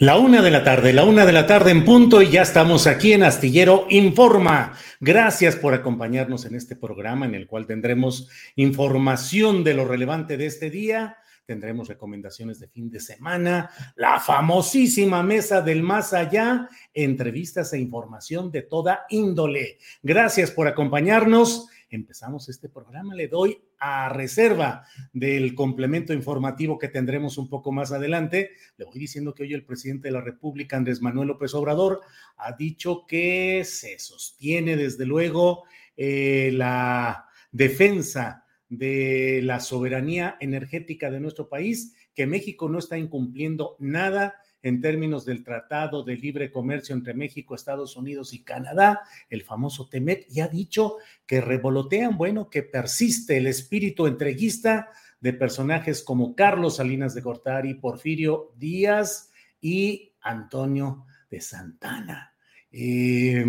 La una de la tarde, la una de la tarde en punto y ya estamos aquí en Astillero Informa. Gracias por acompañarnos en este programa en el cual tendremos información de lo relevante de este día, tendremos recomendaciones de fin de semana, la famosísima mesa del más allá, entrevistas e información de toda índole. Gracias por acompañarnos empezamos este programa. Le doy a reserva del complemento informativo que tendremos un poco más adelante. Le voy diciendo que hoy el presidente de la República, Andrés Manuel López Obrador, ha dicho que se sostiene desde luego eh, la defensa de la soberanía energética de nuestro país, que México no está incumpliendo nada en términos del Tratado de Libre Comercio entre México, Estados Unidos y Canadá, el famoso TEMEC, y ha dicho que revolotean, bueno, que persiste el espíritu entreguista de personajes como Carlos Salinas de Gortari, Porfirio Díaz y Antonio de Santana. Eh,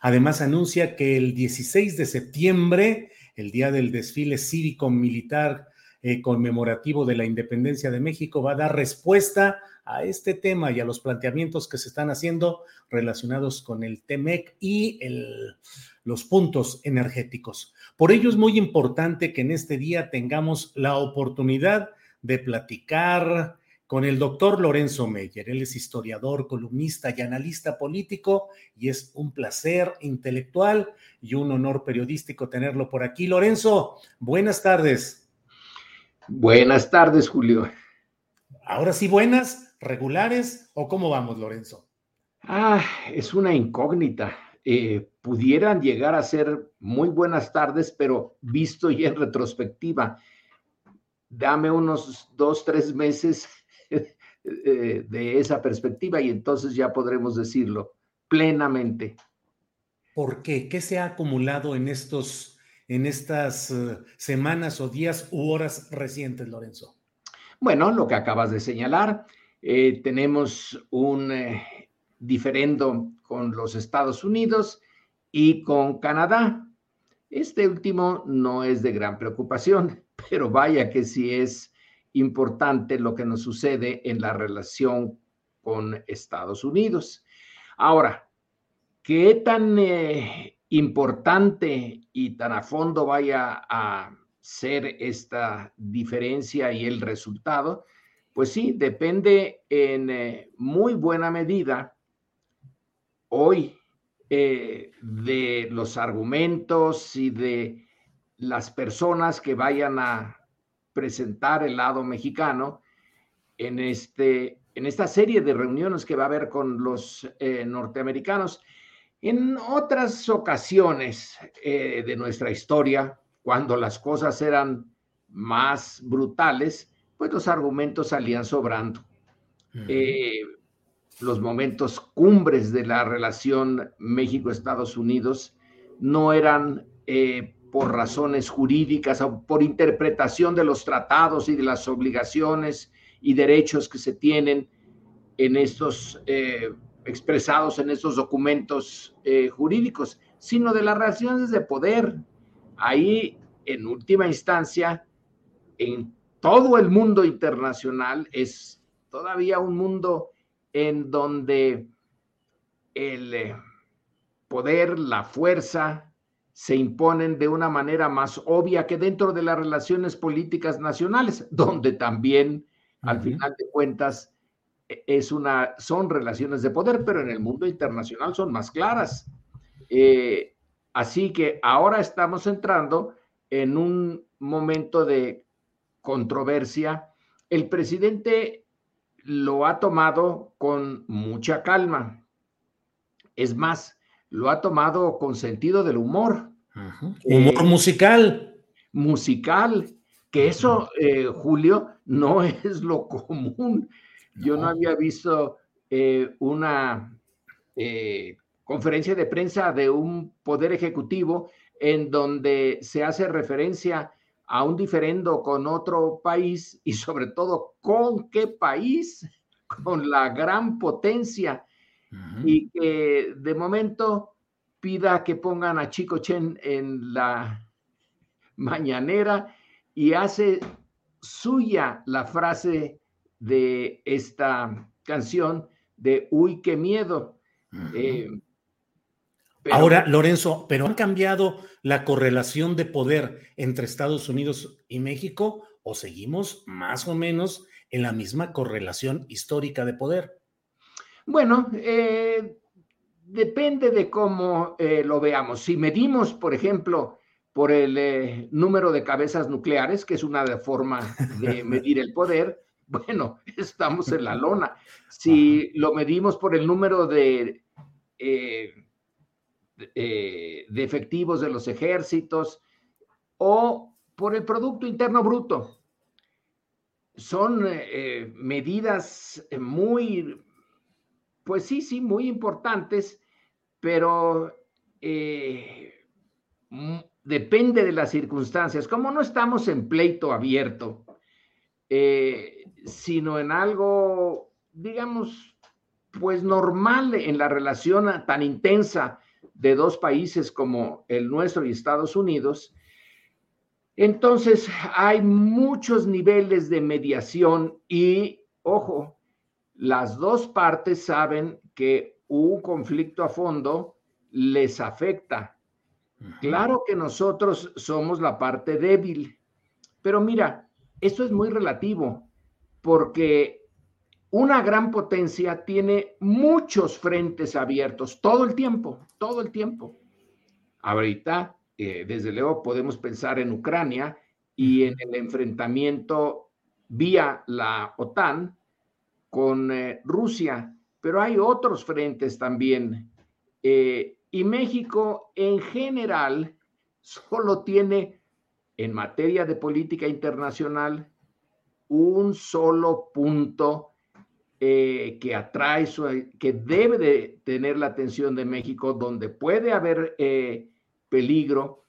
además anuncia que el 16 de septiembre, el día del desfile cívico-militar eh, conmemorativo de la independencia de México, va a dar respuesta a este tema y a los planteamientos que se están haciendo relacionados con el TEMEC y los puntos energéticos. Por ello es muy importante que en este día tengamos la oportunidad de platicar con el doctor Lorenzo Meyer. Él es historiador, columnista y analista político y es un placer intelectual y un honor periodístico tenerlo por aquí. Lorenzo, buenas tardes. Buenas tardes, Julio. Ahora sí, buenas regulares o cómo vamos, Lorenzo? Ah, es una incógnita. Eh, pudieran llegar a ser muy buenas tardes, pero visto ya en retrospectiva, dame unos dos, tres meses eh, de esa perspectiva y entonces ya podremos decirlo plenamente. ¿Por qué? ¿Qué se ha acumulado en estos, en estas uh, semanas o días u horas recientes, Lorenzo? Bueno, lo que acabas de señalar, eh, tenemos un eh, diferendo con los Estados Unidos y con Canadá. Este último no es de gran preocupación, pero vaya que sí es importante lo que nos sucede en la relación con Estados Unidos. Ahora, ¿qué tan eh, importante y tan a fondo vaya a ser esta diferencia y el resultado? Pues sí, depende en eh, muy buena medida hoy eh, de los argumentos y de las personas que vayan a presentar el lado mexicano en, este, en esta serie de reuniones que va a haber con los eh, norteamericanos. En otras ocasiones de nuestra historia, cuando las cosas eran más brutales, pues los argumentos salían sobrando. Eh, los momentos cumbres de la relación México-Estados Unidos no eran eh, por razones jurídicas o por interpretación de los tratados y de las obligaciones y derechos que se tienen en estos eh, expresados en estos documentos eh, jurídicos, sino de las relaciones de poder. Ahí, en última instancia, en todo el mundo internacional es todavía un mundo en donde el eh, poder, la fuerza, se imponen de una manera más obvia que dentro de las relaciones políticas nacionales, donde también, al final de cuentas, e, es una, son relaciones de poder, pero en el mundo internacional son más claras. Eh, así que ahora estamos entrando en un momento de controversia. El presidente lo ha tomado con mucha calma. Es más, lo ha tomado con sentido del humor. Humor eh, musical. Musical, que eso, eh, Julio, no es lo común. Yo no había visto eh, una conferencia de prensa de un poder ejecutivo en donde se hace referencia a un diferendo con otro país y sobre todo con qué país, con la gran potencia. Y que de momento pida que pongan a Chico Chen en la mañanera y hace suya la frase de esta canción de Uy, qué miedo. Ahora, Lorenzo, ¿pero han cambiado la correlación de poder entre Estados Unidos y México o seguimos más o menos en la misma correlación histórica de poder? Bueno, eh, depende de cómo eh, lo veamos. Si medimos, por ejemplo, por el eh, número de cabezas nucleares, que es una forma de medir el poder, bueno, estamos en la lona. Si lo medimos por el número de eh, de efectivos de los ejércitos o por el Producto Interno Bruto. Son eh, eh, medidas muy, pues sí, sí, muy importantes, pero depende de las circunstancias. Como no estamos en pleito abierto, sino en algo, digamos, pues normal en la relación tan intensa de dos países como el nuestro y Estados Unidos, entonces hay muchos niveles de mediación y, ojo, las dos partes saben que un conflicto a fondo les afecta. Claro que nosotros somos la parte débil, pero mira, esto es muy relativo, porque una gran potencia tiene muchos frentes abiertos todo el tiempo, todo el tiempo. Ahorita, eh, desde luego, podemos pensar en Ucrania y en el enfrentamiento vía la OTAN con eh, Rusia, pero hay otros frentes también. Eh, y México en general solo tiene en materia de política internacional un solo punto eh, que atrae, que debe de tener la atención de México, donde puede haber eh, peligro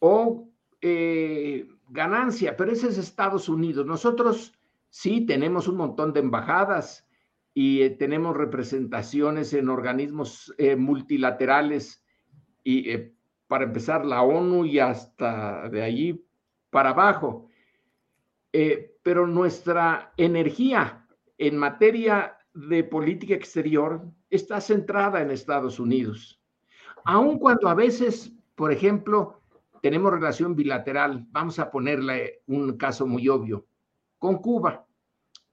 o eh, ganancia, pero ese es Estados Unidos. Nosotros sí tenemos un montón de embajadas y tenemos representaciones en organismos multilaterales y para empezar la ONU y hasta de allí para abajo. pero nuestra energía en materia de política exterior está centrada en Estados Unidos. Aun cuando a veces, por ejemplo, tenemos relación bilateral, vamos a ponerle un caso muy obvio, con Cuba.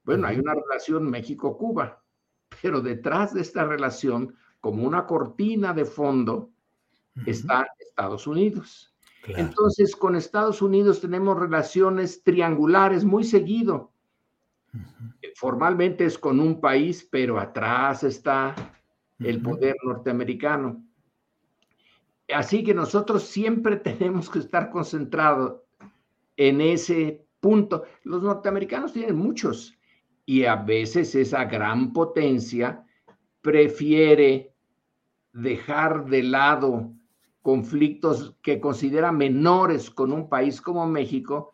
Bueno, hay una relación México-Cuba, pero detrás de esta relación, como una cortina de fondo, está Estados Unidos. Entonces, con Estados Unidos tenemos relaciones triangulares muy seguido Formalmente es con un país, pero atrás está el poder norteamericano. Así que nosotros siempre tenemos que estar concentrados en ese punto. Los norteamericanos tienen muchos y a veces esa gran potencia prefiere dejar de lado conflictos que considera menores con un país como México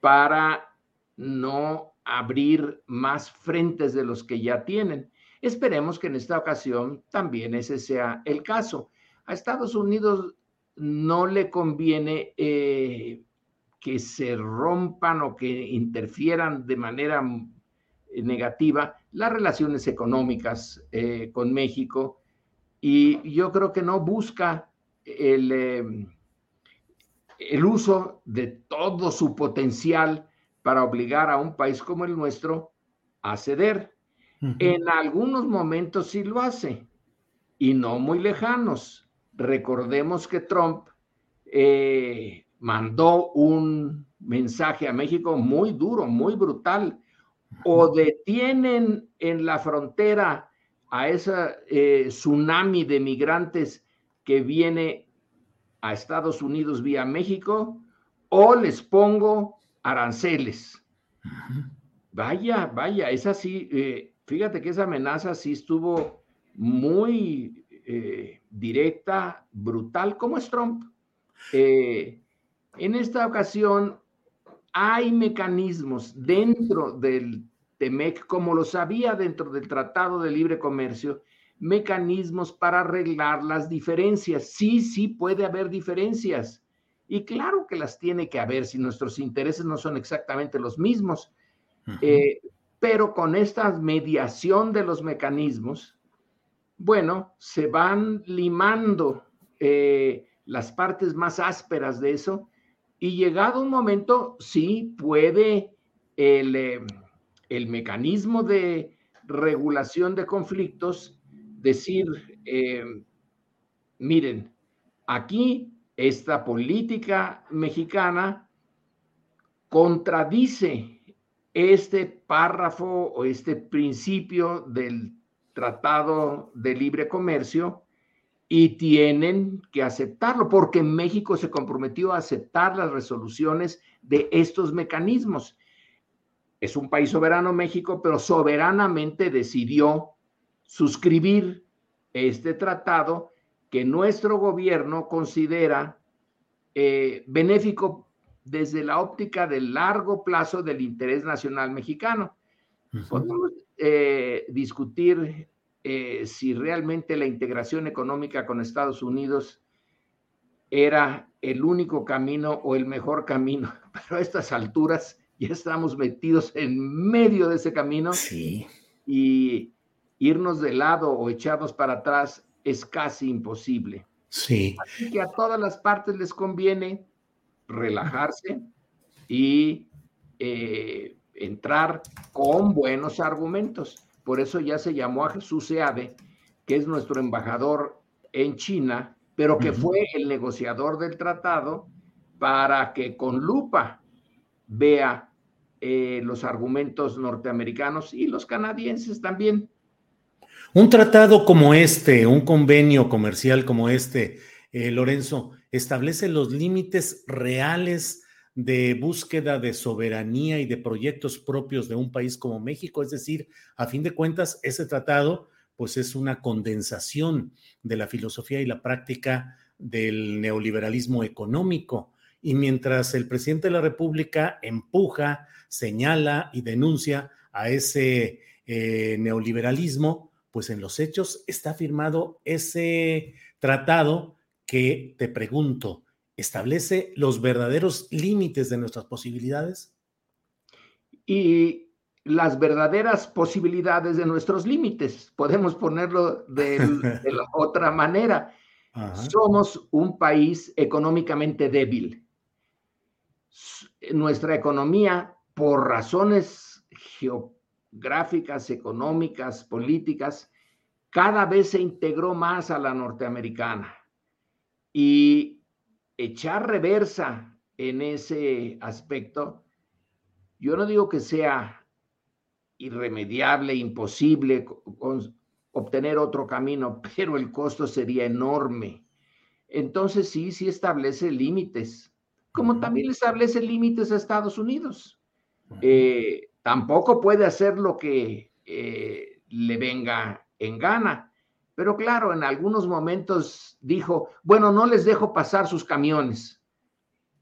para no abrir más frentes de los que ya tienen. Esperemos que en esta ocasión también ese sea el caso. A Estados Unidos no le conviene eh, que se rompan o que interfieran de manera negativa las relaciones económicas eh, con México y yo creo que no busca el, el uso de todo su potencial para obligar a un país como el nuestro a ceder. En algunos momentos sí lo hace y no muy lejanos. Recordemos que Trump eh, mandó un mensaje a México muy duro, muy brutal. O detienen en la frontera a ese eh, tsunami de migrantes que viene a Estados Unidos vía México, o les pongo aranceles. Vaya, vaya, es así. Eh, fíjate que esa amenaza sí estuvo muy eh, directa, brutal, como es Trump. Eh, en esta ocasión hay mecanismos dentro del TEMEC, como lo sabía dentro del Tratado de Libre Comercio, mecanismos para arreglar las diferencias. Sí, sí puede haber diferencias. Y claro que las tiene que haber si nuestros intereses no son exactamente los mismos. Eh, pero con esta mediación de los mecanismos, bueno, se van limando eh, las partes más ásperas de eso y llegado un momento, sí puede el, eh, el mecanismo de regulación de conflictos decir, miren, aquí esta política mexicana contradice este párrafo o este principio del Tratado de Libre Comercio y tienen que aceptarlo porque México se comprometió a aceptar las resoluciones de estos mecanismos. Es un país soberano México, pero soberanamente decidió suscribir este tratado que nuestro gobierno considera eh, benéfico desde la óptica del largo plazo del interés nacional mexicano. Podemos eh, discutir eh, si realmente la integración económica con Estados Unidos era el único camino o el mejor camino, pero a estas alturas ya estamos metidos en medio de ese camino sí. y irnos de lado o echarnos para atrás es casi imposible. Sí. Así que a todas las partes les conviene relajarse y eh, entrar con buenos argumentos. Por eso ya se llamó a Jesús Seade, que es nuestro embajador en China, pero que fue el negociador del tratado para que con lupa vea eh, los argumentos norteamericanos y los canadienses también. Un tratado como este, un convenio comercial como este, eh, Lorenzo, establece los límites reales de búsqueda de soberanía y de proyectos propios de un país como México. Es decir, a fin de cuentas, ese tratado pues es una condensación de la filosofía y la práctica del neoliberalismo económico. Y mientras el presidente de la República empuja, señala y denuncia a ese eh, neoliberalismo, pues en los hechos está firmado ese tratado que te pregunto, ¿establece los verdaderos límites de nuestras posibilidades? Y las verdaderas posibilidades de nuestros límites, podemos ponerlo de, la otra manera. Somos un país económicamente débil. Nuestra economía, por razones geopolíticas, gráficas, económicas, políticas, cada vez se integró más a la norteamericana. Y echar reversa en ese aspecto, yo no digo que sea irremediable, imposible obtener otro camino, pero el costo sería enorme. Entonces sí, sí establece límites, como también establece límites a Estados Unidos. Eh, tampoco puede hacer lo que eh, le venga en gana. Pero claro, en algunos momentos dijo, bueno, no les dejo pasar sus camiones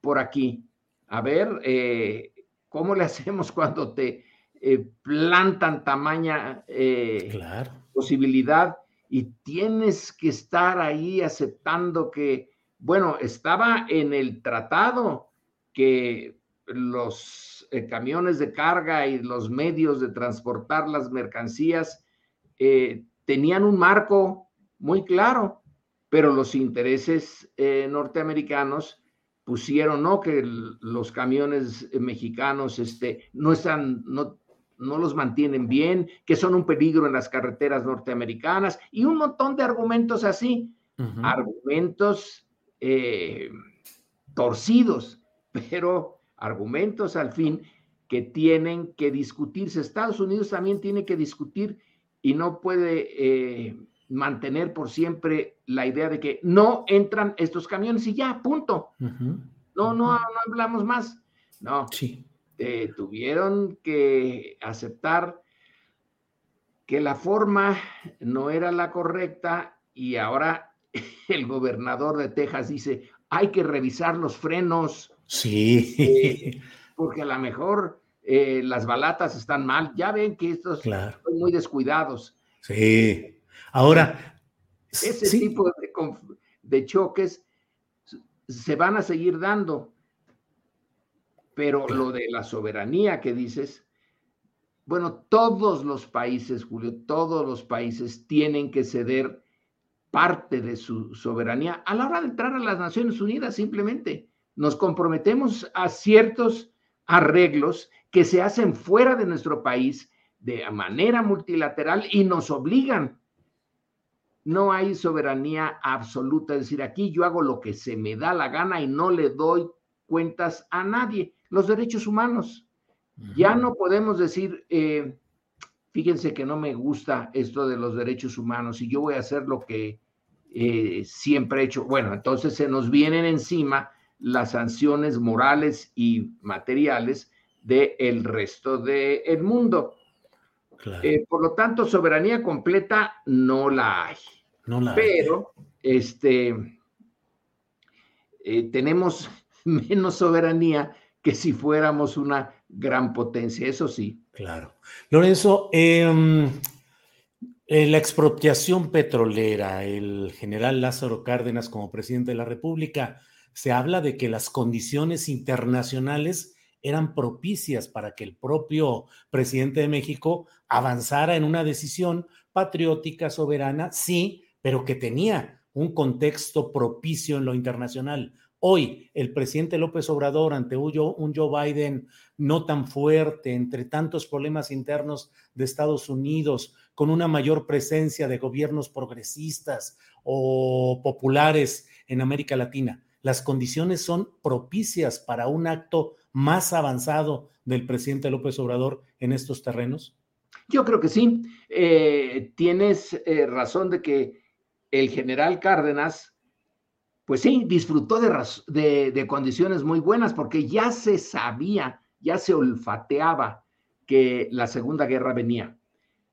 por aquí. A ver, eh, ¿cómo le hacemos cuando te eh, plantan tamaña posibilidad y tienes que estar ahí aceptando que, bueno, estaba en el tratado que los eh, camiones de carga y los medios de transportar las mercancías eh, tenían un marco muy claro, pero los intereses eh, norteamericanos pusieron, ¿no? Que los camiones mexicanos este, no están, no, no los mantienen bien, que son un peligro en las carreteras norteamericanas y un montón de argumentos así, argumentos torcidos, pero argumentos al fin que tienen que discutirse. Estados Unidos también tiene que discutir y no puede eh, mantener por siempre la idea de que no entran estos camiones y ya, punto. No, no, no hablamos más. No, sí. tuvieron que aceptar que la forma no era la correcta y ahora el gobernador de Texas dice, hay que revisar los frenos. Sí. Eh, porque a lo mejor eh, las balatas están mal. Ya ven que estos son muy descuidados. Sí. Ahora. Ese tipo de, choques se van a seguir dando. Pero lo de la soberanía que dices, bueno, todos los países, Julio, todos los países tienen que ceder parte de su soberanía a la hora de entrar a las Naciones Unidas, simplemente nos comprometemos a ciertos arreglos que se hacen fuera de nuestro país de manera multilateral y nos obligan. No hay soberanía absoluta, es decir, aquí yo hago lo que se me da la gana y no le doy cuentas a nadie. Los derechos humanos. Ya no podemos decir, eh, fíjense que no me gusta esto de los derechos humanos y yo voy a hacer lo que eh, siempre he hecho. Bueno, entonces se nos vienen encima las sanciones morales y materiales del resto del mundo. Eh, por lo tanto, soberanía completa no la hay. No la Pero este, eh, tenemos menos soberanía que si fuéramos una gran potencia, eso sí. Claro. Lorenzo, em, eh, la expropiación petrolera, el general Lázaro Cárdenas como presidente de la República, se habla de que las condiciones internacionales eran propicias para que el propio presidente de México avanzara en una decisión patriótica, soberana, sí, pero que tenía un contexto propicio en lo internacional. Hoy, el presidente López Obrador, ante un Joe Biden no tan fuerte, entre tantos problemas internos de Estados Unidos, con una mayor presencia de gobiernos progresistas o populares en América Latina, las condiciones son propicias para un acto más avanzado del presidente López Obrador en estos terrenos? Yo creo que sí. Eh, tienes eh, razón de que el general Cárdenas pues sí, disfrutó de, condiciones muy buenas porque ya se sabía, ya se olfateaba que la Segunda Guerra venía.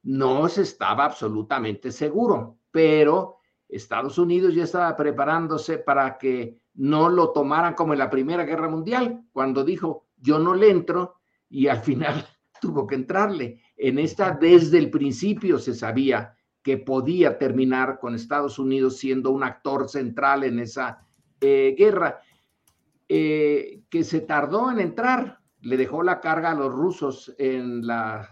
No se estaba absolutamente seguro, pero Estados Unidos ya estaba preparándose para que no lo tomaran como en la Primera Guerra Mundial, cuando dijo, yo no le entro y al final tuvo que entrarle. En esta, desde el principio se sabía que podía terminar con Estados Unidos siendo un actor central en esa eh, guerra, eh, que se tardó en entrar, le dejó la carga a los rusos en la,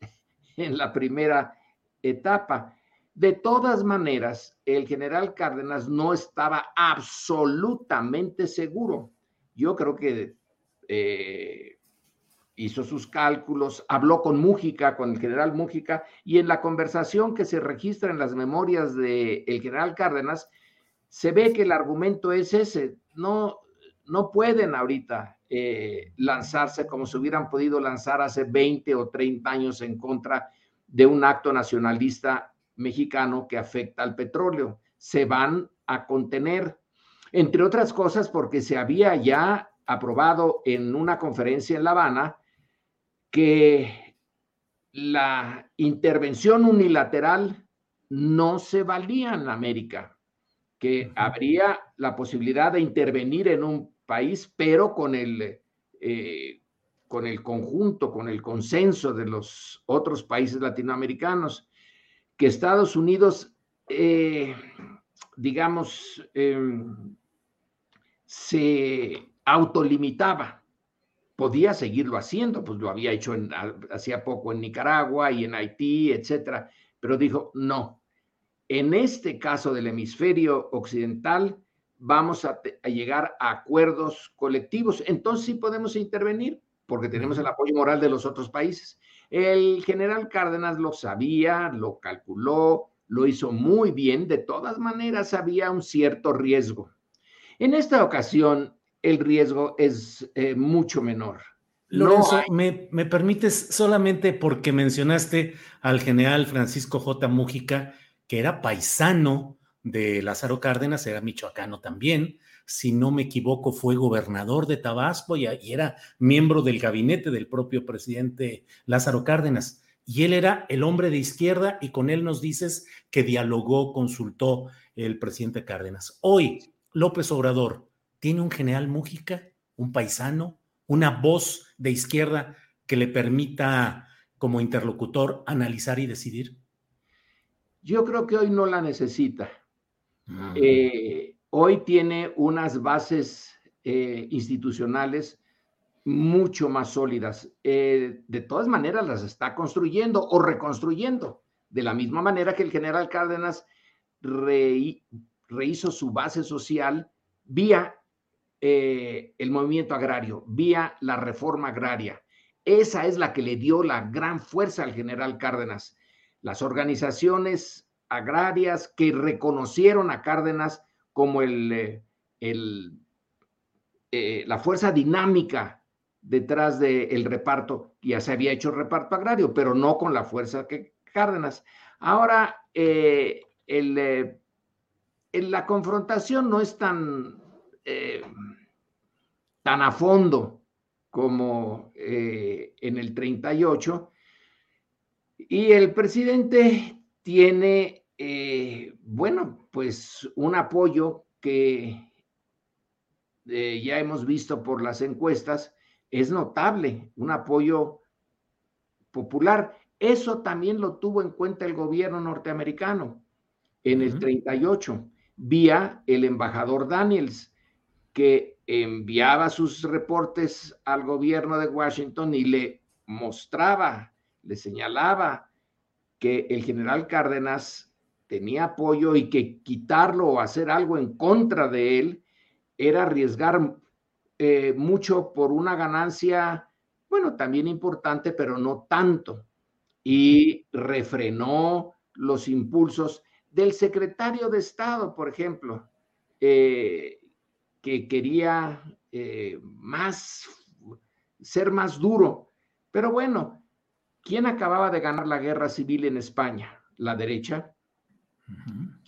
en la primera etapa. De todas maneras, el general Cárdenas no estaba absolutamente seguro. Yo creo que eh, hizo sus cálculos, habló con Mújica, con el general Mújica, y en la conversación que se registra en las memorias del general Cárdenas, se ve que el argumento es ese, no, no pueden ahorita eh, lanzarse como se hubieran podido lanzar hace 20 o 30 años en contra de un acto nacionalista mexicano que afecta al petróleo. Se van a contener, entre otras cosas porque se había ya aprobado en una conferencia en La Habana que la intervención unilateral no se valía en América, que habría la posibilidad de intervenir en un país, pero con el, eh, con el conjunto, con el consenso de los otros países latinoamericanos, que Estados Unidos, eh, digamos, em, se autolimitaba. Podía seguirlo haciendo, pues lo había hecho hacía poco en Nicaragua y en Haití, etcétera, pero dijo, no, en este caso del hemisferio occidental vamos a, llegar a acuerdos colectivos, entonces sí podemos intervenir porque tenemos el apoyo moral de los otros países. El general Cárdenas lo sabía, lo calculó, lo hizo muy bien, de todas maneras había un cierto riesgo. En esta ocasión, el riesgo es eh, mucho menor. Lorenzo, me, me, permites solamente porque mencionaste al general Francisco J. Mújica, que era paisano de Lázaro Cárdenas, era michoacano también, si no me equivoco, fue gobernador de Tabasco y, era miembro del gabinete del propio presidente Lázaro Cárdenas. Y él era el hombre de izquierda y con él nos dices que dialogó, consultó el presidente Cárdenas. Hoy, López Obrador tiene un general Mújica, un paisano, una voz de izquierda que le permita como interlocutor analizar y decidir. Yo creo que hoy no la necesita. Eh, hoy tiene unas bases eh, institucionales mucho más sólidas. Eh, de todas maneras, las está construyendo o reconstruyendo, de la misma manera que el general Cárdenas rehizo su base social vía el movimiento agrario, vía la reforma agraria. Esa es la que le dio la gran fuerza al general Cárdenas. Las organizaciones agrarias que reconocieron a Cárdenas como el, eh, el eh, la fuerza dinámica detrás del reparto, ya se había hecho reparto agrario, pero no con la fuerza que Cárdenas. Ahora, eh, el, la confrontación no es tan, tan a fondo como en el 38, y el presidente tiene, bueno, pues un apoyo que eh, ya hemos visto por las encuestas, es notable, un apoyo popular. Eso también lo tuvo en cuenta el gobierno norteamericano en el 38, vía el embajador Daniels, que enviaba sus reportes al gobierno de Washington y le mostraba, le señalaba que el general Cárdenas tenía apoyo y que quitarlo o hacer algo en contra de él era arriesgar eh, mucho por una ganancia, bueno, también importante, pero no tanto. Y refrenó los impulsos del secretario de Estado, por ejemplo, eh, que quería eh, más, ser más duro. Pero bueno, ¿Quién acababa de ganar la guerra civil en España? La derecha.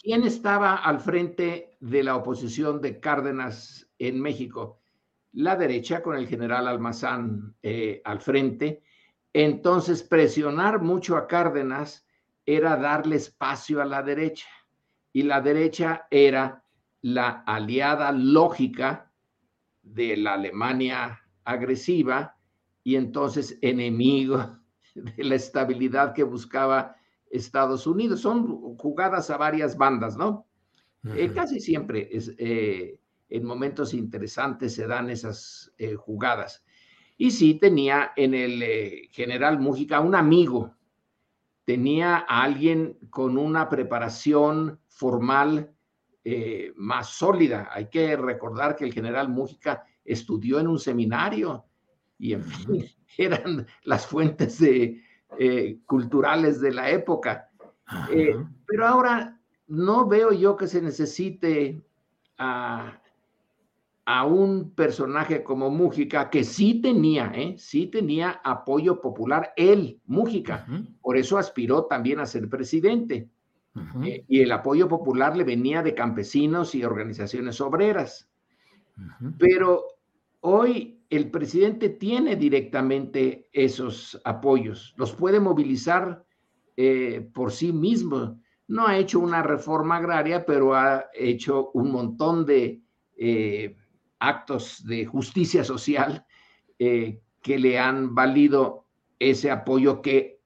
¿Quién estaba al frente de la oposición de Cárdenas en México? La derecha con el general Almazán eh, al frente. Entonces, presionar mucho a Cárdenas era darle espacio a la derecha. Y la derecha era la aliada lógica de la Alemania agresiva y entonces enemigo de la estabilidad que buscaba Estados Unidos. Son jugadas a varias bandas, ¿no? Eh, casi siempre es, eh, en momentos interesantes se dan esas eh, jugadas. Y sí tenía en el general Mújica un amigo, tenía a alguien con una preparación formal más sólida. Hay que recordar que el general Mújica estudió en un seminario y en fin, eran las fuentes de, eh, culturales de la época. Eh, pero ahora no veo yo que se necesite a, un personaje como Mújica, que sí tenía, ¿eh? sí tenía apoyo popular, él, Mújica. Por eso aspiró también a ser presidente. y el apoyo popular le venía de campesinos y organizaciones obreras. Pero hoy el presidente tiene directamente esos apoyos, los puede movilizar eh, por sí mismo. No ha hecho una reforma agraria, pero ha hecho un montón de eh, actos de justicia social eh, que le han valido ese apoyo que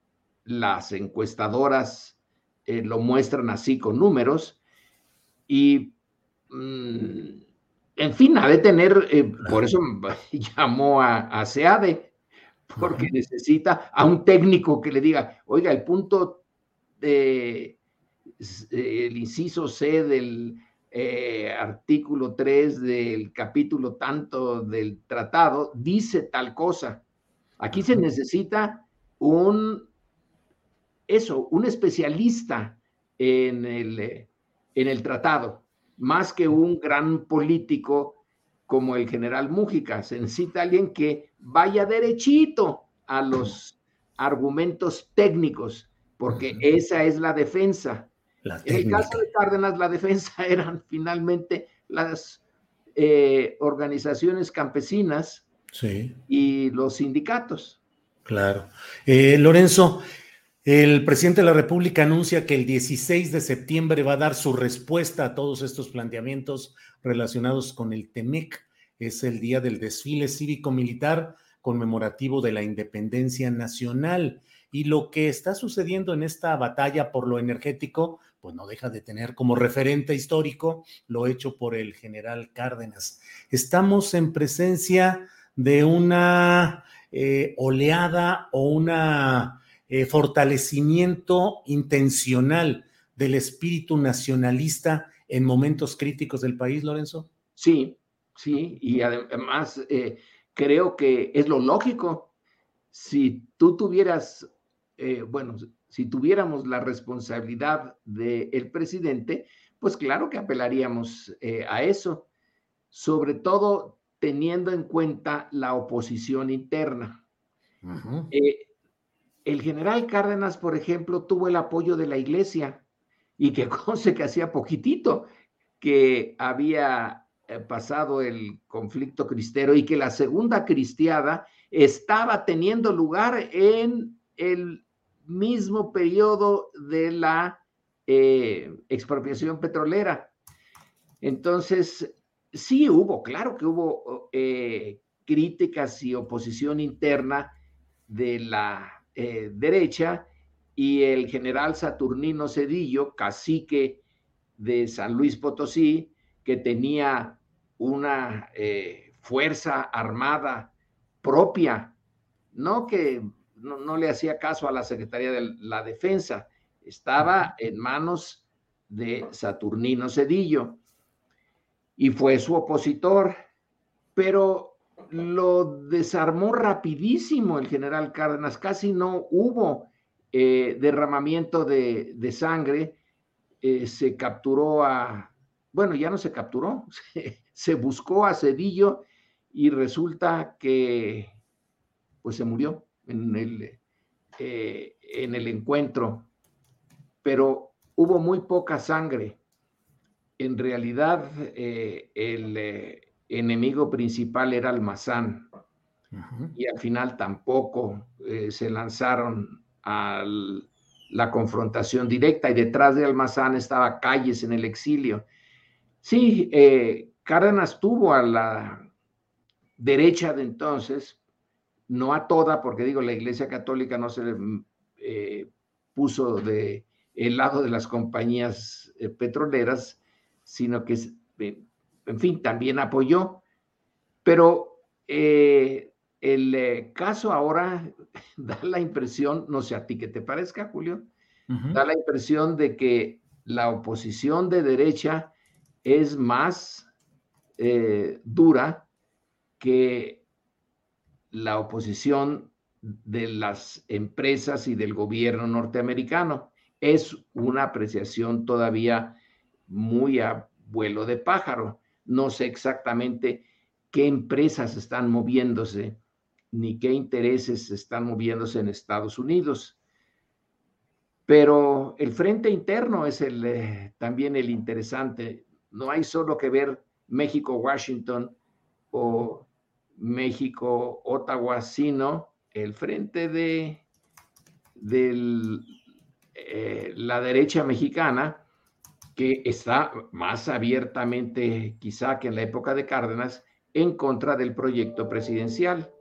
las encuestadoras lo muestran así con números. Y mm, en fin, ha de tener, eh, por eso llamó a, SEADE, porque necesita a un técnico que le diga, oiga, el punto de, el inciso C del eh, artículo 3 del capítulo tanto del tratado dice tal cosa. Aquí se necesita un, eso, un especialista en el, en el tratado más que un gran político como el general Mújica. Se necesita alguien que vaya derechito a los argumentos técnicos, porque esa es la defensa. en el caso de Cárdenas, la defensa eran finalmente las eh, organizaciones campesinas y los sindicatos. Claro. Eh, Lorenzo, el presidente de la República anuncia que el 16 de septiembre va a dar su respuesta a todos estos planteamientos relacionados con el TEMEC. Es el día del desfile cívico-militar conmemorativo de la independencia nacional. Y lo que está sucediendo en esta batalla por lo energético, pues no deja de tener como referente histórico lo hecho por el general Cárdenas. Estamos en presencia de una eh, oleada o una eh, fortalecimiento intencional del espíritu nacionalista en momentos críticos del país, Lorenzo? Sí, sí, y además eh, creo que es lo lógico. Si tú tuvieras, eh, bueno, si tuviéramos la responsabilidad del presidente, pues claro que apelaríamos a eso, sobre todo teniendo en cuenta la oposición interna el general Cárdenas, por ejemplo, tuvo el apoyo de la iglesia y que conste que hacía poquitito que había eh, pasado el conflicto cristero y que la segunda cristiada estaba teniendo lugar en el mismo periodo de la eh, expropiación petrolera. Entonces, sí hubo, claro que hubo eh, críticas y oposición interna de la eh, derecha y el general Saturnino Cedillo, cacique de San Luis Potosí, que tenía una eh, fuerza armada propia, no que no, le hacía caso a la Secretaría de la Defensa, estaba en manos de Saturnino Cedillo y fue su opositor, pero lo desarmó rapidísimo el general Cárdenas, casi no hubo eh, derramamiento de, sangre, eh, se capturó a, bueno, ya no se capturó, se, buscó a Cedillo y resulta que pues se murió en el, eh, en el encuentro, pero hubo muy poca sangre. En realidad, el, enemigo principal era Almazán. Y al final tampoco eh, se lanzaron a la confrontación directa y detrás de Almazán estaba Calles en el exilio. Sí, eh, Cárdenas tuvo a la derecha de entonces, no a toda, porque digo, la Iglesia Católica no se eh, puso de el lado de las compañías petroleras, sino que en fin, también apoyó. Pero eh, el eh, caso ahora da la impresión, no sé a ti qué te parezca, Julio, da la impresión de que la oposición de derecha es más eh, dura que la oposición de las empresas y del gobierno norteamericano. Es una apreciación todavía muy a vuelo de pájaro. No sé exactamente qué empresas están moviéndose ni qué intereses están moviéndose en Estados Unidos. Pero el frente interno es el, eh, también el interesante. No hay solo que ver México-Washington o México, Ottawa, sino el frente de, eh, la derecha mexicana, que está más abiertamente, quizá que en la época de Cárdenas, en contra del proyecto presidencial.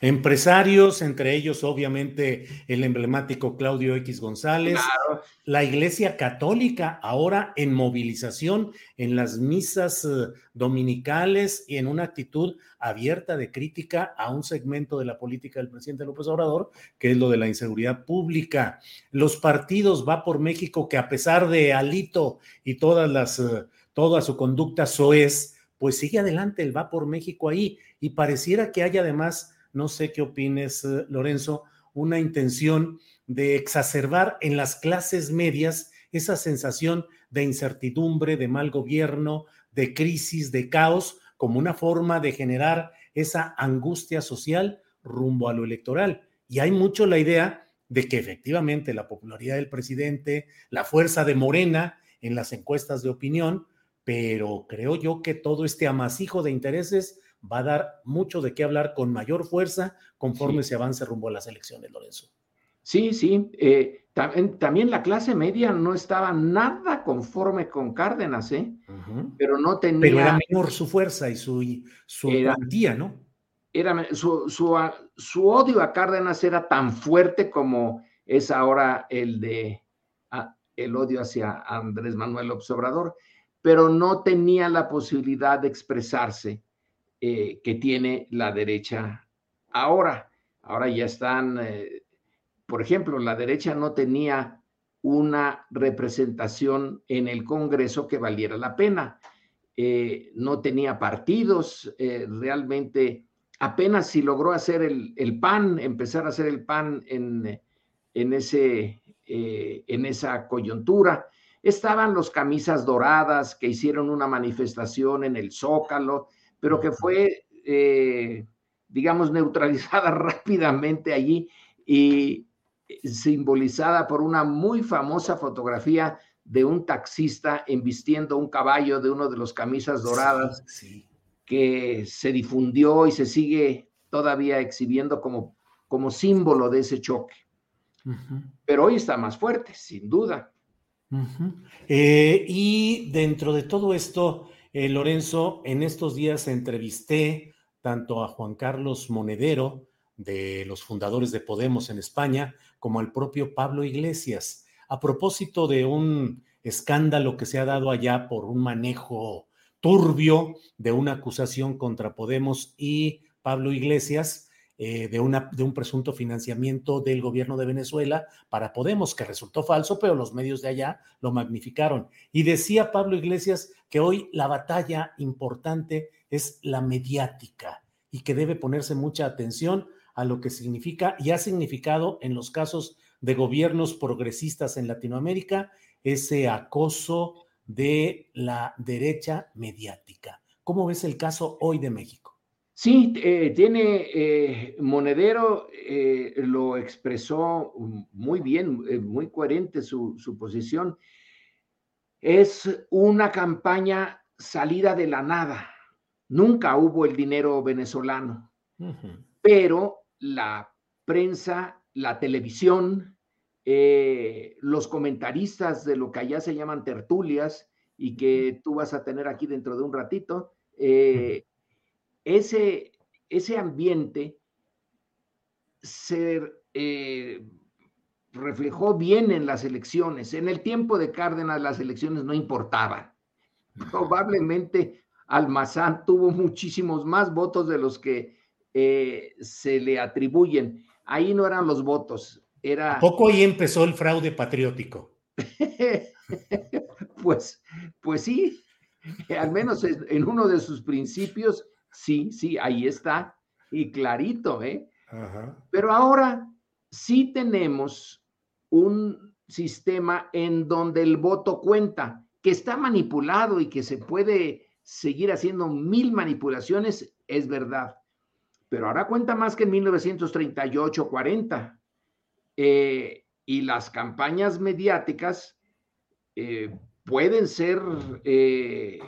Empresarios, entre ellos obviamente el emblemático Claudio X González, la Iglesia Católica ahora en movilización en las misas eh, dominicales y en una actitud abierta de crítica a un segmento de la política del presidente López Obrador, que es lo de la inseguridad pública. Los partidos va por México que a pesar de Alito y todas las, eh, toda su conducta soez, pues sigue adelante el va por México ahí y pareciera que hay además, no sé qué opines, eh, Lorenzo, una intención de exacerbar en las clases medias esa sensación de incertidumbre, de mal gobierno, de crisis, de caos, como una forma de generar esa angustia social rumbo a lo electoral. Y hay mucho la idea de que efectivamente la popularidad del presidente, la fuerza de Morena en las encuestas de opinión, pero creo yo que todo este amasijo de intereses va a dar mucho de qué hablar con mayor fuerza conforme se avance rumbo a las elecciones, Lorenzo. Sí, sí. Eh, también, la clase media no estaba nada conforme con Cárdenas, ¿eh? Pero no tenía. Pero era menor su fuerza y su, su ¿no? Era, su, su, odio a Cárdenas era tan fuerte como es ahora el de ah, el odio hacia Andrés Manuel Obrador, pero no tenía la posibilidad de expresarse eh, que tiene la derecha ahora. Ahora ya están, eh, por ejemplo, la derecha no tenía una representación en el Congreso que valiera la pena. Eh, no tenía partidos, realmente apenas si logró hacer el, PAN, empezar a hacer el PAN en, en, ese, en esa coyuntura. Estaban los camisas doradas que hicieron una manifestación en el Zócalo, pero que fue, eh, digamos, neutralizada rápidamente allí y simbolizada por una muy famosa fotografía de un taxista embistiendo un caballo de uno de los camisas doradas que se difundió y se sigue todavía exhibiendo como, como símbolo de ese choque. Pero hoy está más fuerte, sin duda. Eh, y dentro de todo esto, eh, Lorenzo, en estos días entrevisté tanto a Juan Carlos Monedero, de los fundadores de Podemos en España, como al propio Pablo Iglesias, a propósito de un escándalo que se ha dado allá por un manejo turbio de una acusación contra Podemos y Pablo Iglesias eh, de, de un presunto financiamiento del gobierno de Venezuela para Podemos, que resultó falso, pero los medios de allá lo magnificaron. Y decía Pablo Iglesias que hoy la batalla importante es la mediática y que debe ponerse mucha atención a lo que significa y ha significado en los casos de gobiernos progresistas en Latinoamérica ese acoso de la derecha mediática. ¿Cómo ves el caso hoy de México? Sí, eh, tiene eh, Monedero, eh, lo expresó muy bien, muy coherente su, posición. Es una campaña salida de la nada. Nunca hubo el dinero venezolano, pero la prensa, la televisión, los comentaristas de lo que allá se llaman tertulias y que tú vas a tener aquí dentro de un ratito, ese, ese ambiente se eh, reflejó bien en las elecciones. En el tiempo de Cárdenas las elecciones no importaban. Probablemente Almazán tuvo muchísimos más votos de los que eh, se le atribuyen. Ahí no eran los votos, era... poco ahí empezó el fraude patriótico? pues, pues sí, al menos en uno de sus principios Sí, sí, ahí está. Y clarito, ¿eh? Pero ahora sí tenemos un sistema en donde el voto cuenta, que está manipulado y que se puede seguir haciendo mil manipulaciones, es verdad. Pero ahora cuenta más que en 1938-40. Eh, y las campañas mediáticas eh, pueden ser eh,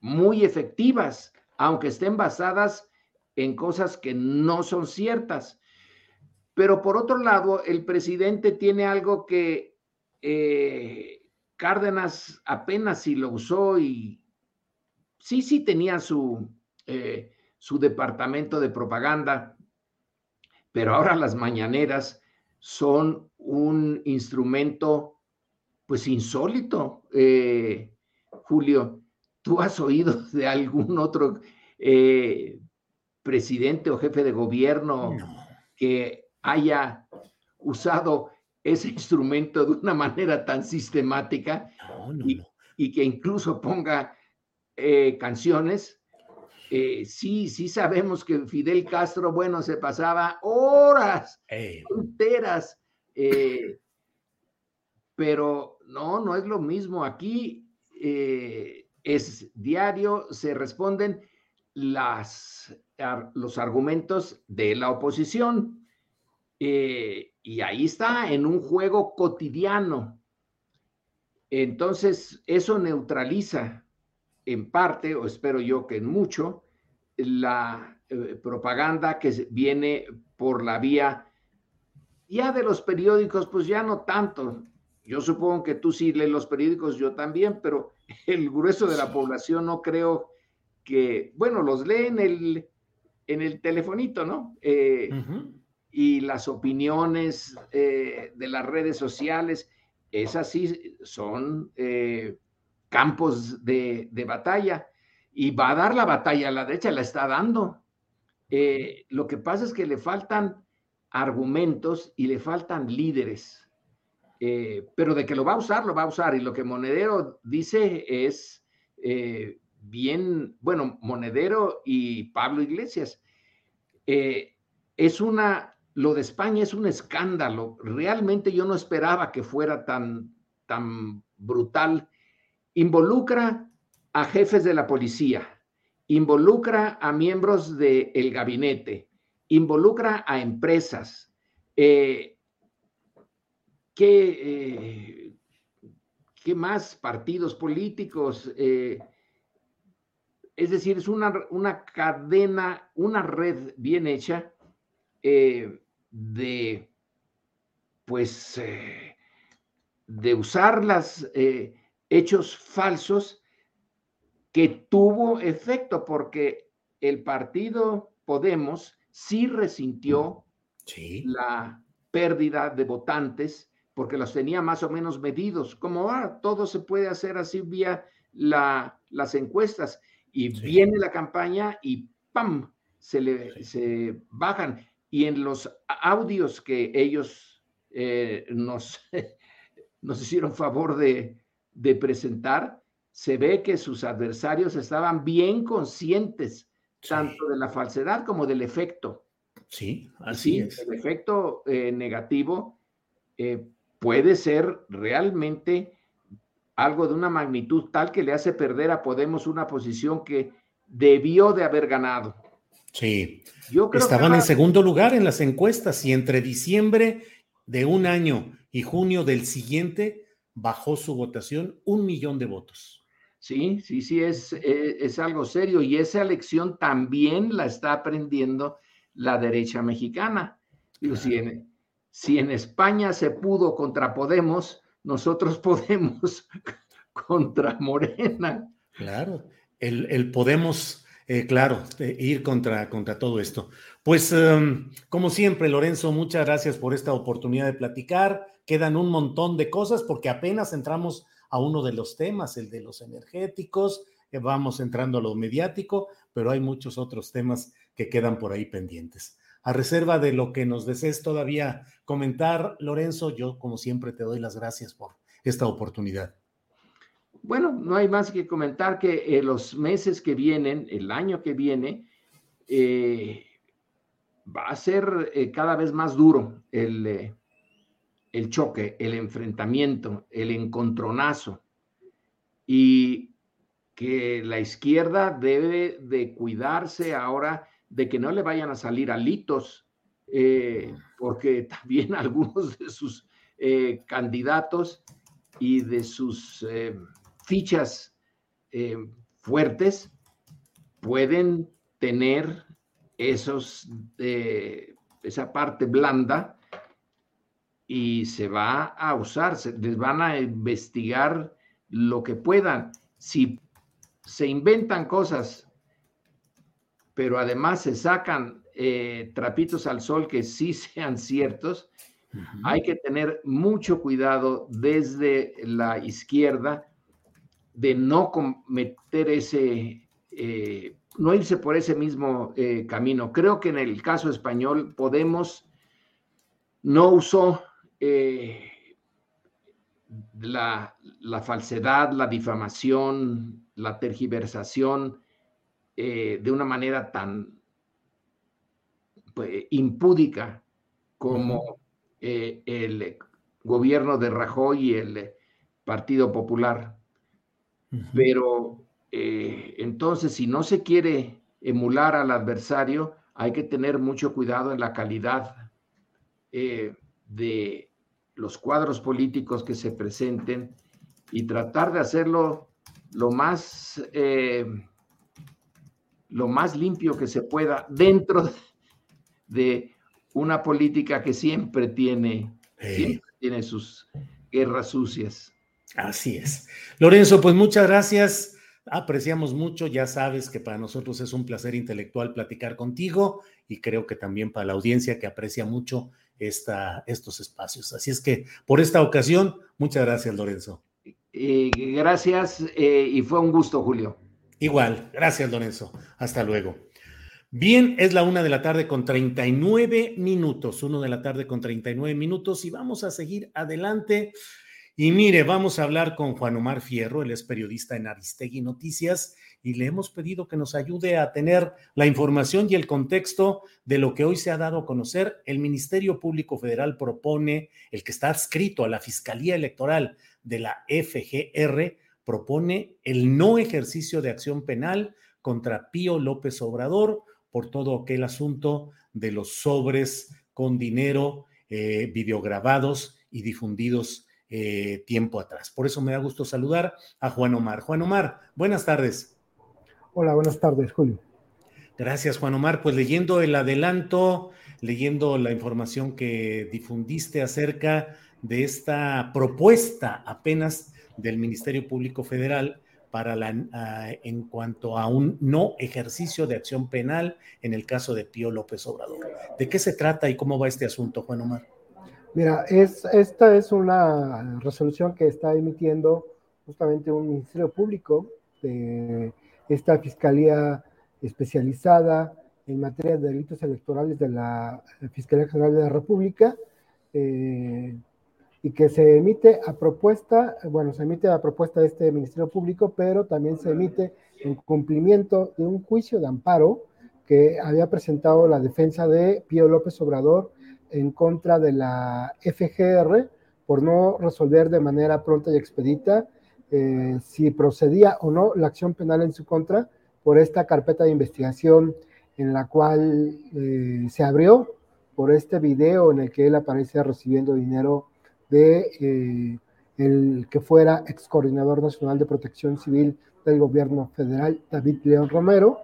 muy efectivas aunque estén basadas en cosas que no son ciertas. Pero por otro lado, el presidente tiene algo que eh, Cárdenas apenas si lo usó y sí, sí tenía su, eh, su departamento de propaganda, pero ahora las mañaneras son un instrumento pues insólito. Eh, Julio, ¿tú has oído de algún otro presidente o jefe de gobierno que haya usado ese instrumento de una manera tan sistemática y, que incluso ponga eh, canciones. Eh, sí, sí sabemos que Fidel Castro, bueno, se pasaba horas enteras, eh, pero no, no es lo mismo. Aquí es diario, se responden los argumentos de la oposición. Eh, y ahí está, en un juego cotidiano. Entonces, eso neutraliza en parte, o espero yo que en mucho, la eh, propaganda que viene por la vía ya de los periódicos, pues ya no tanto. Yo supongo que tú sí lees los periódicos, yo también, pero el grueso de la población no creo que, bueno, los lee en el, en el telefonito, ¿no? Eh, y las opiniones eh, de las redes sociales, esas sí son eh, campos de, batalla y va a dar la batalla a la derecha, la está dando. Eh, lo que pasa es que le faltan argumentos y le faltan líderes, pero de que lo va a usar, lo va a usar. Y lo que Monedero dice es bien, bueno, Monedero y Pablo Iglesias, es una lo de España es un escándalo. Realmente yo no esperaba que fuera tan, tan brutal. Involucra a jefes de la policía, involucra a miembros del gabinete, involucra a empresas. Eh, ¿qué, eh, ¿qué, más partidos políticos? Eh, es decir, es una, una, cadena, una red bien hecha de, pues, eh, de usar los eh, hechos falsos que tuvo efecto, porque el partido Podemos sí resintió la pérdida de votantes porque los tenía más o menos medidos, como ah, todo se puede hacer así vía la, las encuestas y viene la campaña y ¡pam! se, le, se bajan y en los audios que ellos eh, nos, nos hicieron favor de, presentar, se ve que sus adversarios estaban bien conscientes tanto de la falsedad como del efecto. Sí, así es. El efecto eh, negativo eh, puede ser realmente algo de una magnitud tal que le hace perder a Podemos una posición que debió de haber ganado. Sí. Estaban en segundo lugar en las encuestas y entre diciembre de un año y junio del siguiente bajó su votación un millón de votos. Sí, sí, sí, es, eh, es, algo serio y esa elección también la está aprendiendo la derecha mexicana. si, en, si en España se pudo contra Podemos, nosotros podemos contra Morena. Claro, el, el Podemos eh, claro, ir contra, contra todo esto. Pues, em, como siempre, Lorenzo, muchas gracias por esta oportunidad de platicar. Quedan un montón de cosas porque apenas entramos a uno de los temas, el de los energéticos, eh, vamos entrando a lo mediático, pero hay muchos otros temas que quedan por ahí pendientes. A reserva de lo que nos desees todavía comentar, Lorenzo, yo como siempre te doy las gracias por esta oportunidad. Bueno, no hay más que comentar que eh, los meses que vienen, el año que viene, eh, va a ser eh, cada vez más duro el, el choque, el enfrentamiento, el encontronazo. Y que la izquierda debe de cuidarse ahora de que no le vayan a salir alitos, porque también algunos de sus candidatos y de sus fichas eh, fuertes pueden tener esos, esa parte blanda y se va a usar, se, les van a investigar lo que puedan. Si se inventan cosas, pero además se sacan eh, trapitos al sol que sí sean ciertos, hay que tener mucho cuidado desde la izquierda de no cometer ese, eh, no irse por ese mismo eh, camino. Creo que en el caso español Podemos no usó la, falsedad, la difamación, la tergiversación eh, de una manera tan pues, impúdica como eh, el gobierno de Rajoy y el Partido Popular. Pero eh, entonces, si no se quiere emular al adversario, hay que tener mucho cuidado en la calidad de los cuadros políticos que se presenten y tratar de hacerlo lo más, eh, lo más limpio que se pueda dentro de una política que siempre tiene, tiene sus guerras sucias. Así es. Lorenzo, pues muchas gracias. Apreciamos mucho, ya sabes que para nosotros es un placer intelectual platicar contigo y creo que también para la audiencia que aprecia mucho esta, estos espacios. Así es que por esta ocasión, muchas gracias, Lorenzo. gracias eh, y fue un gusto, Julio. Igual, gracias, Lorenzo. Hasta luego. Bien, es la una de la tarde con 39 minutos, uno de la tarde con 39 minutos y vamos a seguir adelante. Y mire, vamos a hablar con Juan Omar Fierro, él es periodista en Aristegui Noticias y le hemos pedido que nos ayude a tener la información y el contexto de lo que hoy se ha dado a conocer. El Ministerio Público Federal propone, el que está adscrito a la Fiscalía Electoral de la FGR, propone el no ejercicio de acción penal contra Pío López Obrador por todo aquel asunto de los sobres con dinero eh, videograbados y difundidos eh, tiempo atrás. Por eso me da gusto saludar a Juan Omar. Juan Omar, buenas tardes. Hola, buenas tardes, Julio. Gracias, Juan Omar. Pues leyendo el adelanto, leyendo la información que difundiste acerca de esta propuesta apenas del Ministerio Público Federal para la, ah, en cuanto a un no ejercicio de acción penal en el caso de Pío López Obrador. ¿De qué se trata y cómo va este asunto, Juan Omar? Mira, es, esta es una resolución que está emitiendo justamente un Ministerio Público de esta Fiscalía especializada en materia de delitos electorales de la Fiscalía General de la República eh, y que se emite a propuesta, bueno, se emite a propuesta de este Ministerio Público, pero también se emite en cumplimiento de un juicio de amparo que había presentado la defensa de Pío López Obrador en contra de la FGR por no resolver de manera pronta y expedita eh, si procedía o no la acción penal en su contra por esta carpeta de investigación en la cual eh, se abrió por este video en el que él aparece recibiendo dinero de eh, el que fuera ex coordinador nacional de protección civil del gobierno federal, David León Romero,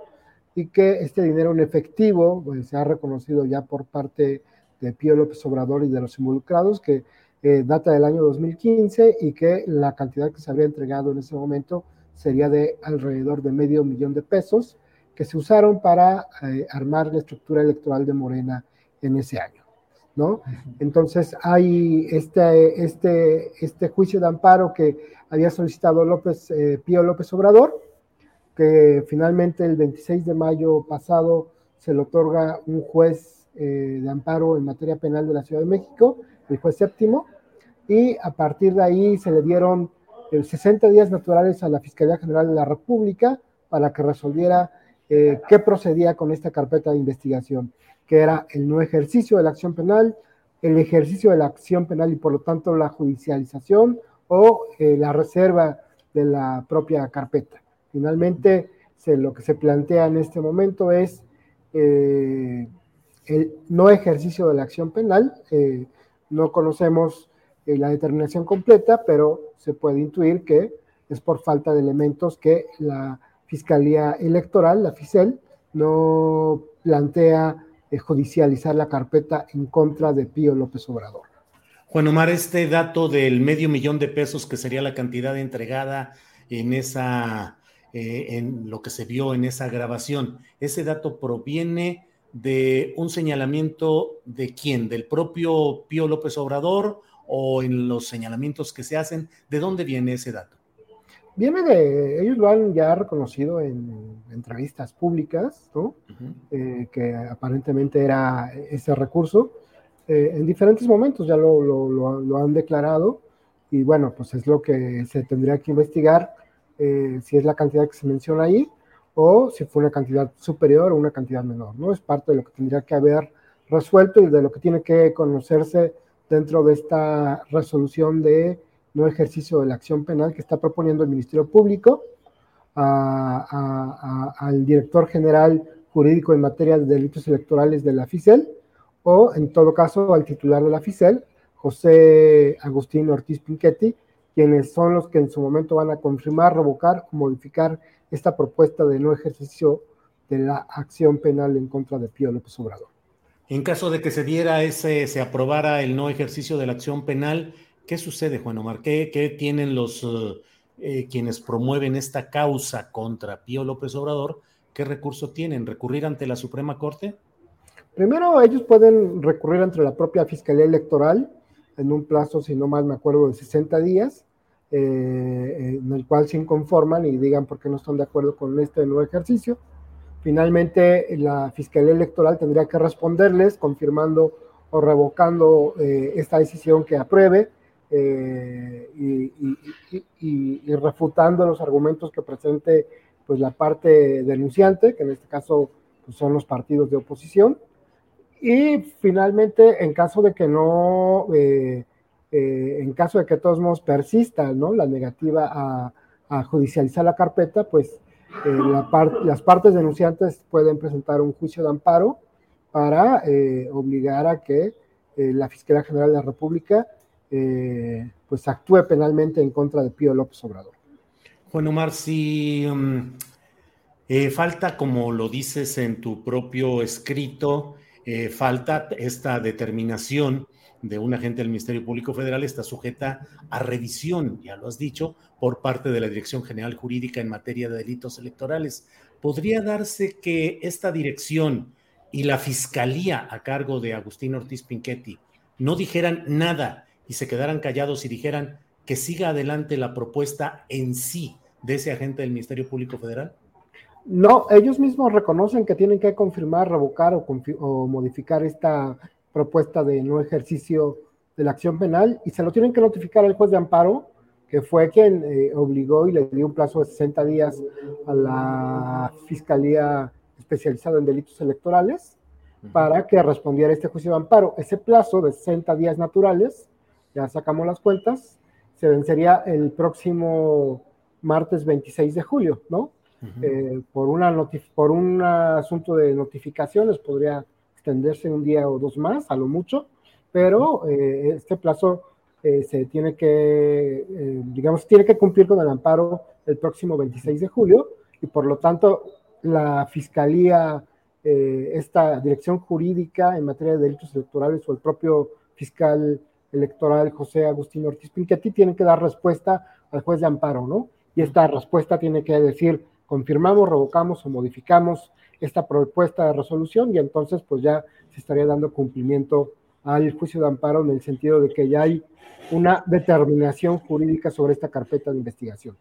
y que este dinero en efectivo pues, se ha reconocido ya por parte de Pío López Obrador y de los involucrados, que eh, data del año 2015 y que la cantidad que se habría entregado en ese momento sería de alrededor de medio millón de pesos que se usaron para eh, armar la estructura electoral de Morena en ese año. ¿No? Entonces hay este, este, este juicio de amparo que había solicitado López, eh, Pío López Obrador, que finalmente el 26 de mayo pasado se le otorga un juez de amparo en materia penal de la Ciudad de México, el juez séptimo, y a partir de ahí se le dieron 60 eh, días naturales a la Fiscalía General de la República para que resolviera eh, qué procedía con esta carpeta de investigación, que era el no ejercicio de la acción penal, el ejercicio de la acción penal y por lo tanto la judicialización o eh, la reserva de la propia carpeta. Finalmente, lo que se plantea en este momento es el no ejercicio de la acción penal, no conocemos eh, la determinación completa, pero se puede intuir que es por falta de elementos que la Fiscalía Electoral, la FICEL, no plantea eh, judicializar la carpeta en contra de Pío López Obrador. Juan Omar, este dato del medio millón de pesos que sería la cantidad entregada en esa, eh, en lo que se vio en esa grabación, ¿ese dato proviene de un señalamiento de quién? ¿Del propio Pío López Obrador o en los señalamientos que se hacen? ¿De dónde viene ese dato? Viene de, ellos lo han ya reconocido en entrevistas públicas, ¿no? Eh, que aparentemente era ese recurso. Eh, en diferentes momentos ya lo, lo, lo, han declarado y bueno, pues es lo que se tendría que investigar eh, si es la cantidad que se menciona ahí o si fue una cantidad superior o una cantidad menor, ¿no? Es parte de lo que tendría que haber resuelto y de lo que tiene que conocerse dentro de esta resolución de no ejercicio de la acción penal que está proponiendo el Ministerio Público al director general jurídico en materia de delitos electorales de la FICEL o en todo caso al titular de la FICEL, José Agustín Ortiz Pinchetti, quienes son los que en su momento van a confirmar, revocar o modificar esta propuesta de no ejercicio de la acción penal en contra de Pío López Obrador. En caso de que se diera ese, se aprobara el no ejercicio de la acción penal, ¿Qué sucede, Juan Omar? ¿Qué, tienen los eh, quienes promueven esta causa contra Pío López Obrador? ¿Qué recurso tienen? ¿Recurrir ante la Suprema Corte? Primero, ellos pueden recurrir ante la propia Fiscalía Electoral en un plazo, si no mal me acuerdo, de 60 días, eh, en el cual se inconforman y digan por qué no están de acuerdo con este nuevo ejercicio. Finalmente, la Fiscalía Electoral tendría que responderles confirmando o revocando eh, esta decisión que apruebe eh, y, refutando los argumentos que presente pues, la parte denunciante, que en este caso pues, son los partidos de oposición. Y finalmente, en caso de que no, eh, eh, en caso de que de todos modos persista ¿no? la negativa a, judicializar la carpeta, pues las partes denunciantes pueden presentar un juicio de amparo para obligar a que la Fiscalía General de la República eh, pues actúe penalmente en contra de Pío López Obrador. Juan Omar, si mm, eh, falta, como lo dices en tu propio escrito, eh, falta esta determinación de un agente del Ministerio Público Federal, está sujeta a revisión, ya lo has dicho, por parte de la Dirección General Jurídica en materia de delitos electorales. ¿Podría darse que esta dirección y la Fiscalía a cargo de Agustín Ortiz Pinchetti no dijeran nada y se quedaran callados y dijeran que siga adelante la propuesta en sí de ese agente del Ministerio Público Federal? No, ellos mismos reconocen que tienen que confirmar, revocar o, modificar esta propuesta de no ejercicio de la acción penal y se lo tienen que notificar al juez de amparo, que fue quien eh, obligó y le dio un plazo de 60 días a la Fiscalía especializada en delitos electorales para que respondiera a este juicio de amparo. Ese plazo de 60 días naturales ya sacamos las cuentas, se vencería el próximo martes 26 de julio, ¿no? Eh, por, una por un asunto de notificaciones podría extenderse un día o dos más, a lo mucho, pero eh, este plazo eh, se tiene que, digamos, tiene que cumplir con el amparo el próximo 26 de julio y por lo tanto la Fiscalía, esta dirección jurídica en materia de delitos electorales o el propio fiscal electoral José Agustín Ortiz Pinchetti tiene que dar respuesta al juez de amparo, ¿no? Y esta respuesta tiene que decir, confirmamos, revocamos o modificamos esta propuesta de resolución y entonces pues ya se estaría dando cumplimiento al juicio de amparo en el sentido de que ya hay una determinación jurídica sobre esta carpeta de investigación.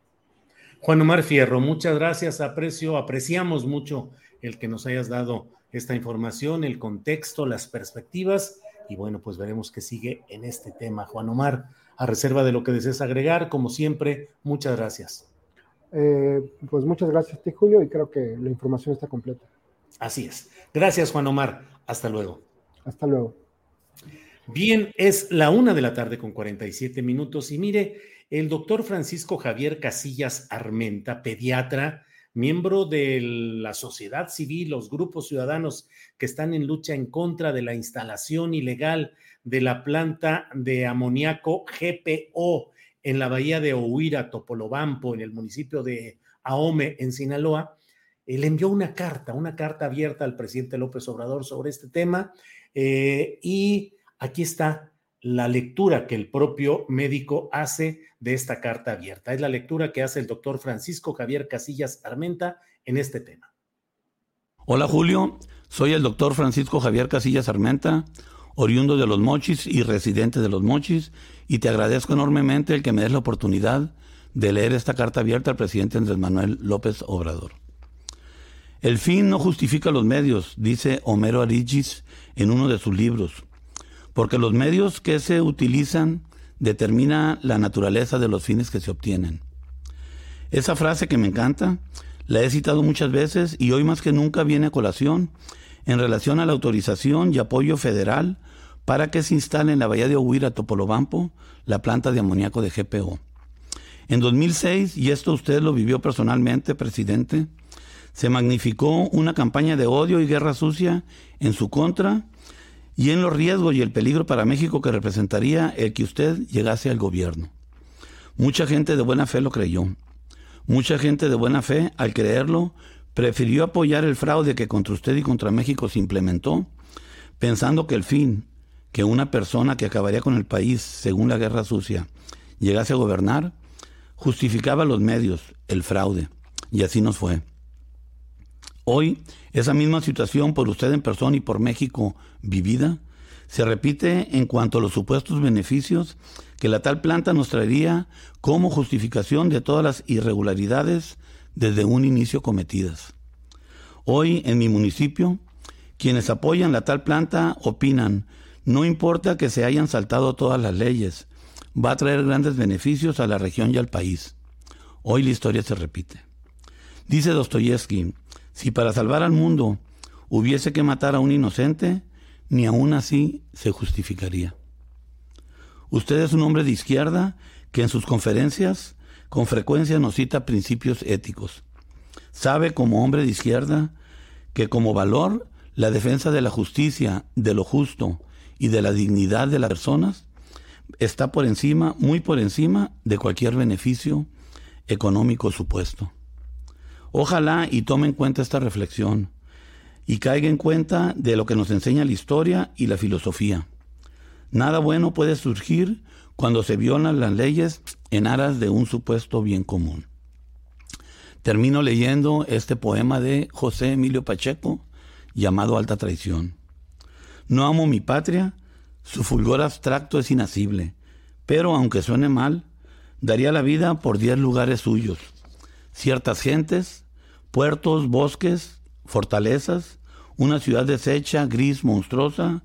Juan Omar Fierro, muchas gracias, aprecio, apreciamos mucho el que nos hayas dado esta información, el contexto, las perspectivas y bueno, pues veremos qué sigue en este tema. Juan Omar, a reserva de lo que desees agregar, como siempre, muchas gracias. Eh, pues muchas gracias a ti, Julio, y creo que la información está completa. Así es. Gracias, Juan Omar. Hasta luego. Hasta luego. Bien, es la una de la tarde con 47 minutos y mire, el doctor Francisco Javier Casillas Armenta, pediatra, miembro de la sociedad civil, los grupos ciudadanos que están en lucha en contra de la instalación ilegal de la planta de amoníaco GPO en la bahía de Ohuira, Topolobampo, en el municipio de Ahome, en Sinaloa, le envió una carta, una carta abierta al presidente López Obrador sobre este tema. Eh, y aquí está la lectura que el propio médico hace de esta carta abierta. Es la lectura que hace el doctor Francisco Javier Casillas Armenta en este tema. Hola Julio, soy el doctor Francisco Javier Casillas Armenta, oriundo de Los Mochis y residente de Los Mochis, y te agradezco enormemente el que me des la oportunidad de leer esta carta abierta al presidente Andrés Manuel López Obrador. El fin no justifica los medios, dice Homero Arigis en uno de sus libros, porque los medios que se utilizan determina la naturaleza de los fines que se obtienen. Esa frase que me encanta, la he citado muchas veces y hoy más que nunca viene a colación en relación a la autorización y apoyo federal para que se instale en la bahía de Ohuira, Topolobampo, la planta de amoníaco de GPO. En 2006, y esto usted lo vivió personalmente, presidente, se magnificó una campaña de odio y guerra sucia en su contra y en los riesgos y el peligro para México que representaría el que usted llegase al gobierno. Mucha gente de buena fe lo creyó. Mucha gente de buena fe, al creerlo, prefirió apoyar el fraude que contra usted y contra México se implementó, pensando que el fin, que una persona que acabaría con el país según la guerra sucia llegase a gobernar, justificaba los medios, el fraude. Y así nos fue. Hoy, esa misma situación por usted en persona y por México vivida, se repite en cuanto a los supuestos beneficios que la tal planta nos traería como justificación de todas las irregularidades desde un inicio cometidas. Hoy, en mi municipio, quienes apoyan la tal planta opinan, no importa que se hayan saltado todas las leyes, va a traer grandes beneficios a la región y al país. Hoy la historia se repite. Dice Dostoyevsky, si para salvar al mundo hubiese que matar a un inocente, ni aún así se justificaría. Usted es un hombre de izquierda que en sus conferencias con frecuencia nos cita principios éticos. Sabe como hombre de izquierda que como valor la defensa de la justicia, de lo justo y de la dignidad de las personas está por encima, muy por encima de cualquier beneficio económico supuesto. Ojalá y tome en cuenta esta reflexión y caiga en cuenta de lo que nos enseña la historia y la filosofía. Nada bueno puede surgir cuando se violan las leyes en aras de un supuesto bien común. Termino leyendo este poema de José Emilio Pacheco llamado Alta Traición. No amo mi patria, su fulgor abstracto es inacible, pero aunque suene mal, daría la vida por diez lugares suyos, ciertas gentes, puertos, bosques, fortalezas, una ciudad deshecha, gris, monstruosa,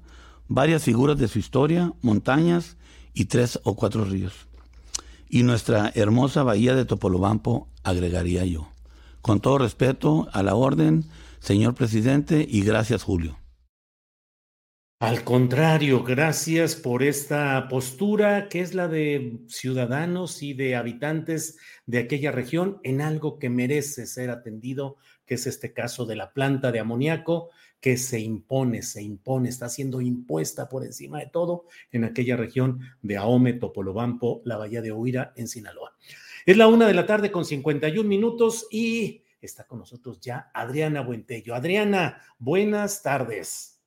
varias figuras de su historia, montañas y tres o cuatro ríos. Y nuestra hermosa bahía de Topolobampo, agregaría yo. Con todo respeto a la orden, señor presidente, y gracias, Julio. Al contrario, gracias por esta postura que es la de ciudadanos y de habitantes de aquella región en algo que merece ser atendido, que es este caso de la planta de amoníaco que se impone, se impone, está siendo impuesta por encima de todo en aquella región de Ahome, Topolobampo, la Bahía de Huira, en Sinaloa. Es la una de la tarde con 51 minutos y está con nosotros ya Adriana Buentello. Adriana, buenas tardes.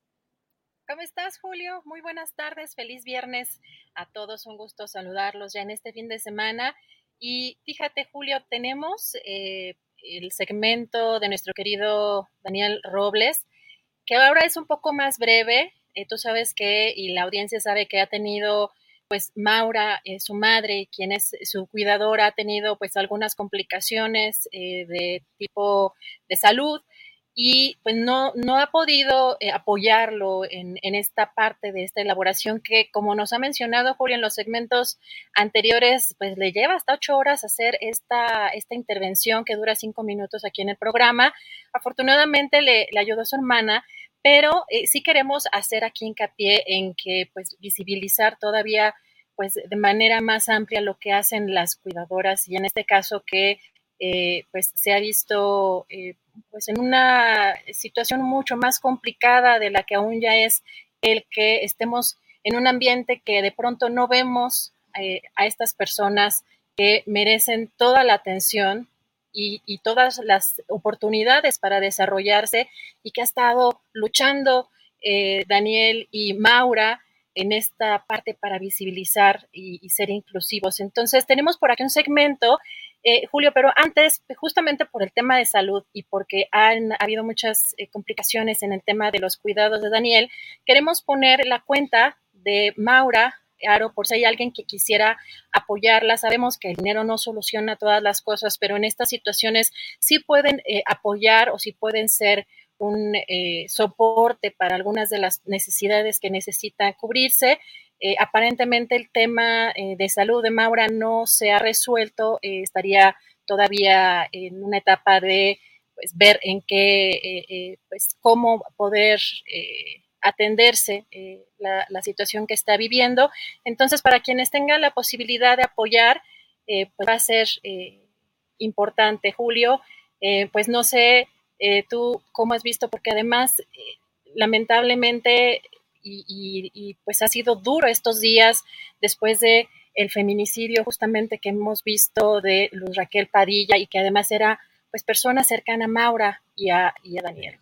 ¿Cómo estás, Julio? Muy buenas tardes, feliz viernes a todos, un gusto saludarlos ya en este fin de semana. Y fíjate, Julio, tenemos eh, el segmento de nuestro querido Daniel Robles, que ahora es un poco más breve. Eh, tú sabes que, y la audiencia sabe que ha tenido, pues Maura, eh, su madre, quien es su cuidadora, ha tenido pues algunas complicaciones de tipo de salud y pues no, no ha podido eh, apoyarlo en, esta parte de esta elaboración que, como nos ha mencionado Julio en los segmentos anteriores, pues le lleva hasta ocho horas hacer esta, esta intervención que dura cinco minutos aquí en el programa. Afortunadamente le, le ayudó a su hermana, pero eh, sí queremos hacer aquí hincapié en que pues visibilizar todavía pues de manera más amplia lo que hacen las cuidadoras y en este caso que eh, pues se ha visto eh, pues en una situación mucho más complicada de la que aún ya es el que estemos en un ambiente que de pronto no vemos eh, a estas personas que merecen toda la atención y, todas las oportunidades para desarrollarse y que ha estado luchando eh, Daniel y Maura en esta parte para visibilizar y, ser inclusivos. Entonces, tenemos por aquí un segmento, eh, Julio, pero antes, justamente por el tema de salud y porque han habido muchas eh, complicaciones en el tema de los cuidados de Daniel, queremos poner la cuenta de Maura. Aro, por si hay alguien que quisiera apoyarla, sabemos que el dinero no soluciona todas las cosas, pero en estas situaciones sí pueden eh, apoyar o sí pueden ser un eh, soporte para algunas de las necesidades que necesitan cubrirse. Eh, aparentemente el tema eh, de salud de Maura no se ha resuelto, estaría todavía en una etapa de pues, ver en qué, pues cómo poder atenderse la, la, situación que está viviendo. Entonces, para quienes tengan la posibilidad de apoyar, pues va a ser importante, Julio. pues no sé eh, ¿Tú cómo has visto? Porque además, eh, lamentablemente, y, pues ha sido duro estos días después de el feminicidio justamente que hemos visto de Luz Raquel Padilla y que además era pues persona cercana a Maura y a, y a Daniel.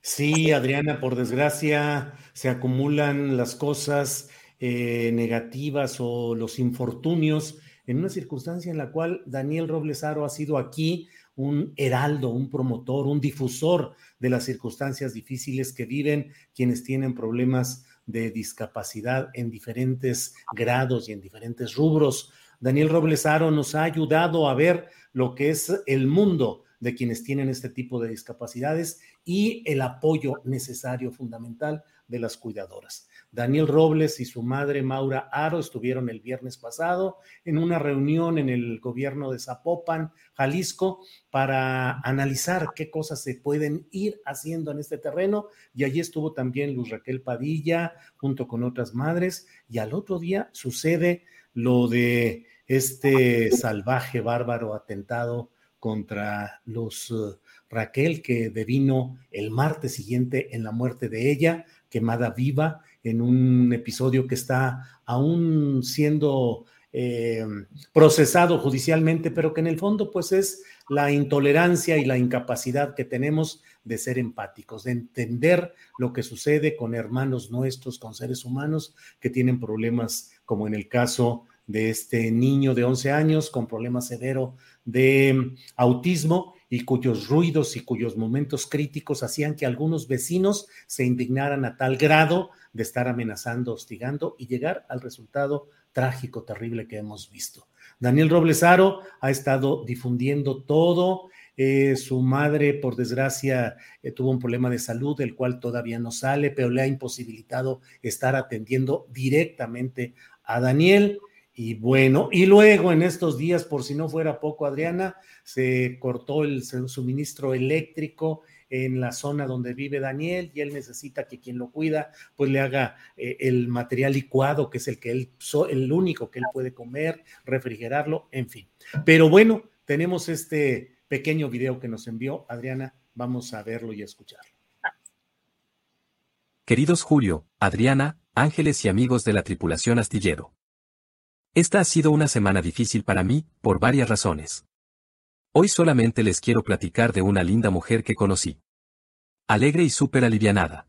Sí, Adriana, por desgracia se acumulan las cosas eh, negativas o los infortunios en una circunstancia en la cual Daniel Robles Aro ha sido aquí un heraldo, un promotor, un difusor de las circunstancias difíciles que viven quienes tienen problemas de discapacidad en diferentes grados y en diferentes rubros. Daniel Robles Aro nos ha ayudado a ver lo que es el mundo de quienes tienen este tipo de discapacidades y el apoyo necesario, fundamental de las cuidadoras. Daniel Robles y su madre Maura Aro estuvieron el viernes pasado en una reunión en el gobierno de Zapopan, Jalisco, para analizar qué cosas se pueden ir haciendo en este terreno. Y allí estuvo también Luz Raquel Padilla junto con otras madres. Y al otro día sucede lo de este salvaje, bárbaro atentado contra los uh, Raquel, que devino el martes siguiente en la muerte de ella, quemada viva en un episodio que está aún siendo eh, procesado judicialmente, pero que en el fondo pues es la intolerancia y la incapacidad que tenemos de ser empáticos, de entender lo que sucede con hermanos nuestros, con seres humanos que tienen problemas, como en el caso de este niño de 11 años con problema severo de autismo y cuyos ruidos y cuyos momentos críticos hacían que algunos vecinos se indignaran a tal grado de estar amenazando, hostigando y llegar al resultado trágico, terrible que hemos visto. Daniel Roblesaro ha estado difundiendo todo. Eh, su madre, por desgracia, eh, tuvo un problema de salud, del cual todavía no sale, pero le ha imposibilitado estar atendiendo directamente a Daniel. Y bueno, y luego en estos días, por si no fuera poco, Adriana, se cortó el suministro eléctrico en la zona donde vive Daniel y él necesita que quien lo cuida pues le haga eh, el material licuado, que es el que él, el único que él puede comer, refrigerarlo, en fin. Pero bueno, tenemos este pequeño video que nos envió Adriana, vamos a verlo y escucharlo. Queridos Julio, Adriana, ángeles y amigos de la tripulación astillero. Esta ha sido una semana difícil para mí, por varias razones. Hoy solamente les quiero platicar de una linda mujer que conocí. Alegre y súper alivianada.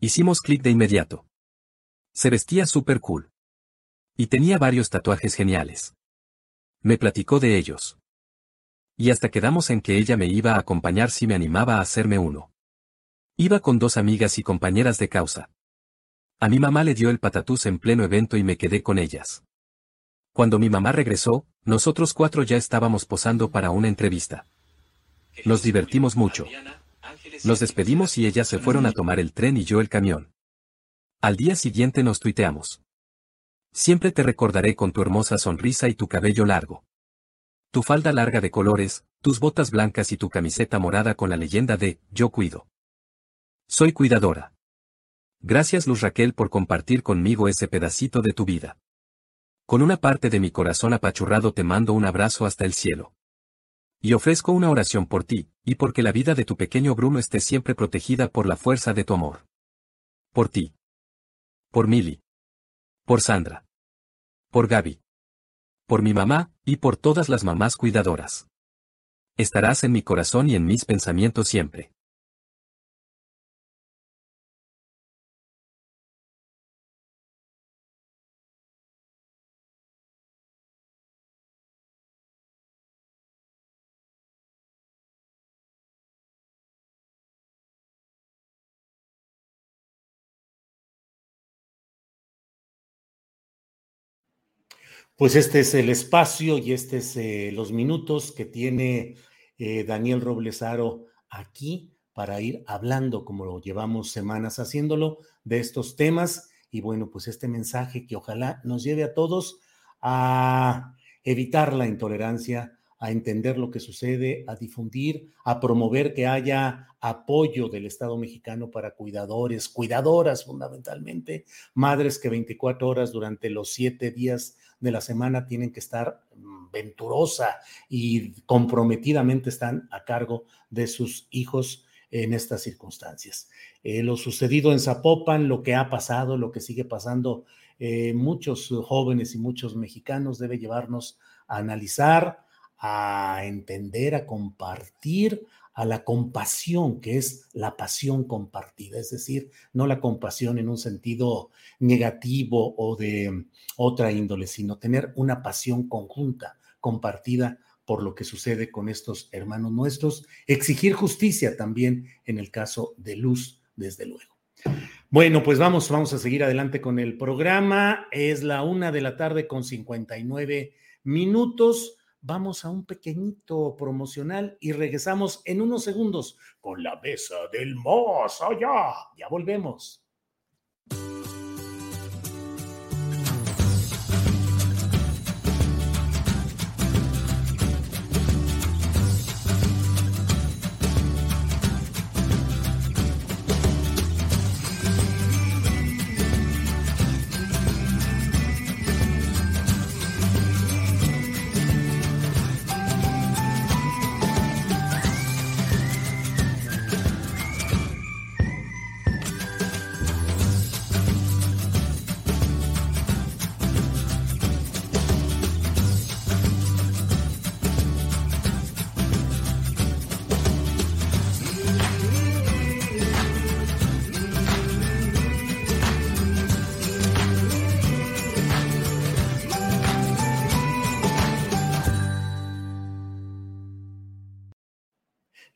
Hicimos clic de inmediato. Se vestía súper cool. Y tenía varios tatuajes geniales. Me platicó de ellos. Y hasta quedamos en que ella me iba a acompañar si me animaba a hacerme uno. Iba con dos amigas y compañeras de causa. A mi mamá le dio el patatús en pleno evento y me quedé con ellas. Cuando mi mamá regresó, nosotros cuatro ya estábamos posando para una entrevista. Nos divertimos mucho. Nos despedimos y ellas se fueron a tomar el tren y yo el camión. Al día siguiente nos tuiteamos. Siempre te recordaré con tu hermosa sonrisa y tu cabello largo. Tu falda larga de colores, tus botas blancas y tu camiseta morada con la leyenda de Yo cuido. Soy cuidadora. Gracias Luz Raquel por compartir conmigo ese pedacito de tu vida. Con una parte de mi corazón apachurrado te mando un abrazo hasta el cielo. Y ofrezco una oración por ti, y porque la vida de tu pequeño Bruno esté siempre protegida por la fuerza de tu amor. Por ti. Por Milly. Por Sandra. Por Gaby. Por mi mamá, y por todas las mamás cuidadoras. Estarás en mi corazón y en mis pensamientos siempre. Pues este es el espacio y este es eh, los minutos que tiene eh, Daniel Roblesaro aquí para ir hablando, como lo llevamos semanas haciéndolo, de estos temas. Y bueno, pues este mensaje que ojalá nos lleve a todos a evitar la intolerancia, a entender lo que sucede, a difundir, a promover que haya apoyo del Estado mexicano para cuidadores, cuidadoras fundamentalmente, madres que 24 horas durante los siete días de la semana tienen que estar mm, venturosa y comprometidamente están a cargo de sus hijos en estas circunstancias. Eh, lo sucedido en Zapopan, lo que ha pasado, lo que sigue pasando, eh, muchos jóvenes y muchos mexicanos debe llevarnos a analizar, a entender, a compartir, a la compasión, que es la pasión compartida, es decir, no la compasión en un sentido negativo o de otra índole, sino tener una pasión conjunta, compartida por lo que sucede con estos hermanos nuestros, exigir justicia también en el caso de Luz, desde luego. Bueno, pues vamos, vamos a seguir adelante con el programa. Es la una de la tarde con 59 minutos vamos a un pequeñito promocional y regresamos en unos segundos con la mesa del más allá. Ya volvemos.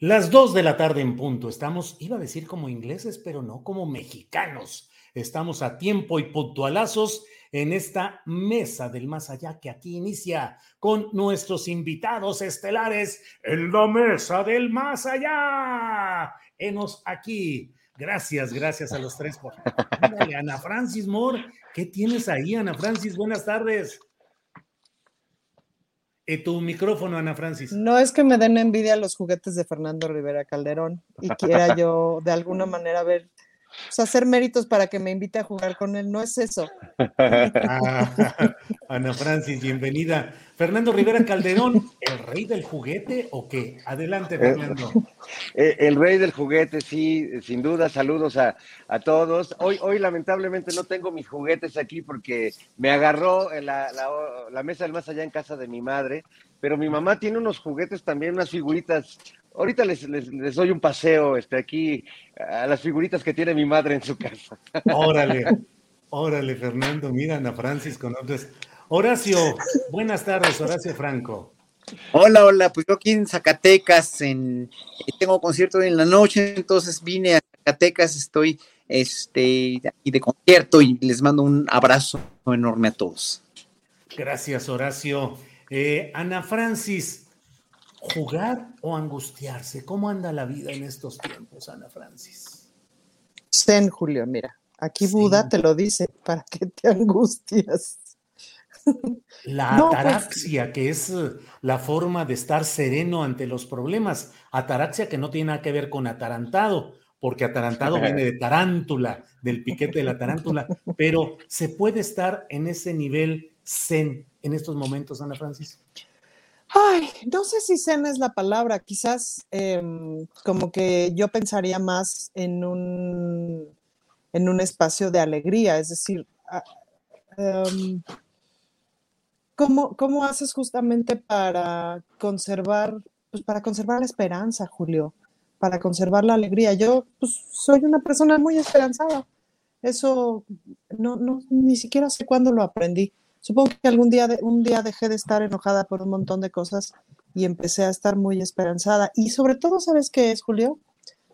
Las dos de la tarde en punto. Estamos, iba a decir como ingleses, pero no como mexicanos. Estamos a tiempo y puntualazos en esta mesa del más allá que aquí inicia con nuestros invitados estelares en la mesa del más allá. Enos aquí. Gracias, gracias a los tres por. Ana Francis Moore, ¿qué tienes ahí, Ana Francis? Buenas tardes. Eh, tu micrófono, Ana Francis. No es que me den envidia los juguetes de Fernando Rivera Calderón y quiera yo de alguna manera ver, hacer méritos para que me invite a jugar con él, no es eso. Ah, Ana Francis, bienvenida. Fernando Rivera Calderón, ¿el rey del juguete o qué? Adelante, eh, Fernando. Eh, el rey del juguete, sí, sin duda, saludos a, todos. Hoy, hoy lamentablemente no tengo mis juguetes aquí porque me agarró la, la, mesa del más allá en casa de mi madre, pero mi mamá tiene unos juguetes también, unas figuritas. Ahorita les, les, doy un paseo este, aquí a las figuritas que tiene mi madre en su casa. Órale, órale, Fernando, mira, Ana Francis, con Horacio, buenas tardes, Horacio Franco. Hola, hola, pues yo aquí en Zacatecas, en, tengo concierto en la noche, entonces vine a Zacatecas, estoy este, aquí de concierto y les mando un abrazo enorme a todos. Gracias, Horacio. Eh, Ana Francis, ¿jugar o angustiarse? ¿Cómo anda la vida en estos tiempos, Ana Francis? Zen, Julio, mira, aquí Buda te lo dice, ¿para qué te angustias? La pues, ataraxia, que es eh, la forma de estar sereno ante los problemas. Ataraxia que no tiene nada que ver con atarantado, porque atarantado viene de tarántula, del piquete de la tarántula, pero se puede estar en ese nivel zen en estos momentos, Ana Francis. Ay, no sé si zen es la palabra, quizás em, como que yo pensaría más en un, en un espacio de alegría, es decir, em, ¿cómo, ¿cómo haces justamente para conservar, pues para conservar la esperanza, Julio? Para conservar la alegría. Yo pues, soy una persona muy esperanzada. Eso no, no, ni siquiera sé cuándo lo aprendí. Supongo que algún día, de, un día dejé de estar enojada por un montón de cosas y empecé a estar muy esperanzada. Y sobre todo, ¿sabes qué es, Julio?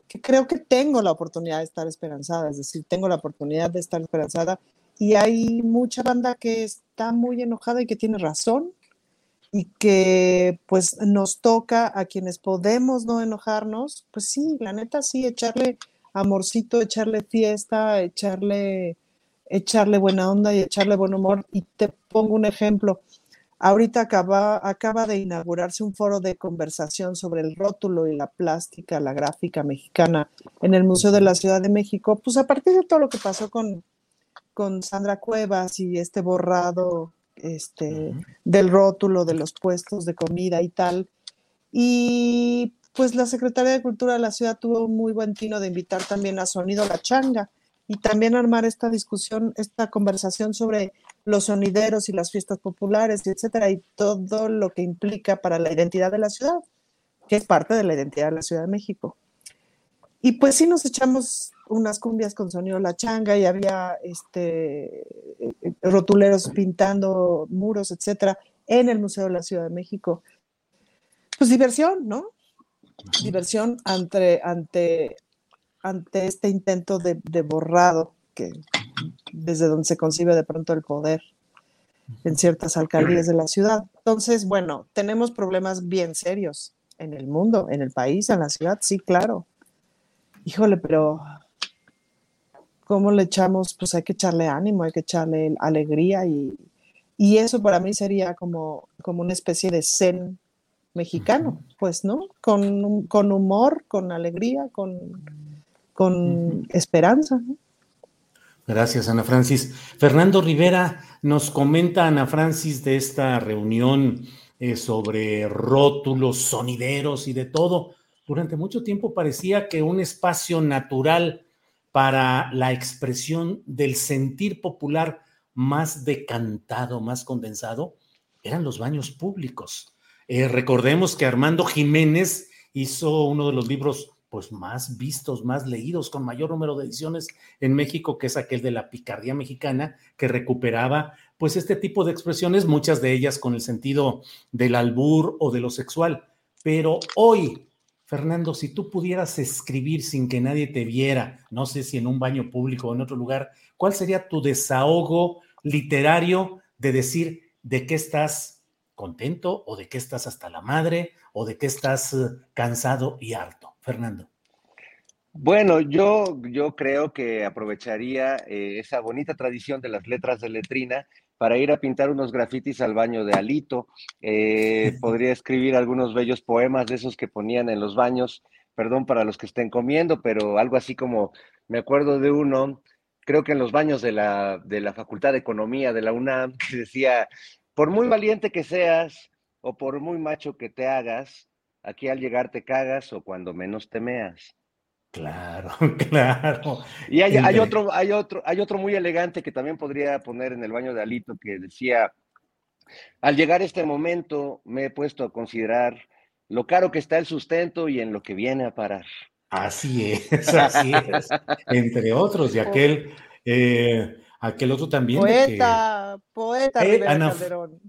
Que creo que tengo la oportunidad de estar esperanzada, es decir, tengo la oportunidad de estar esperanzada y hay mucha banda que está muy enojada y que tiene razón y que pues nos toca a quienes podemos no enojarnos, pues sí, la neta sí, echarle amorcito, echarle fiesta, echarle, echarle buena onda y echarle buen humor. Y te pongo un ejemplo. Ahorita acaba, acaba de inaugurarse un foro de conversación sobre el rótulo y la plástica, la gráfica mexicana en el Museo de la Ciudad de México. Pues a partir de todo lo que pasó con, con Sandra Cuevas y este borrado este, del rótulo de los puestos de comida y tal. Y pues la Secretaría de Cultura de la ciudad tuvo un muy buen tino de invitar también a Sonido La Changa y también armar esta discusión, esta conversación sobre los sonideros y las fiestas populares, etcétera, y todo lo que implica para la identidad de la ciudad, que es parte de la identidad de la Ciudad de México. Y pues sí nos echamos unas cumbias con sonido La Changa y había este, rotuleros pintando muros, etcétera, en el Museo de la Ciudad de México. Pues diversión, ¿no? diversión ante, ante, ante este intento de, borrado que desde donde se concibe de pronto el poder en ciertas alcaldías de la ciudad. Entonces, bueno, tenemos problemas bien serios en el mundo, en el país, en la ciudad, sí, claro. Híjole, pero ¿cómo le echamos? Pues hay que echarle ánimo, hay que echarle alegría y, y eso para mí sería como, como una especie de zen mexicano, pues, ¿no? Con, con, humor, con alegría, con, con esperanza. Gracias, Ana Francis. Fernando Rivera nos comenta, Ana Francis, de esta reunión eh, sobre rótulos, sonideros y de todo. Durante mucho tiempo parecía que un espacio natural para la expresión del sentir popular más decantado, más condensado, eran los baños públicos. Eh, recordemos que Armando Jiménez hizo uno de los libros pues más vistos, más leídos, con mayor número de ediciones en México, que es aquel de la picardía mexicana, que recuperaba pues este tipo de expresiones, muchas de ellas con el sentido del albur o de lo sexual. Pero hoy, Fernando, si tú pudieras escribir sin que nadie te viera, no sé si en un baño público o en otro lugar, ¿cuál sería tu desahogo literario de decir de qué estás contento o de qué estás hasta la madre o de qué estás eh, cansado y harto? Fernando. Bueno, yo, yo creo que aprovecharía eh, esa bonita tradición de las letras de letrina para ir a pintar unos grafitis al baño de Alito. Eh, podría escribir algunos bellos poemas de esos que ponían en los baños, perdón para los que estén comiendo, pero algo así como, me acuerdo de uno, creo que en los baños de la, de la Facultad de Economía de la UNAM, que decía, por muy valiente que seas o por muy macho que te hagas, aquí al llegar te cagas o cuando menos temeas. Claro, claro. Y hay, otro, hay otro, hay otro muy elegante que también podría poner en el baño de Alito que decía, al llegar este momento me he puesto a considerar lo caro que está el sustento y en lo que viene a parar. Así es, así es. Entre otros, y aquel eh, aquel otro también. Poeta, poeta eh, Ana, Calderón.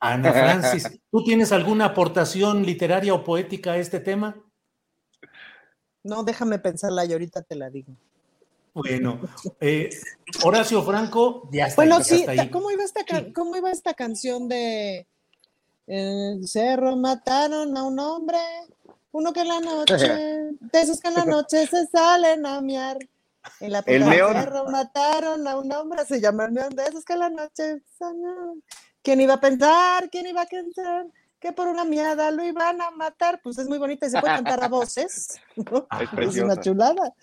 Ana Francis, ¿tú tienes alguna aportación literaria o poética a este tema? No, déjame pensarla y ahorita te la digo. Bueno, eh, Horacio Franco, ya está. Bueno, sí, ¿cómo, iba esta, ¿cómo iba esta canción de El cerro mataron a un hombre? Uno que en la noche, de esos que en la noche se salen a miar. En la el mataron a un hombre, se llama el león de esos que la noche ¿Quién iba a pensar? ¿Quién iba a pensar? Que por una miada lo iban a matar. Pues es muy bonita y se puede cantar a voces. Es, una chulada.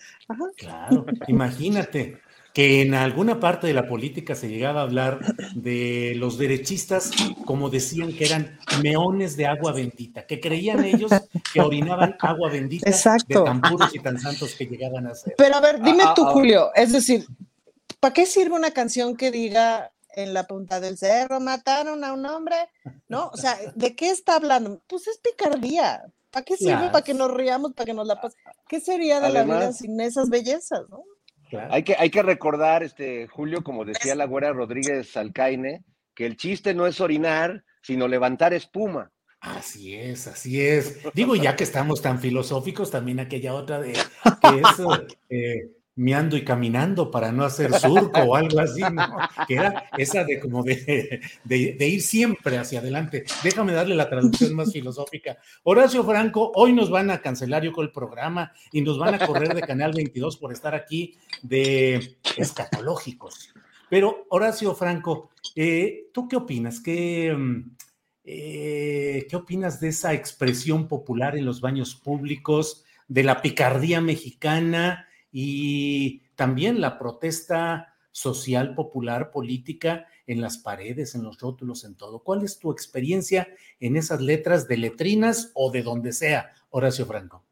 Claro, imagínate que en alguna parte de la política se llegaba a hablar de los derechistas como decían que eran meones de agua bendita, que creían ellos que orinaban agua bendita de tan puros y tan santos que llegaban a ser. Pero a ver, dime ah, tú, ah, ah. Julio, es decir, ¿para qué sirve una canción que diga en la punta del cerro mataron a un hombre, ¿no? O sea, ¿de qué está hablando? Pues es picardía. ¿Para qué sirve? Claro. ¿Para que nos riamos? ¿Para que nos la pasemos? ¿Qué sería de la vida Además- sin esas bellezas, no? Hay que, hay que recordar, este, Julio, como decía la güera Rodríguez Alcaine, que el chiste no es orinar, sino levantar espuma. Así es, así es. Digo, ya que estamos tan filosóficos, también aquella otra de que es eh, meando y caminando para no hacer surco o algo así, ¿no? Que era esa de como de, de- ir siempre hacia adelante. Déjame darle la traducción más filosófica. Horacio Franco, hoy nos van a cancelar yo con el programa y nos van a correr de Canal 22 por estar aquí de escatológicos. Pero, Horacio Franco, eh, ¿tú qué opinas? ¿Qué, eh, ¿Qué opinas de esa expresión popular en los baños públicos, de la picardía mexicana y también la protesta social, popular, política en las paredes, en los rótulos, en todo? ¿Cuál es tu experiencia en esas letras de letrinas o de donde sea, Horacio Franco?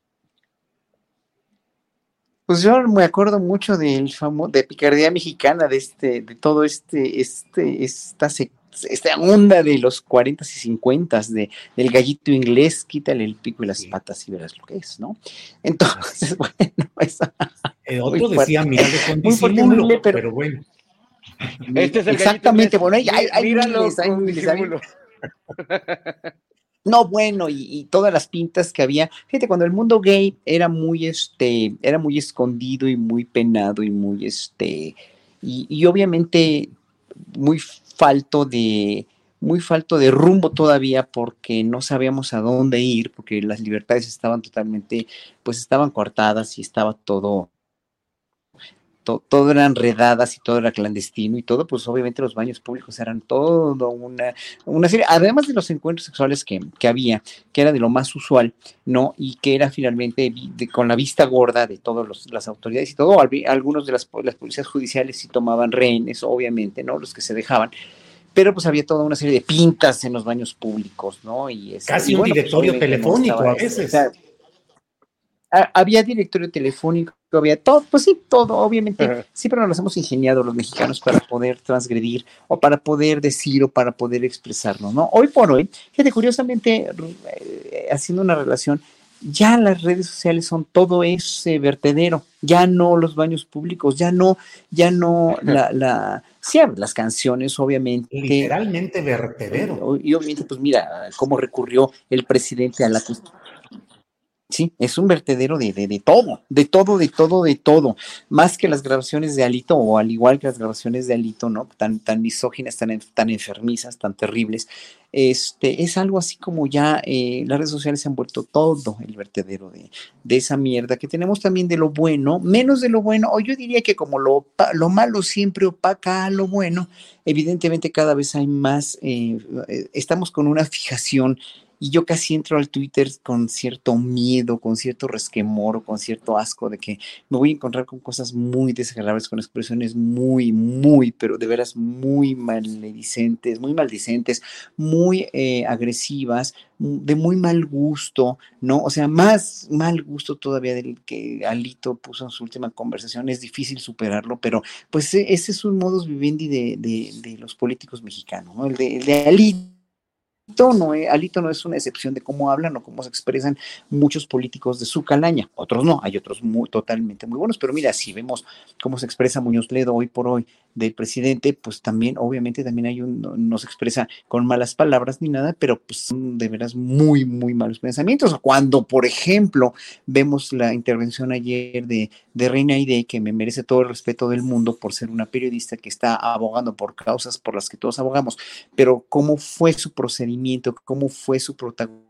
Pues yo me acuerdo mucho del de picardía mexicana, de este, de todo este, este, esta, esta onda de los 40 y 50 de, del gallito inglés, quítale el pico y las patas y verás lo que es, ¿no? Entonces, bueno, eso. Eh, muy otro decía, fuerte. míralo con Muy fuerte, disimulo, pero- pero bueno. Este es el Exactamente, bueno, hay, hay, hay Míralo miles, hay miles, hay-. No, bueno, y, y todas las pintas que había. Fíjate, cuando el mundo gay era muy, este, era muy escondido y muy penado y muy, este, y, y obviamente muy falto de, muy falto de rumbo todavía porque no sabíamos a dónde ir, porque las libertades estaban totalmente, pues estaban cortadas y estaba todo, to- todo eran redadas y todo era clandestino y todo, pues obviamente los baños públicos eran todo una, una serie, además de los encuentros sexuales que, que había, que era de lo más usual, ¿no? Y que era finalmente de- con la vista gorda de todas las autoridades y todo, al- algunos de las, las policías judiciales sí tomaban rehenes, obviamente, ¿no? Los que se dejaban. Pero pues había toda una serie de pintas en los baños públicos, ¿no? Y este, Casi y un pues, directorio no telefónico estaba a o veces. sea, había directorio telefónico, había todo, pues sí, todo, obviamente, siempre nos hemos ingeniado los mexicanos para poder transgredir o para poder decir o para poder expresarnos, ¿no? Hoy por hoy, fíjate, curiosamente, eh, haciendo una relación, ya las redes sociales son todo ese vertedero, ya no los baños públicos, ya no, ya no la, la, sí, las canciones, obviamente. Literalmente vertedero. Y obviamente, pues mira, cómo recurrió el presidente a la. Sí, es un vertedero de, de, de todo, de todo, de todo, de todo. Más que las grabaciones de Alito, o al igual que las grabaciones de Alito, ¿no? Tan, tan misóginas, tan, tan enfermizas, tan terribles. Este, es algo así como ya eh, las redes sociales se han vuelto todo el vertedero de, de esa mierda que tenemos también de lo bueno, menos de lo bueno, o yo diría que como lo, lo malo siempre opaca a lo bueno, evidentemente cada vez hay más, eh, eh, estamos con una fijación y yo casi entro al Twitter con cierto miedo, con cierto resquemor con cierto asco de que me voy a encontrar con cosas muy desagradables, con expresiones muy, muy, pero de veras muy maledicentes, muy maldicentes, muy eh, agresivas, de muy mal gusto, ¿no? O sea, más mal gusto todavía del que Alito puso en su última conversación. Es difícil superarlo, pero pues e- ese es un modus vivendi de, de- de los políticos mexicanos, ¿no? El de, el de Alito. No, eh, Alito no es una excepción de cómo hablan o cómo se expresan muchos políticos de su calaña. Otros no, hay otros muy, totalmente muy buenos, pero mira, si vemos cómo se expresa Muñoz Ledo hoy por hoy del presidente, pues también, obviamente, también hay un, no, se expresa con malas palabras ni nada, pero pues son de veras muy, muy malos pensamientos. Cuando, por ejemplo, vemos la intervención ayer de, de Reina Ide, que me merece todo el respeto del mundo por ser una periodista que está abogando por causas por las que todos abogamos, pero cómo fue su procedimiento, cómo fue su protagonismo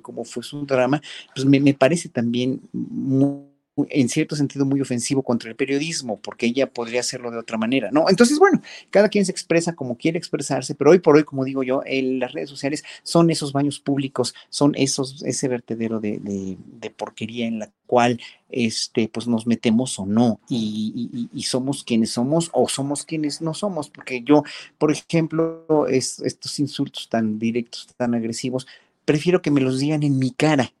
cómo fue su drama, pues me, me parece también muy en cierto sentido muy ofensivo contra el periodismo, porque ella podría hacerlo de otra manera, ¿no? Entonces, bueno, cada quien se expresa como quiere expresarse, pero hoy por hoy, como digo yo, el- las redes sociales son esos baños públicos, son esos, ese vertedero de, porquería en la cual este, pues nos metemos o no, y, somos quienes somos o somos quienes no somos, porque yo, por ejemplo, es- estos insultos tan directos, tan agresivos, prefiero que me los digan en mi cara,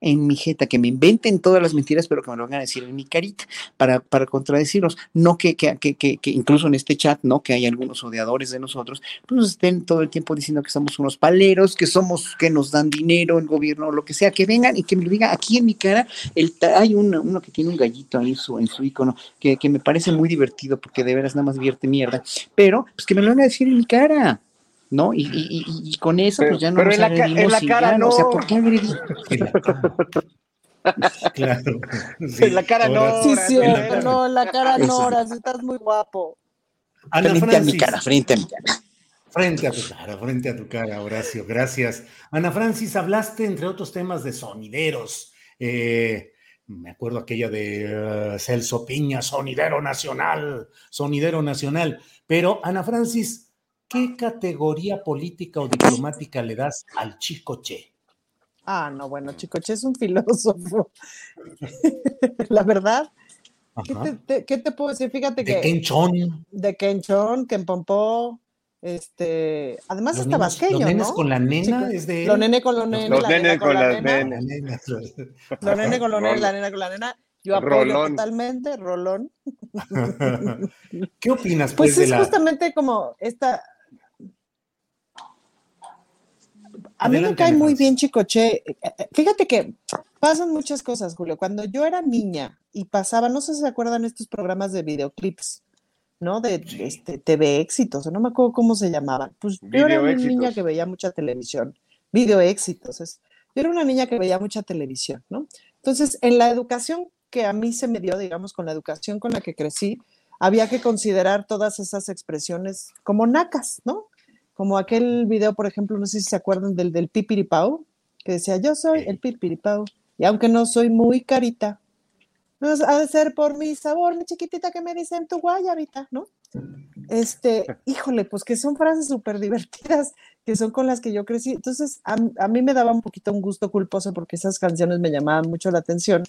en mi jeta, que me inventen todas las mentiras, pero que me lo van a decir en mi carita para, para contradecirlos. No que, que, que, que, incluso en este chat, ¿no? Que hay algunos odiadores de nosotros, pues nos estén todo el tiempo diciendo que somos unos paleros, que somos, que nos dan dinero, el gobierno, lo que sea, que vengan y que me lo digan aquí en mi cara. El, hay uno, uno que tiene un gallito ahí en su, en su icono, que, que me parece muy divertido porque de veras nada más vierte mierda, pero pues que me lo van a decir en mi cara. ¿No? Y, y, y, con eso, pues ya no pero nos en la, en la cara no. O sea, ¿por qué Claro. Sí. En la cara no. Sí, sí, no, en la cara no, estás muy guapo. Ana frente Francis, a mi cara, frente a mi cara. Frente a tu cara, frente a tu cara, Horacio, gracias. Ana Francis, hablaste, entre otros temas, de sonideros. Eh, me acuerdo aquella de uh, Celso Piña, sonidero nacional, sonidero nacional. Pero, Ana Francis, ¿qué categoría política o diplomática le das al Chicoche? Ah, no, bueno, Chicoche es un filósofo. La verdad. ¿Qué te, puedo decir? Fíjate que. De Kenchón. De Kenchón, Kenpompó. Este, además los está vasqueño, los nenes ¿no? con la nena es de él. Los nenes con los nenes. Los nenes con, la nena. Los nenes con la nena con la nena. Yo apoyo totalmente, Rolón. ¿Qué opinas? Pues, pues es justamente como esta, A mí me cae muy bien Chicoche. Eh, eh, fíjate que pasan muchas cosas, Julio. Cuando yo era niña y pasaba, no sé si se acuerdan estos programas de videoclips, ¿no? De este, TV éxitos, no me acuerdo cómo se llamaban. Pues yo era una niña que veía mucha televisión. Video éxitos. yo era una niña que veía mucha televisión, ¿no? Entonces, en la educación que a mí se me dio, digamos, con la educación con la que crecí, había que considerar todas esas expresiones como nacas, ¿no? Como aquel video, por ejemplo, no sé si se acuerdan del del pipiripau, que decía, yo soy el pipiripau, y aunque no soy muy carita, no, ha de ser por mi sabor, mi chiquitita que me dicen tu guayabita, ¿no? Este, híjole, pues que son frases súper divertidas, que son con las que yo crecí. Entonces, a, a, mí me daba un poquito un gusto culposo porque esas canciones me llamaban mucho la atención,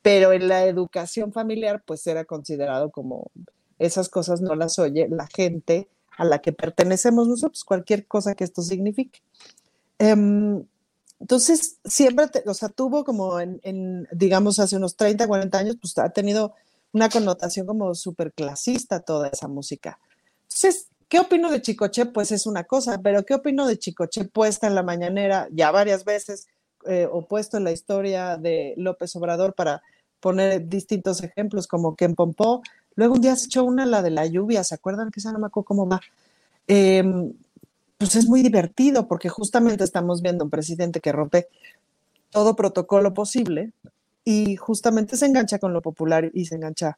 pero en la educación familiar, pues era considerado como esas cosas no las oye la gente a la que pertenecemos nosotros, cualquier cosa que esto signifique. Em, entonces, siempre, o sea, tuvo como digamos, hace unos 30, 40 años, pues ha tenido una connotación como súper clasista toda esa música. Entonces, ¿qué opino de Chicoche? Pues es una cosa, pero ¿qué opino de Chicoche puesta en la mañanera ya varias veces eh, o puesto en la historia de López Obrador para poner distintos ejemplos como Ken Pompó, Luego un día se echó una, la de la lluvia, ¿se acuerdan que me acuerdo cómo va? Em, pues es muy divertido porque justamente estamos viendo un presidente que rompe todo protocolo posible y justamente se engancha con lo popular y se engancha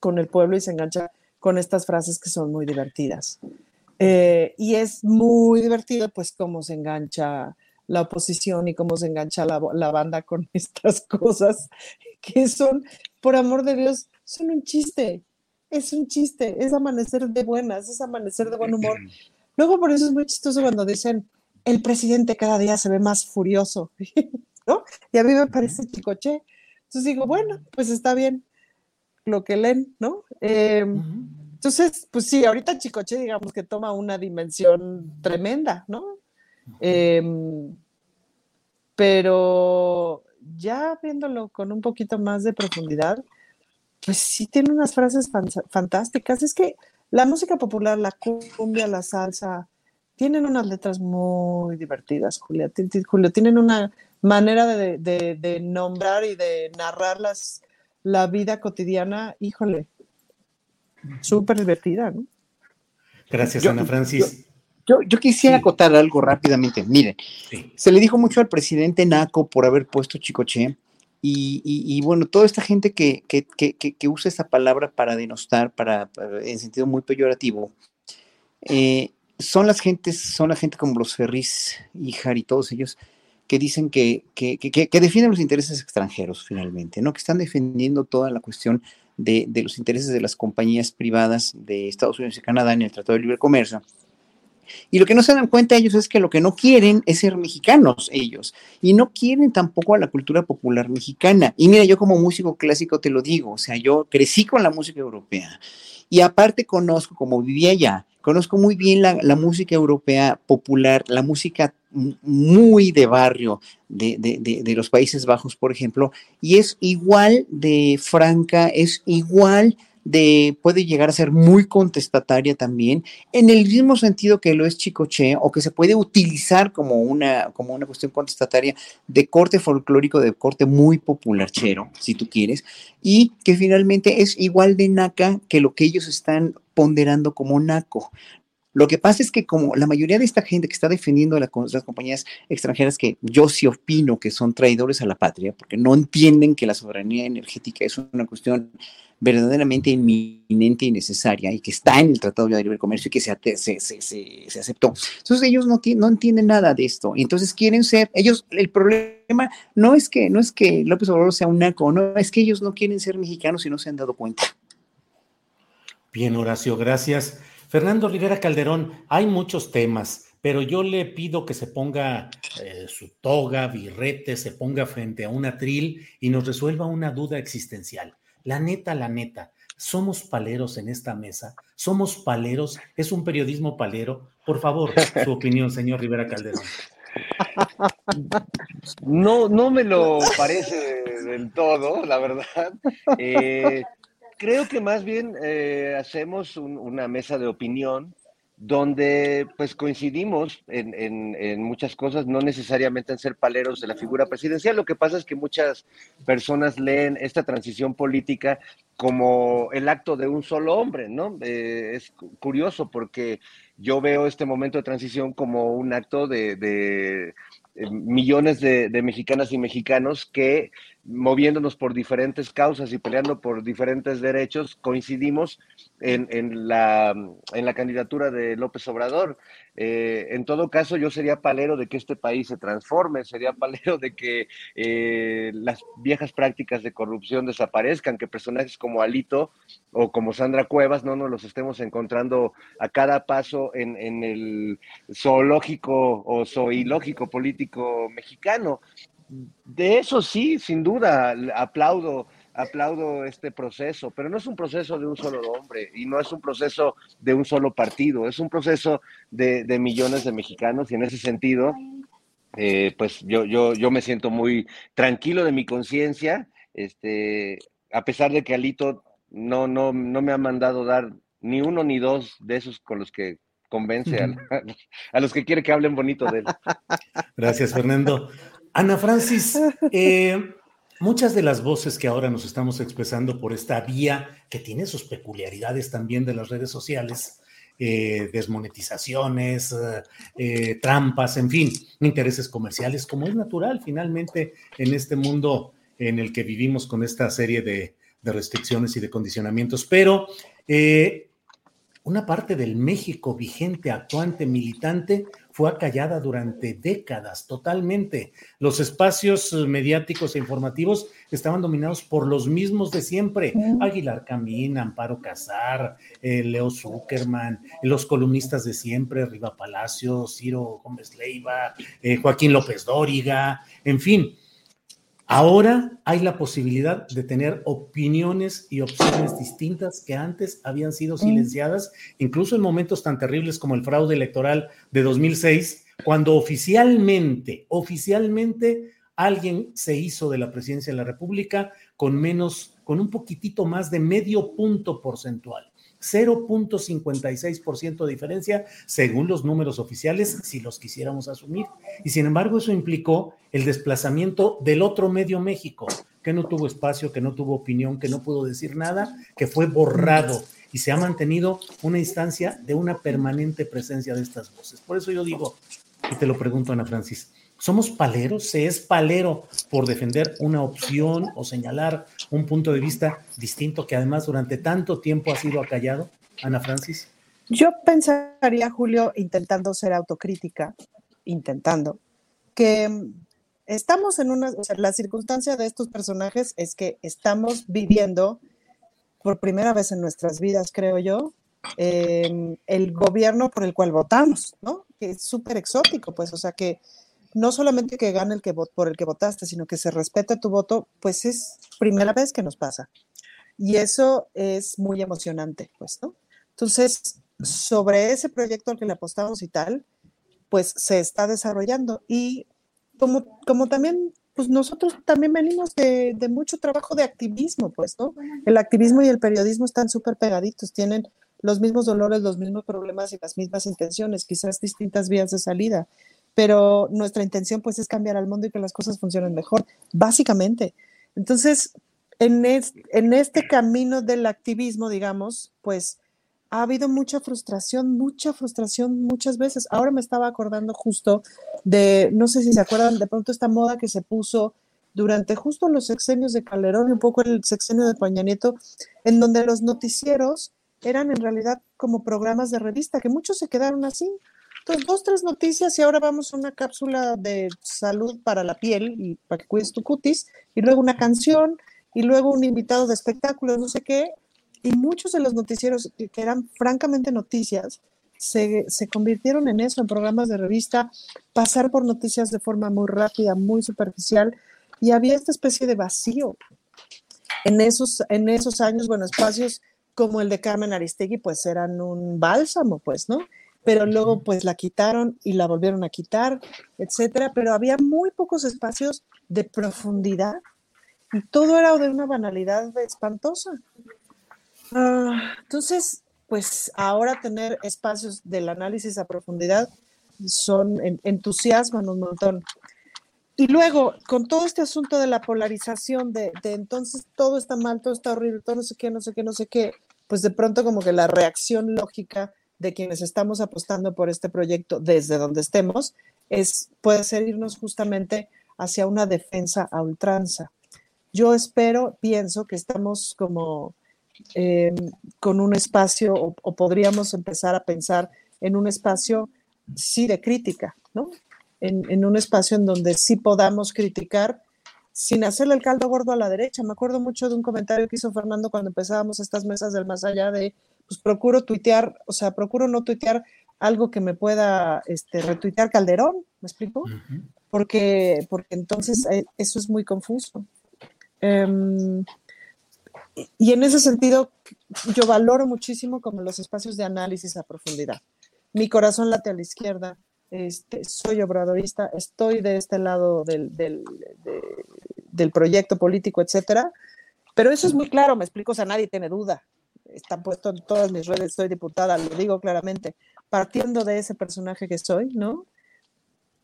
con el pueblo y se engancha con estas frases que son muy divertidas. Eh, y es muy divertido pues cómo se engancha la oposición y cómo se engancha la banda con estas cosas que son, por amor de Dios, son un chiste, es un chiste, es amanecer de buenas, es amanecer de buen humor. Luego por eso es muy chistoso cuando dicen, el presidente cada día se ve más furioso, ¿no? Y a mí me parece chicoche. Entonces digo, bueno, pues está bien lo que leen, ¿no? Em, entonces, pues sí, ahorita Chicoche, digamos que toma una dimensión tremenda, ¿no? Em, pero ya viéndolo con un poquito más de profundidad, pues sí tiene unas frases fantásticas. Es que la música popular, la cumbia, la salsa, tienen unas letras muy divertidas, Julia. Julio, tienen una manera de, nombrar y de narrar la vida cotidiana, híjole, súper divertida, ¿no? Gracias, Ana Francis. Yo, quisiera acotar algo rápidamente. Miren, se le dijo mucho al presidente Naco por haber puesto Chicoche y, bueno, toda esta gente que, usa esta palabra para denostar, para, en sentido muy peyorativo, eh, son las gentes, son la gente como los Ferris, Ijar y todos ellos, que dicen que, defienden los intereses extranjeros finalmente, ¿no? Que están defendiendo toda la cuestión de, de, los intereses de las compañías privadas de Estados Unidos y Canadá en el Tratado de Libre Comercio y lo que no se dan cuenta ellos es que lo que no quieren es ser mexicanos ellos. Y no quieren tampoco a la cultura popular mexicana. Y mira, yo como músico clásico te lo digo, o sea, yo crecí con la música europea. Y aparte conozco, como vivía allá, conozco muy bien la, la música europea popular, la música muy de barrio de, de, de, de, los Países Bajos, por ejemplo, y es igual de franca, es igual de, puede llegar a ser muy contestataria también, en el mismo sentido que lo es Chicoche, o que se puede utilizar como una, como una cuestión contestataria de corte folclórico, de corte muy popularchero, si tú quieres, y que finalmente es igual de naca que lo que ellos están ponderando como naco. Lo que pasa es que como la mayoría de esta gente que está defendiendo las compañías extranjeras, que yo sí opino que son traidores a la patria, porque no entienden que la soberanía energética es una cuestión verdaderamente inminente y necesaria y que está en el Tratado de Libre Comercio y que se, aceptó. Entonces ellos no, no entienden nada de esto. Entonces quieren ser, ellos, el problema no es que, no es que López Obrador sea un naco, no, es que ellos no quieren ser mexicanos y no se han dado cuenta. Bien, Horacio, gracias. Fernando Rivera Calderón, hay muchos temas, pero yo le pido que se ponga eh, su toga, birrete, se ponga frente a un atril y nos resuelva una duda existencial. La neta, la neta, somos paleros en esta mesa, somos paleros, es un periodismo palero. Por favor, su opinión, señor Rivera Calderón. No, no me lo parece del todo, la verdad. Eh, creo que más bien eh, hacemos un, una mesa de opinión donde pues coincidimos en, muchas cosas, no necesariamente en ser paleros de la figura presidencial. Lo que pasa es que muchas personas leen esta transición política como el acto de un solo hombre, ¿no? Eh, es curioso porque yo veo este momento de transición como un acto de, de millones de, de, mexicanas y mexicanos que moviéndonos por diferentes causas y peleando por diferentes derechos, coincidimos en, en, la, en la, candidatura de López Obrador. Eh, en todo caso, yo sería palero de que este país se transforme, sería palero de que eh, las viejas prácticas de corrupción desaparezcan, que personajes como Alito o como Sandra Cuevas no nos los estemos encontrando a cada paso en, en el zoológico o zoológico político mexicano de eso sí, sin duda, aplaudo, aplaudo este proceso, pero no es un proceso de un solo hombre y no es un proceso de un solo partido, es un proceso de, de millones de mexicanos y en ese sentido, eh, pues yo, yo, yo me siento muy tranquilo de mi conciencia, este, a pesar de que Alito no, no, no me ha mandado dar ni uno ni dos de esos con los que convence a, a, los que quiere que hablen bonito de él. Gracias, Fernando. Ana Francis, eh, muchas de las voces que ahora nos estamos expresando por esta vía, que tiene sus peculiaridades también de las redes sociales, eh, desmonetizaciones, eh, trampas, en fin, intereses comerciales, como es natural finalmente en este mundo en el que vivimos con esta serie de, de restricciones y de condicionamientos. Pero una parte del México vigente, actuante, militante, fue acallada durante décadas totalmente. Los espacios mediáticos e informativos estaban dominados por los mismos de siempre. Aguilar Camín, Amparo Casar, eh, Leo Zuckerman, los columnistas de siempre, Riva Palacio, Ciro Gómez Leiva, eh, Joaquín López Dóriga, en fin. Ahora hay la posibilidad de tener opiniones y opciones distintas que antes habían sido silenciadas, incluso en momentos tan terribles como el fraude electoral de 2006, cuando oficialmente, oficialmente alguien se hizo de la presidencia de la República con menos, con un poquitito más de medio punto porcentual. 0.56% de diferencia según los números oficiales, si los quisiéramos asumir. Y sin embargo, eso implicó el desplazamiento del otro medio México, que no tuvo espacio, que no tuvo opinión, que no pudo decir nada, que fue borrado y se ha mantenido una instancia de una permanente presencia de estas voces. Por eso yo digo, y te lo pregunto, Ana Francis, ¿somos paleros? ¿Se es palero por defender una opción o señalar un punto de vista distinto que además durante tanto tiempo ha sido acallado? Ana Francis. Yo pensaría, Julio, intentando ser autocrítica, intentando, que estamos en una, o sea, la circunstancia de estos personajes es que estamos viviendo por primera vez en nuestras vidas, creo yo, eh, el gobierno por el cual votamos, ¿no? Que es súper exótico, pues, o sea, que no solamente que gane el que por el que votaste, sino que se respete tu voto, pues es primera vez que nos pasa. Y eso es muy emocionante, pues, ¿no? Entonces, sobre ese proyecto al que le apostamos y tal, pues se está desarrollando. Y como, como también, pues nosotros también venimos de, de mucho trabajo de activismo, pues, ¿no? El activismo y el periodismo están súper pegaditos, tienen los mismos dolores, los mismos problemas y las mismas intenciones, quizás distintas vías de salida, pero nuestra intención pues es cambiar al mundo y que las cosas funcionen mejor, básicamente. Entonces, en, este camino del activismo, digamos, pues ha habido mucha frustración, mucha frustración muchas veces. Ahora me estaba acordando justo de, no sé si se acuerdan, de pronto esta moda que se puso durante justo los sexenios de Calderón un poco el sexenio de Peña Nieto, en donde los noticieros eran en realidad como programas de revista, que muchos se quedaron así. Entonces, dos, tres noticias y ahora vamos a una cápsula de salud para la piel y para que cuides tu cutis, y luego una canción, y luego un invitado de espectáculos, no sé qué, y muchos de los noticieros que eran francamente noticias se, se, convirtieron en eso, en programas de revista, pasar por noticias de forma muy rápida, muy superficial, y había esta especie de vacío. En esos, en esos años, bueno, espacios como el de Carmen Aristegui, pues eran un bálsamo, pues, ¿no? Pero luego, pues la quitaron y la volvieron a quitar, etcétera, pero había muy pocos espacios de profundidad y todo era de una banalidad espantosa. Ah, entonces, pues ahora tener espacios del análisis a profundidad son entusiasman un montón. Y luego, con todo este asunto de la polarización, de, de, entonces todo está mal, todo está horrible, todo no sé qué, no sé qué, no sé qué, pues de pronto como que la reacción lógica de quienes estamos apostando por este proyecto desde donde estemos es, puede ser irnos justamente hacia una defensa a ultranza. Yo espero, pienso que estamos como eh, con un espacio o, o, podríamos empezar a pensar en un espacio sí de crítica, ¿no? En, en, un espacio en donde sí podamos criticar sin hacerle el caldo gordo a la derecha. Me acuerdo mucho de un comentario que hizo Fernando cuando empezábamos estas mesas del más allá de, pues procuro tuitear, o sea, procuro no tuitear algo que me pueda este, retuitear Calderón, ¿me explico? Uh -huh. Porque, porque entonces eh, eso es muy confuso. Um, y en ese sentido, yo valoro muchísimo como los espacios de análisis a profundidad. Mi corazón late a la izquierda, este, soy obradorista, estoy de este lado del, del, de, del, proyecto político, etcétera. Pero eso es muy claro, me explico, o sea, nadie tiene duda. Está puesto en todas mis redes, soy diputada, lo digo claramente. Partiendo de ese personaje que soy, ¿no?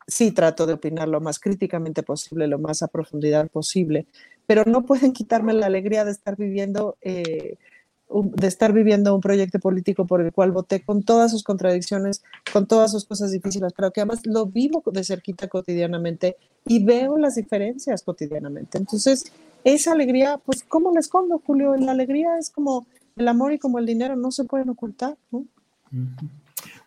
Sí trato de opinar lo más críticamente posible, lo más a profundidad posible, pero no pueden quitarme la alegría de estar viviendo eh, de estar viviendo un proyecto político por el cual voté con todas sus contradicciones, con todas sus cosas difíciles, pero que además lo vivo de cerquita cotidianamente y veo las diferencias cotidianamente. Entonces, esa alegría, pues, ¿cómo la escondo, Julio? La alegría es como el amor y como el dinero, no se pueden ocultar. ¿no?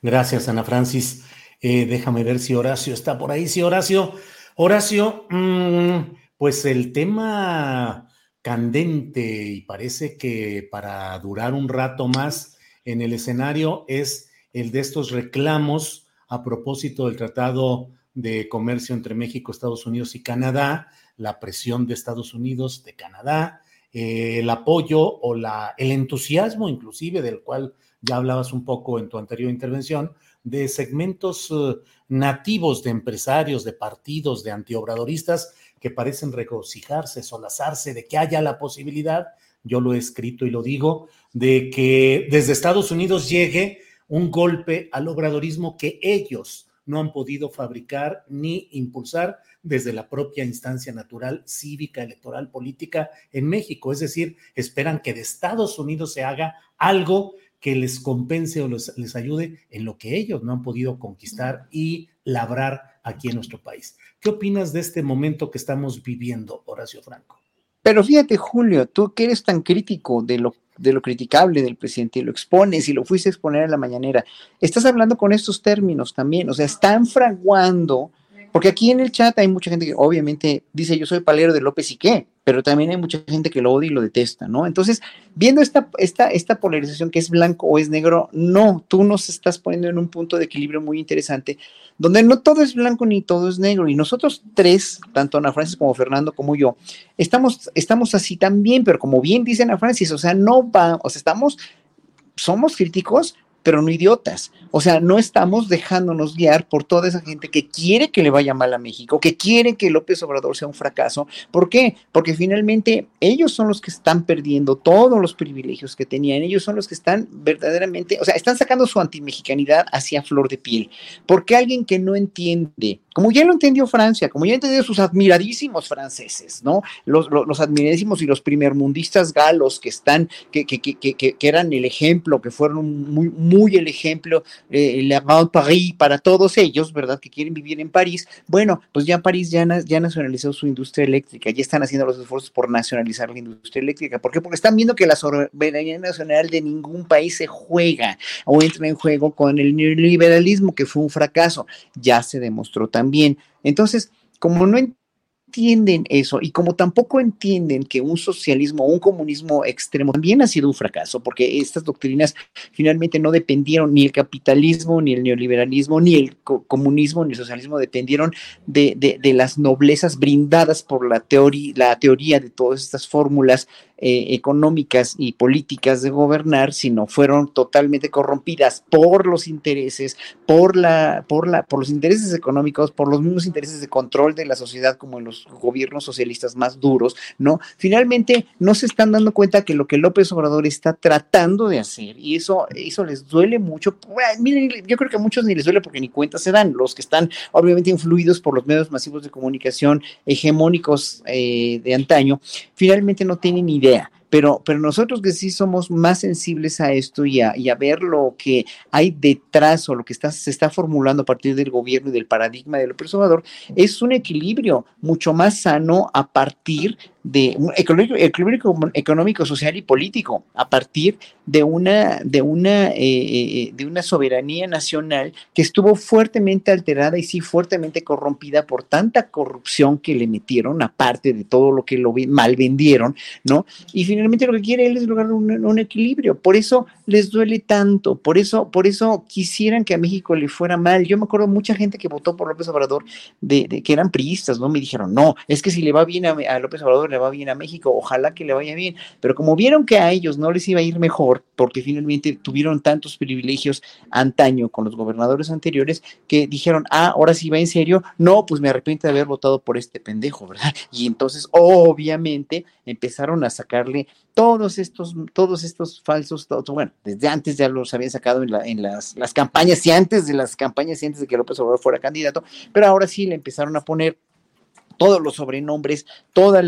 Gracias, Ana Francis. Eh, déjame ver si Horacio está por ahí. Sí, Horacio. Horacio, mmm, pues el tema candente y parece que para durar un rato más en el escenario es el de estos reclamos a propósito del Tratado de Comercio entre México, Estados Unidos y Canadá, la presión de Estados Unidos, de Canadá, eh, el apoyo o la, el entusiasmo inclusive del cual ya hablabas un poco en tu anterior intervención, de segmentos uh, nativos de empresarios, de partidos, de antiobradoristas que parecen regocijarse, solazarse de que haya la posibilidad, yo lo he escrito y lo digo, de que desde Estados Unidos llegue un golpe al obradorismo que ellos no han podido fabricar ni impulsar desde la propia instancia natural, cívica, electoral, política en México. Es decir, esperan que de Estados Unidos se haga algo que les compense o les, ayude en lo que ellos no han podido conquistar y labrar aquí en nuestro país. ¿Qué opinas de este momento que estamos viviendo, Horacio Franco? Pero fíjate, Julio, tú que eres tan crítico de lo, de lo criticable del presidente y lo expones y lo fuiste a exponer en la mañanera, estás hablando con estos términos también, o sea, están fraguando, porque aquí en el chat hay mucha gente que obviamente dice yo soy palero de López y qué, pero también hay mucha gente que lo odia y lo detesta, ¿no? Entonces, viendo esta, esta, esta polarización que es blanco o es negro, no, tú nos estás poniendo en un punto de equilibrio muy interesante, donde no todo es blanco ni todo es negro, y nosotros tres, tanto Ana Francis como Fernando como yo, estamos, estamos así también, pero como bien dice Ana Francis, o sea, no va, o sea, estamos, somos críticos, pero no idiotas. O sea, no estamos dejándonos guiar por toda esa gente que quiere que le vaya mal a México, que quiere que López Obrador sea un fracaso. ¿Por qué? Porque finalmente ellos son los que están perdiendo todos los privilegios que tenían. Ellos son los que están verdaderamente, o sea, están sacando su antimexicanidad hacia flor de piel. Porque alguien que no entiende como ya lo entendió Francia, como ya entendió sus admiradísimos franceses, ¿no? Los, los, admiradísimos y los primermundistas galos que están, que, que, que, que, eran el ejemplo, que fueron muy, muy el ejemplo, eh, la Grand Paris para todos ellos, ¿verdad? Que quieren vivir en París. Bueno, pues ya París ya, ya nacionalizó su industria eléctrica, ya están haciendo los esfuerzos por nacionalizar la industria eléctrica. ¿Por qué? Porque están viendo que la soberanía nacional de ningún país se juega o entra en juego con el neoliberalismo, que fue un fracaso. Ya se demostró también. Entonces, como no entienden eso y como tampoco entienden que un socialismo o un comunismo extremo también ha sido un fracaso, porque estas doctrinas finalmente no dependieron ni el capitalismo, ni el neoliberalismo, ni el comunismo, ni el socialismo, dependieron de, de, las noblezas brindadas por la, teoría, la teoría de todas estas fórmulas eh, económicas y políticas de gobernar, sino fueron totalmente corrompidas por los intereses, por la, por la, por los intereses económicos, por los mismos intereses de control de la sociedad, como en los gobiernos socialistas más duros, ¿no? Finalmente no se están dando cuenta que lo que López Obrador está tratando de hacer, y eso, eso les duele mucho. miren, yo creo que a muchos ni les duele porque ni cuenta se dan, los que están obviamente influidos por los medios masivos de comunicación hegemónicos eh, de antaño, finalmente no tienen idea pero, pero nosotros que sí somos más sensibles a esto y a, y a ver lo que hay detrás o lo que está, se está formulando a partir del gobierno y del paradigma del observador, es un equilibrio mucho más sano a partir de un equilibrio, económico, social y político a partir de una, de, una, eh, eh, de una soberanía nacional que estuvo fuertemente alterada y sí fuertemente corrompida por tanta corrupción que le metieron, aparte de todo lo que lo mal vendieron, ¿no? Y finalmente lo que quiere él es lograr un, un, equilibrio. Por eso les duele tanto, por eso, por eso quisieran que a México le fuera mal. Yo me acuerdo mucha gente que votó por López Obrador de, de que eran priistas, ¿no? Me dijeron, no, es que si le va bien a, a López Obrador, le va bien a México, ojalá que le vaya bien, pero como vieron que a ellos no les iba a ir mejor, porque finalmente tuvieron tantos privilegios antaño con los gobernadores anteriores, que dijeron, ah, ahora sí va en serio, no, pues me arrepiento de haber votado por este pendejo, ¿verdad? Y entonces, obviamente, empezaron a sacarle todos estos, todos estos falsos, bueno, desde antes ya los habían sacado en, la, en las, las campañas y antes de las campañas y antes de que López Obrador fuera candidato, pero ahora sí le empezaron a poner todos los sobrenombres, todos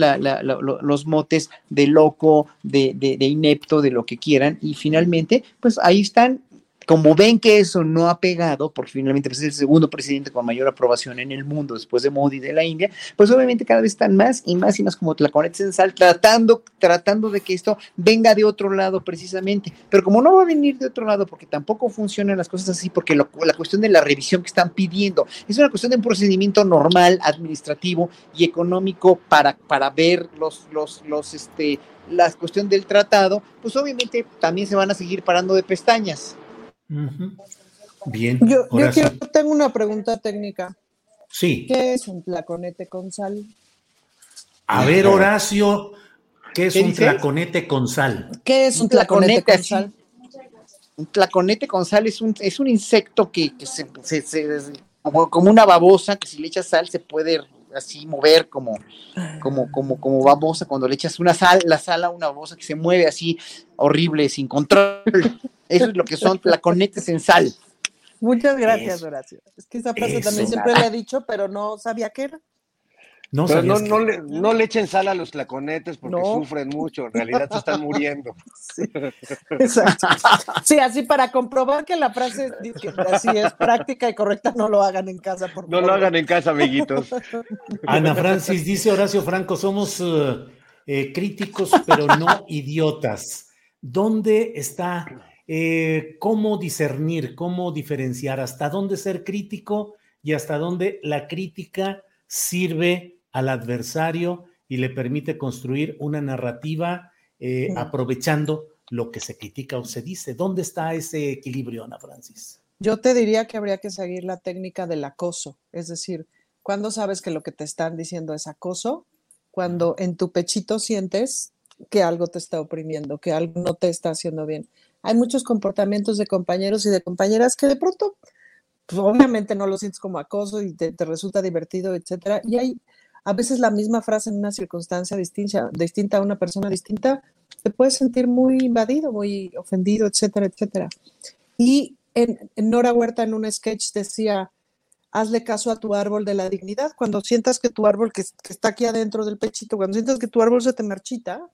los motes de loco, de, de, de inepto, de lo que quieran, y finalmente, pues ahí están como ven que eso no ha pegado, porque finalmente pues, es el segundo presidente con mayor aprobación en el mundo después de Modi de la India, pues obviamente cada vez están más y más y más como tlaconetes en sal, tratando, tratando de que esto venga de otro lado precisamente. Pero como no va a venir de otro lado, porque tampoco funcionan las cosas así, porque la cuestión de la revisión que están pidiendo es una cuestión de un procedimiento normal, administrativo y económico para, para ver los, los, los, este, la cuestión del tratado, pues obviamente también se van a seguir parando de pestañas. Bien. Yo, tengo una pregunta técnica. Sí. ¿Qué es un tlaconete con sal? A ver, Horacio, ¿qué es un tlaconete con sal? ¿Qué es un, tlaconete, con sal? Un tlaconete con sal es un, es un insecto que, se, como una babosa que si le echas sal se puede así mover como, como, como, como babosa cuando le echas una sal, la sal a una babosa que se mueve así horrible, sin control. Eso es lo que son placonetes en sal. Muchas gracias, Horacio. Es que esa frase también siempre le he dicho, pero no sabía qué era. No, no, no, le, no, le, echen sal a los tlaconetes porque sufren mucho, en realidad se están muriendo. Sí, exacto. Sí, así para comprobar que la frase así es práctica y correcta, no lo hagan en casa, por No lo hagan en casa, amiguitos. Ana Francis dice Horacio Franco, somos eh, eh, críticos pero no idiotas. ¿Dónde está eh, cómo discernir, cómo diferenciar, hasta dónde ser crítico y hasta dónde la crítica sirve al adversario y le permite construir una narrativa eh, aprovechando lo que se critica o se dice. ¿Dónde está ese equilibrio, Ana Francis? Yo te diría que habría que seguir la técnica del acoso, es decir, cuando sabes que lo que te están diciendo es acoso, cuando en tu pechito sientes que algo te está oprimiendo, que algo no te está haciendo bien. hay muchos comportamientos de compañeros y de compañeras que de pronto, pues obviamente no lo sientes como acoso y te, te resulta divertido, etcétera. Y hay a veces la misma frase en una circunstancia distinta, distinta a una persona distinta, te puedes sentir muy invadido, muy ofendido, etcétera, etcétera. Y en, Nora Huerta en un sketch decía, hazle caso a tu árbol de la dignidad. Cuando sientas que tu árbol que, está aquí adentro del pechito, cuando sientas que tu árbol se te marchita,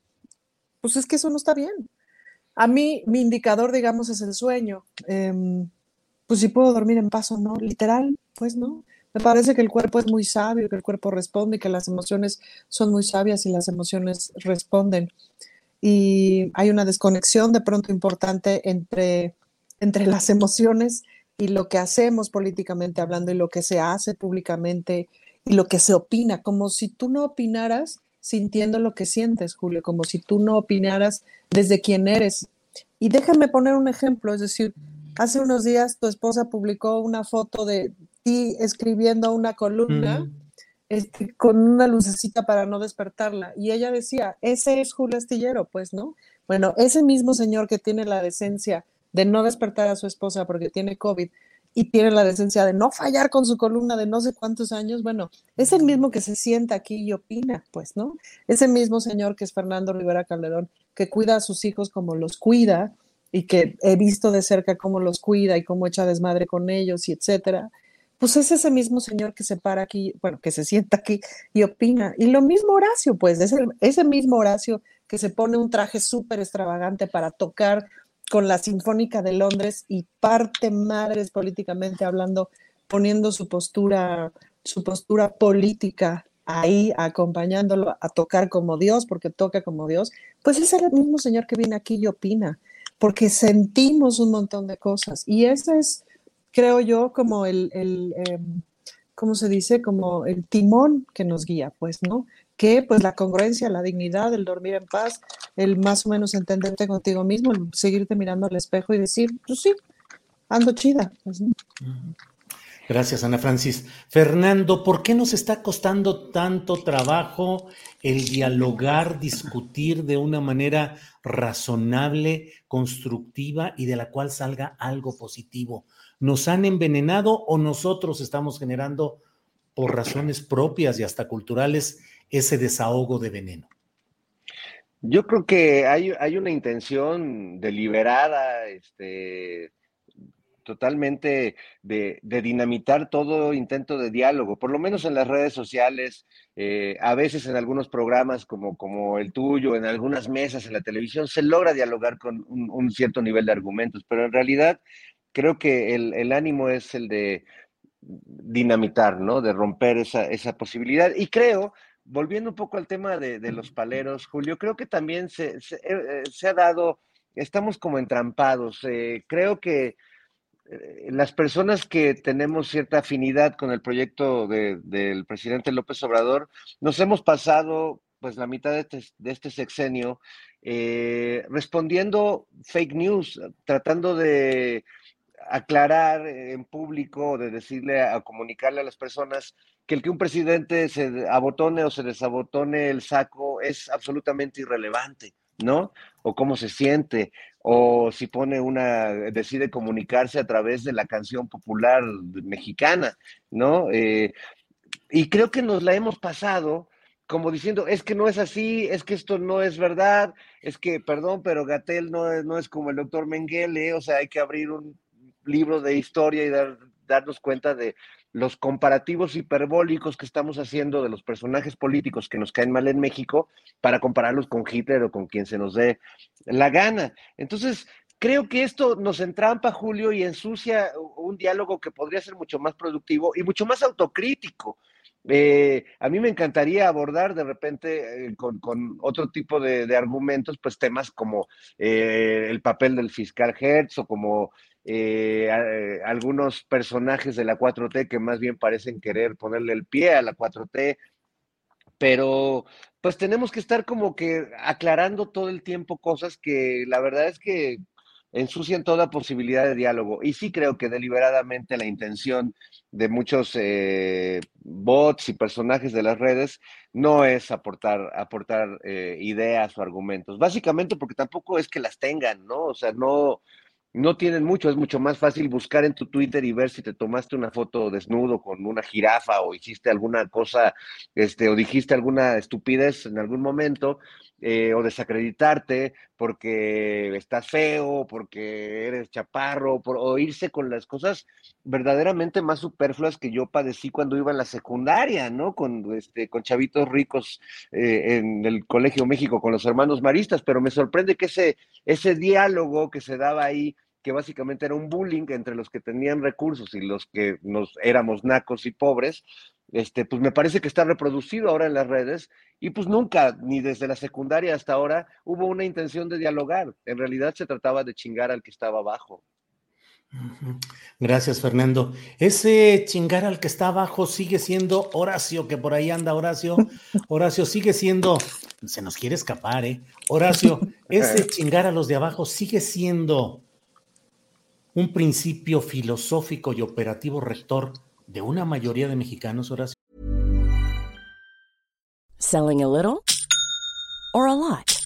pues es que eso no está bien. A mí, mi indicador, digamos, es el sueño. Em, pues si puedo dormir en paz o no, literal, pues no. Me parece que el cuerpo es muy sabio, que el cuerpo responde y que las emociones son muy sabias y las emociones responden. Y hay una desconexión de pronto importante entre, entre las emociones y lo que hacemos políticamente hablando y lo que se hace públicamente y lo que se opina, como si tú no opinaras sintiendo lo que sientes, Julio, como si tú no opinaras desde quién eres. Y déjame poner un ejemplo, es decir, hace unos días tu esposa publicó una foto de ti escribiendo una columna este, con una lucecita para no despertarla. Y ella decía, ese es Julio Astillero, pues, ¿no? Bueno, ese mismo señor que tiene la decencia de no despertar a su esposa porque tiene COVID y tiene la decencia de no fallar con su columna de no sé cuántos años, bueno, es el mismo que se sienta aquí y opina, pues, ¿no? Ese mismo señor que es Fernando Rivera Calderón, que cuida a sus hijos como los cuida y que he visto de cerca cómo los cuida y cómo echa desmadre con ellos y etcétera pues es ese mismo señor que se para aquí, bueno, que se sienta aquí y opina. Y lo mismo Horacio, pues, es ese mismo Horacio que se pone un traje súper extravagante para tocar con la Sinfónica de Londres y parte madres políticamente hablando, poniendo su postura, su postura política ahí, acompañándolo a tocar como Dios, porque toca como Dios, pues es el mismo señor que viene aquí y opina, porque sentimos un montón de cosas. Y ese es creo yo, como el, el em, ¿cómo se dice? Como el timón que nos guía, pues, ¿no? Que pues la congruencia, la dignidad, el dormir en paz, el más o menos entenderte contigo mismo, el seguirte mirando al espejo y decir, pues sí, ando chida. Pues, Gracias, Ana Francis. Fernando, ¿por qué nos está costando tanto trabajo el dialogar, discutir de una manera razonable, constructiva y de la cual salga algo positivo? ¿Nos han envenenado o nosotros estamos generando por razones propias y hasta culturales ese desahogo de veneno? Yo creo que hay, hay una intención deliberada, este, totalmente de, dinamitar todo intento de diálogo, por lo menos en las redes sociales, eh, a veces en algunos programas como, como el tuyo, en algunas mesas en la televisión, se logra dialogar con un cierto nivel de argumentos, pero en realidad creo que el, ánimo es el de dinamitar, ¿no? De romper esa, esa posibilidad. Y creo, volviendo un poco al tema de, los paleros, Julio, creo que también se, se, eh, eh, ha dado, estamos como entrampados. Eh, creo que las personas que tenemos cierta afinidad con el proyecto del presidente López Obrador, nos hemos pasado pues la mitad de este, de este sexenio respondiendo fake news, tratando de aclarar en público, de decirle, a comunicarle a las personas que el que un presidente se abotone o se desabotone el saco es absolutamente irrelevante, ¿no? O cómo se siente, o si pone una, decide comunicarse a través de la canción popular mexicana, ¿no? Eh, y creo que nos la hemos pasado como diciendo, es que no es así, es que esto no es verdad, es que, perdón, pero Gatel no no es como el doctor Mengele, o sea, hay que abrir un libro de historia y darnos cuenta de los comparativos hiperbólicos que estamos haciendo de los personajes políticos que nos caen mal en México para compararlos con Hitler o con quien se nos dé la gana. Entonces, creo que esto nos entrampa, Julio, y ensucia un diálogo que podría ser mucho más productivo y mucho más autocrítico. Eh, a mí me encantaría abordar de repente eh, con, otro tipo de, argumentos, pues temas como eh, el papel del fiscal Hertz o como eh, eh, algunos personajes de la 4T que más bien parecen querer ponerle el pie a la 4T, pero pues tenemos que estar como que aclarando todo el tiempo cosas que la verdad es que ensucian toda posibilidad de diálogo. Y sí creo que deliberadamente la intención de muchos eh, bots y personajes de las redes no es aportar, aportar eh, ideas o argumentos. Básicamente porque tampoco es que las tengan, ¿no? O sea, no, no tienen mucho, es mucho más fácil buscar en tu Twitter y ver si te tomaste una foto desnudo con una jirafa o hiciste alguna cosa, este, o dijiste alguna estupidez en algún momento, eh, o desacreditarte porque estás feo, porque eres chaparro, por, o irse con las cosas verdaderamente más superfluas que yo padecí cuando iba en la secundaria, ¿no? Con, este, con chavitos ricos eh, en el Colegio México, con los hermanos maristas, pero me sorprende que ese, ese diálogo que se daba ahí que básicamente era un bullying entre los que tenían recursos y los que nos éramos nacos y pobres, este, pues me parece que está reproducido ahora en las redes y pues nunca, ni desde la secundaria hasta ahora, hubo una intención de dialogar. En realidad se trataba de chingar al que estaba abajo. Gracias, Fernando. Ese chingar al que está abajo sigue siendo Horacio, que por ahí anda Horacio. Horacio sigue siendo, se nos quiere escapar, ¿eh? Horacio, ese chingar a los de abajo sigue siendo un principio filosófico y operativo rector de una mayoría de mexicanos, Horacio. Selling a little or a lot?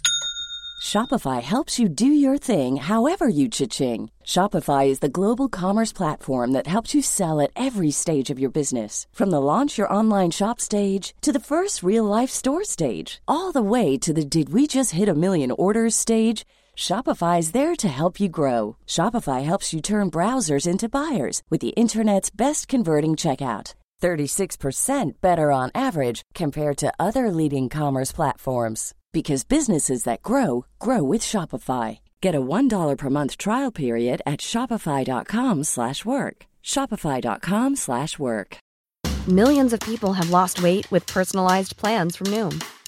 Shopify helps you do your thing however you cha-ching. Shopify is the global commerce platform that helps you sell at every stage of your business. From the launch your online shop stage to the first real life store stage, all the way to the did we just hit a million orders stage. Shopify is there to help you grow. Shopify helps you turn browsers into buyers with the internet's best converting checkout. 36% better on average compared to other leading commerce platforms because businesses that grow grow with Shopify. Get a $1 per month trial period at shopify.com/work. shopify.com/work. Millions of people have lost weight with personalized plans from Noom,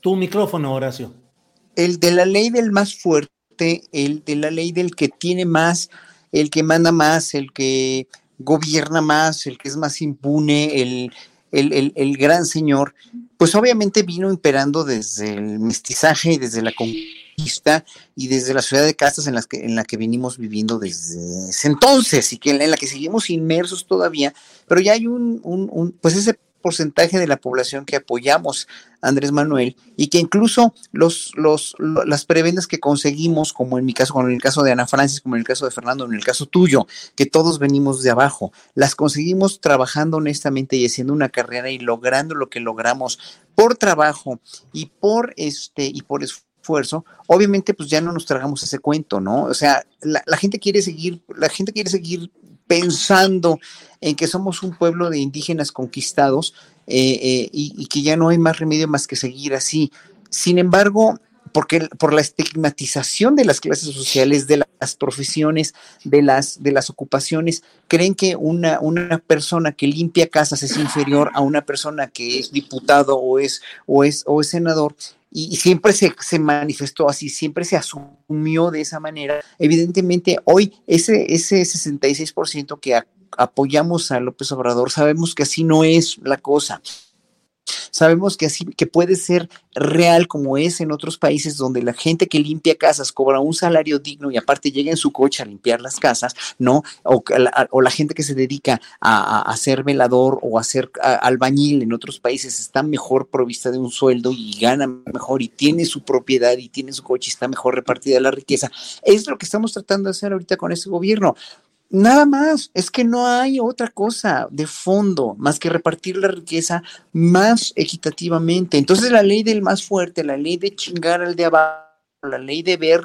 Tu micrófono, Horacio. El de la ley del más fuerte, el de la ley del que tiene más, el que manda más, el que gobierna más, el que es más impune, el, el, el, gran señor, pues obviamente vino imperando desde el mestizaje y desde la conquista y desde la ciudad de castas en, las que, en la que venimos viviendo desde ese entonces y que en la que seguimos inmersos todavía, pero ya hay un, un, un pues ese porcentaje de la población que apoyamos Andrés Manuel y que incluso los, los, las prebendas que conseguimos, como en mi caso, como en el caso de Ana Francis, como en el caso de Fernando, en el caso tuyo, que todos venimos de abajo, las conseguimos trabajando honestamente y haciendo una carrera y logrando lo que logramos por trabajo y por este y por esfuerzo, obviamente pues ya no nos tragamos ese cuento, ¿no? O sea, la gente quiere seguir, la gente quiere seguir pensando en que somos un pueblo de indígenas conquistados eh, eh, y, que ya no hay más remedio más que seguir así. Sin embargo, porque por la estigmatización de las clases sociales, de las profesiones, de las, de las ocupaciones, creen que una, una persona que limpia casas es inferior a una persona que es diputado o es, o es, o es senador y, siempre se, se, manifestó así, siempre se asumió de esa manera. Evidentemente, hoy ese, ese 66% que apoyamos a López Obrador, sabemos que así no es la cosa. Sabemos que así que puede ser real como es en otros países donde la gente que limpia casas cobra un salario digno y aparte llega en su coche a limpiar las casas, ¿no? O, la, gente que se dedica a, a, ser velador o a ser albañil en otros países está mejor provista de un sueldo y gana mejor y tiene su propiedad y tiene su coche y está mejor repartida la riqueza. Es lo que estamos tratando de hacer ahorita con este gobierno. Nada más, es que no hay otra cosa de fondo más que repartir la riqueza más equitativamente. Entonces la ley del más fuerte, la ley de chingar al de abajo, la ley de ver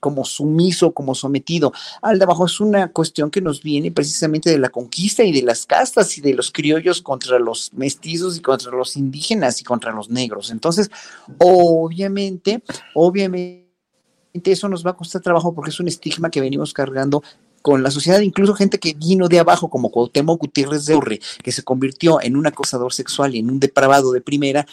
como sumiso, como sometido. Al de abajo es una cuestión que nos viene precisamente de la conquista y de las castas y de los criollos contra los mestizos y contra los indígenas y contra los negros. Entonces, obviamente, obviamente eso nos va a costar trabajo porque es un estigma que venimos cargando con la sociedad, incluso gente que vino de abajo, como Cuauhtémoc Gutiérrez de Urre, que se convirtió en un acosador sexual y en un depravado de primera,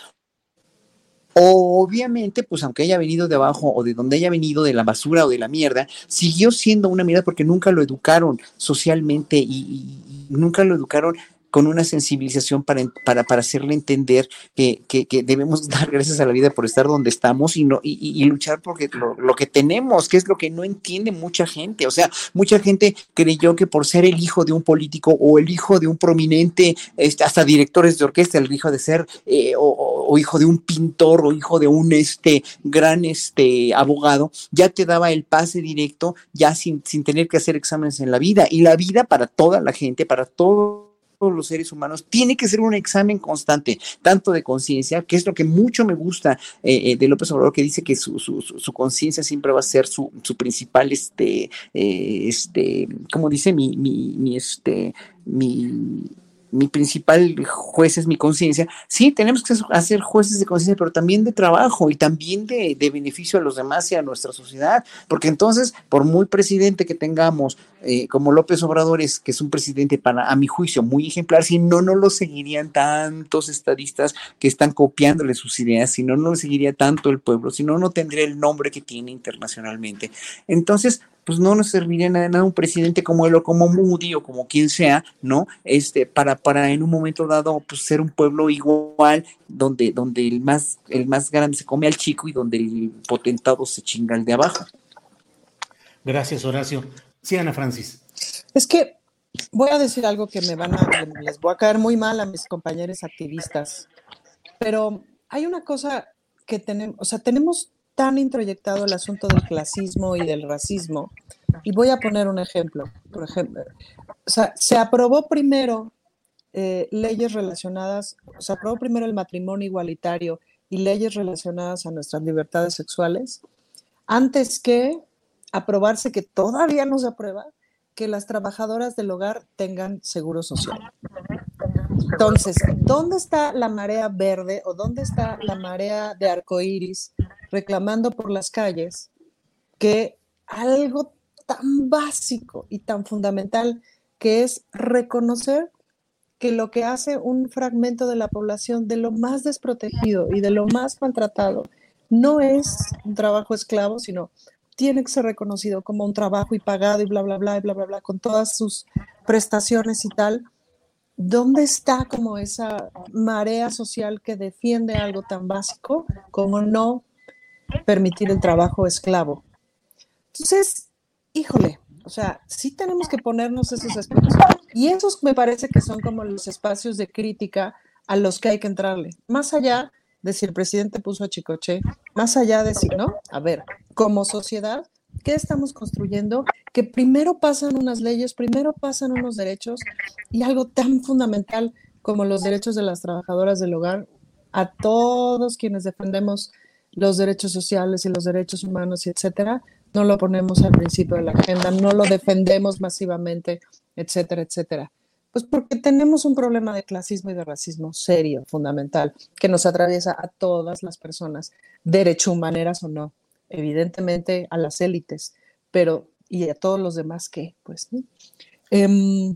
Obviamente, pues aunque haya venido de abajo o de donde haya venido, de la basura o de la mierda, siguió siendo una mierda porque nunca lo educaron socialmente y, y nunca lo educaron con una sensibilización para, para, para hacerle entender que, que, debemos dar gracias a la vida por estar donde estamos y, no, y, luchar lo, lo, que tenemos, que es lo que no entiende mucha gente. O sea, mucha gente creyó que por ser el hijo de un político o el hijo de un prominente, este, hasta directores de orquesta, el hijo de ser eh, o, o, hijo de un pintor o hijo de un este, gran este, abogado, ya te daba el pase directo, ya sin, sin tener que hacer exámenes en la vida. Y la vida para toda la gente, para todo los seres humanos, tiene que ser un examen constante, tanto de conciencia, que es lo que mucho me gusta eh, eh, de López Obrador, que dice que su, su, conciencia siempre va a ser su, su principal, este, eh, este, como dice mi, mi, mi este, mi mi principal juez es mi conciencia, sí, tenemos que hacer jueces de conciencia, pero también de trabajo y también de, beneficio a los demás y a nuestra sociedad, porque entonces, por muy presidente que tengamos, eh, como López Obrador es, que es un presidente para, a mi juicio, muy ejemplar, si no, no lo seguirían tantos estadistas que están copiándole sus ideas, si no, no lo seguiría tanto el pueblo, si no, no tendría el nombre que tiene internacionalmente. Entonces, pues no nos serviría nada, nada un presidente como él o como Moody o como quien sea, ¿no? Este, para, para en un momento dado, pues ser un pueblo igual, donde, donde el más, el más grande se come al chico y donde el potentado se chinga al de abajo. Gracias, Horacio. Sí, Ana Francis. Es que voy a decir algo que me van a, les voy a caer muy mal a mis compañeros activistas, pero hay una cosa que tenemos, o sea, tenemos tan introyectado el asunto del clasismo y del racismo. Y voy a poner un ejemplo. Por ejemplo, se aprobó primero eh, leyes relacionadas, se aprobó primero el matrimonio igualitario y leyes relacionadas a nuestras libertades sexuales, antes que aprobarse, que todavía no se aprueba, que las trabajadoras del hogar tengan seguro social. Entonces, ¿dónde está la marea verde o dónde está la marea de arcoíris reclamando por las calles que algo tan básico y tan fundamental que es reconocer que lo que hace un fragmento de la población de lo más desprotegido y de lo más maltratado no es un trabajo esclavo, sino tiene que ser reconocido como un trabajo y pagado y bla, bla, bla, y bla, bla, bla, con todas sus prestaciones y tal. ¿Dónde está como esa marea social que defiende algo tan básico como no permitir el trabajo esclavo? Entonces, híjole, o sea, sí tenemos que ponernos esos espacios. Y esos me parece que son como los espacios de crítica a los que hay que entrarle. Más allá de si el presidente puso a Chicoche, más allá de si, ¿no? A ver, como sociedad, ¿qué estamos construyendo? Que primero pasan unas leyes, primero pasan unos derechos y algo tan fundamental como los derechos de las trabajadoras del hogar, a todos quienes defendemos los derechos sociales y los derechos humanos y etcétera, no lo ponemos al principio de la agenda, no lo defendemos masivamente, etcétera, etcétera. Pues porque tenemos un problema de clasismo y de racismo serio, fundamental, que nos atraviesa a todas las personas, derechohumaneras o no, evidentemente a las élites, pero y a todos los demás que, pues. Eh,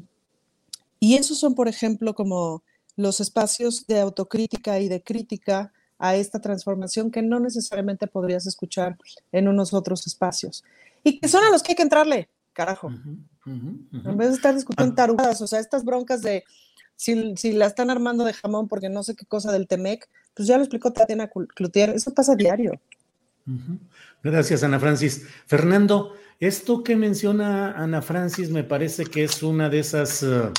y esos son, por ejemplo, como los espacios de autocrítica y de crítica a esta transformación que no necesariamente podrías escuchar en unos otros espacios. Y que son a los que hay que entrarle, carajo. Uh -huh, uh -huh. En vez de estar discutiendo tarugadas, o sea, estas broncas de si, si, la están armando de jamón porque no sé qué cosa del Temec, pues ya lo explicó Tatiana Cloutier, eso pasa a diario. Gracias, Ana Francis. Fernando, esto que menciona Ana Francis me parece que es una de esas uh,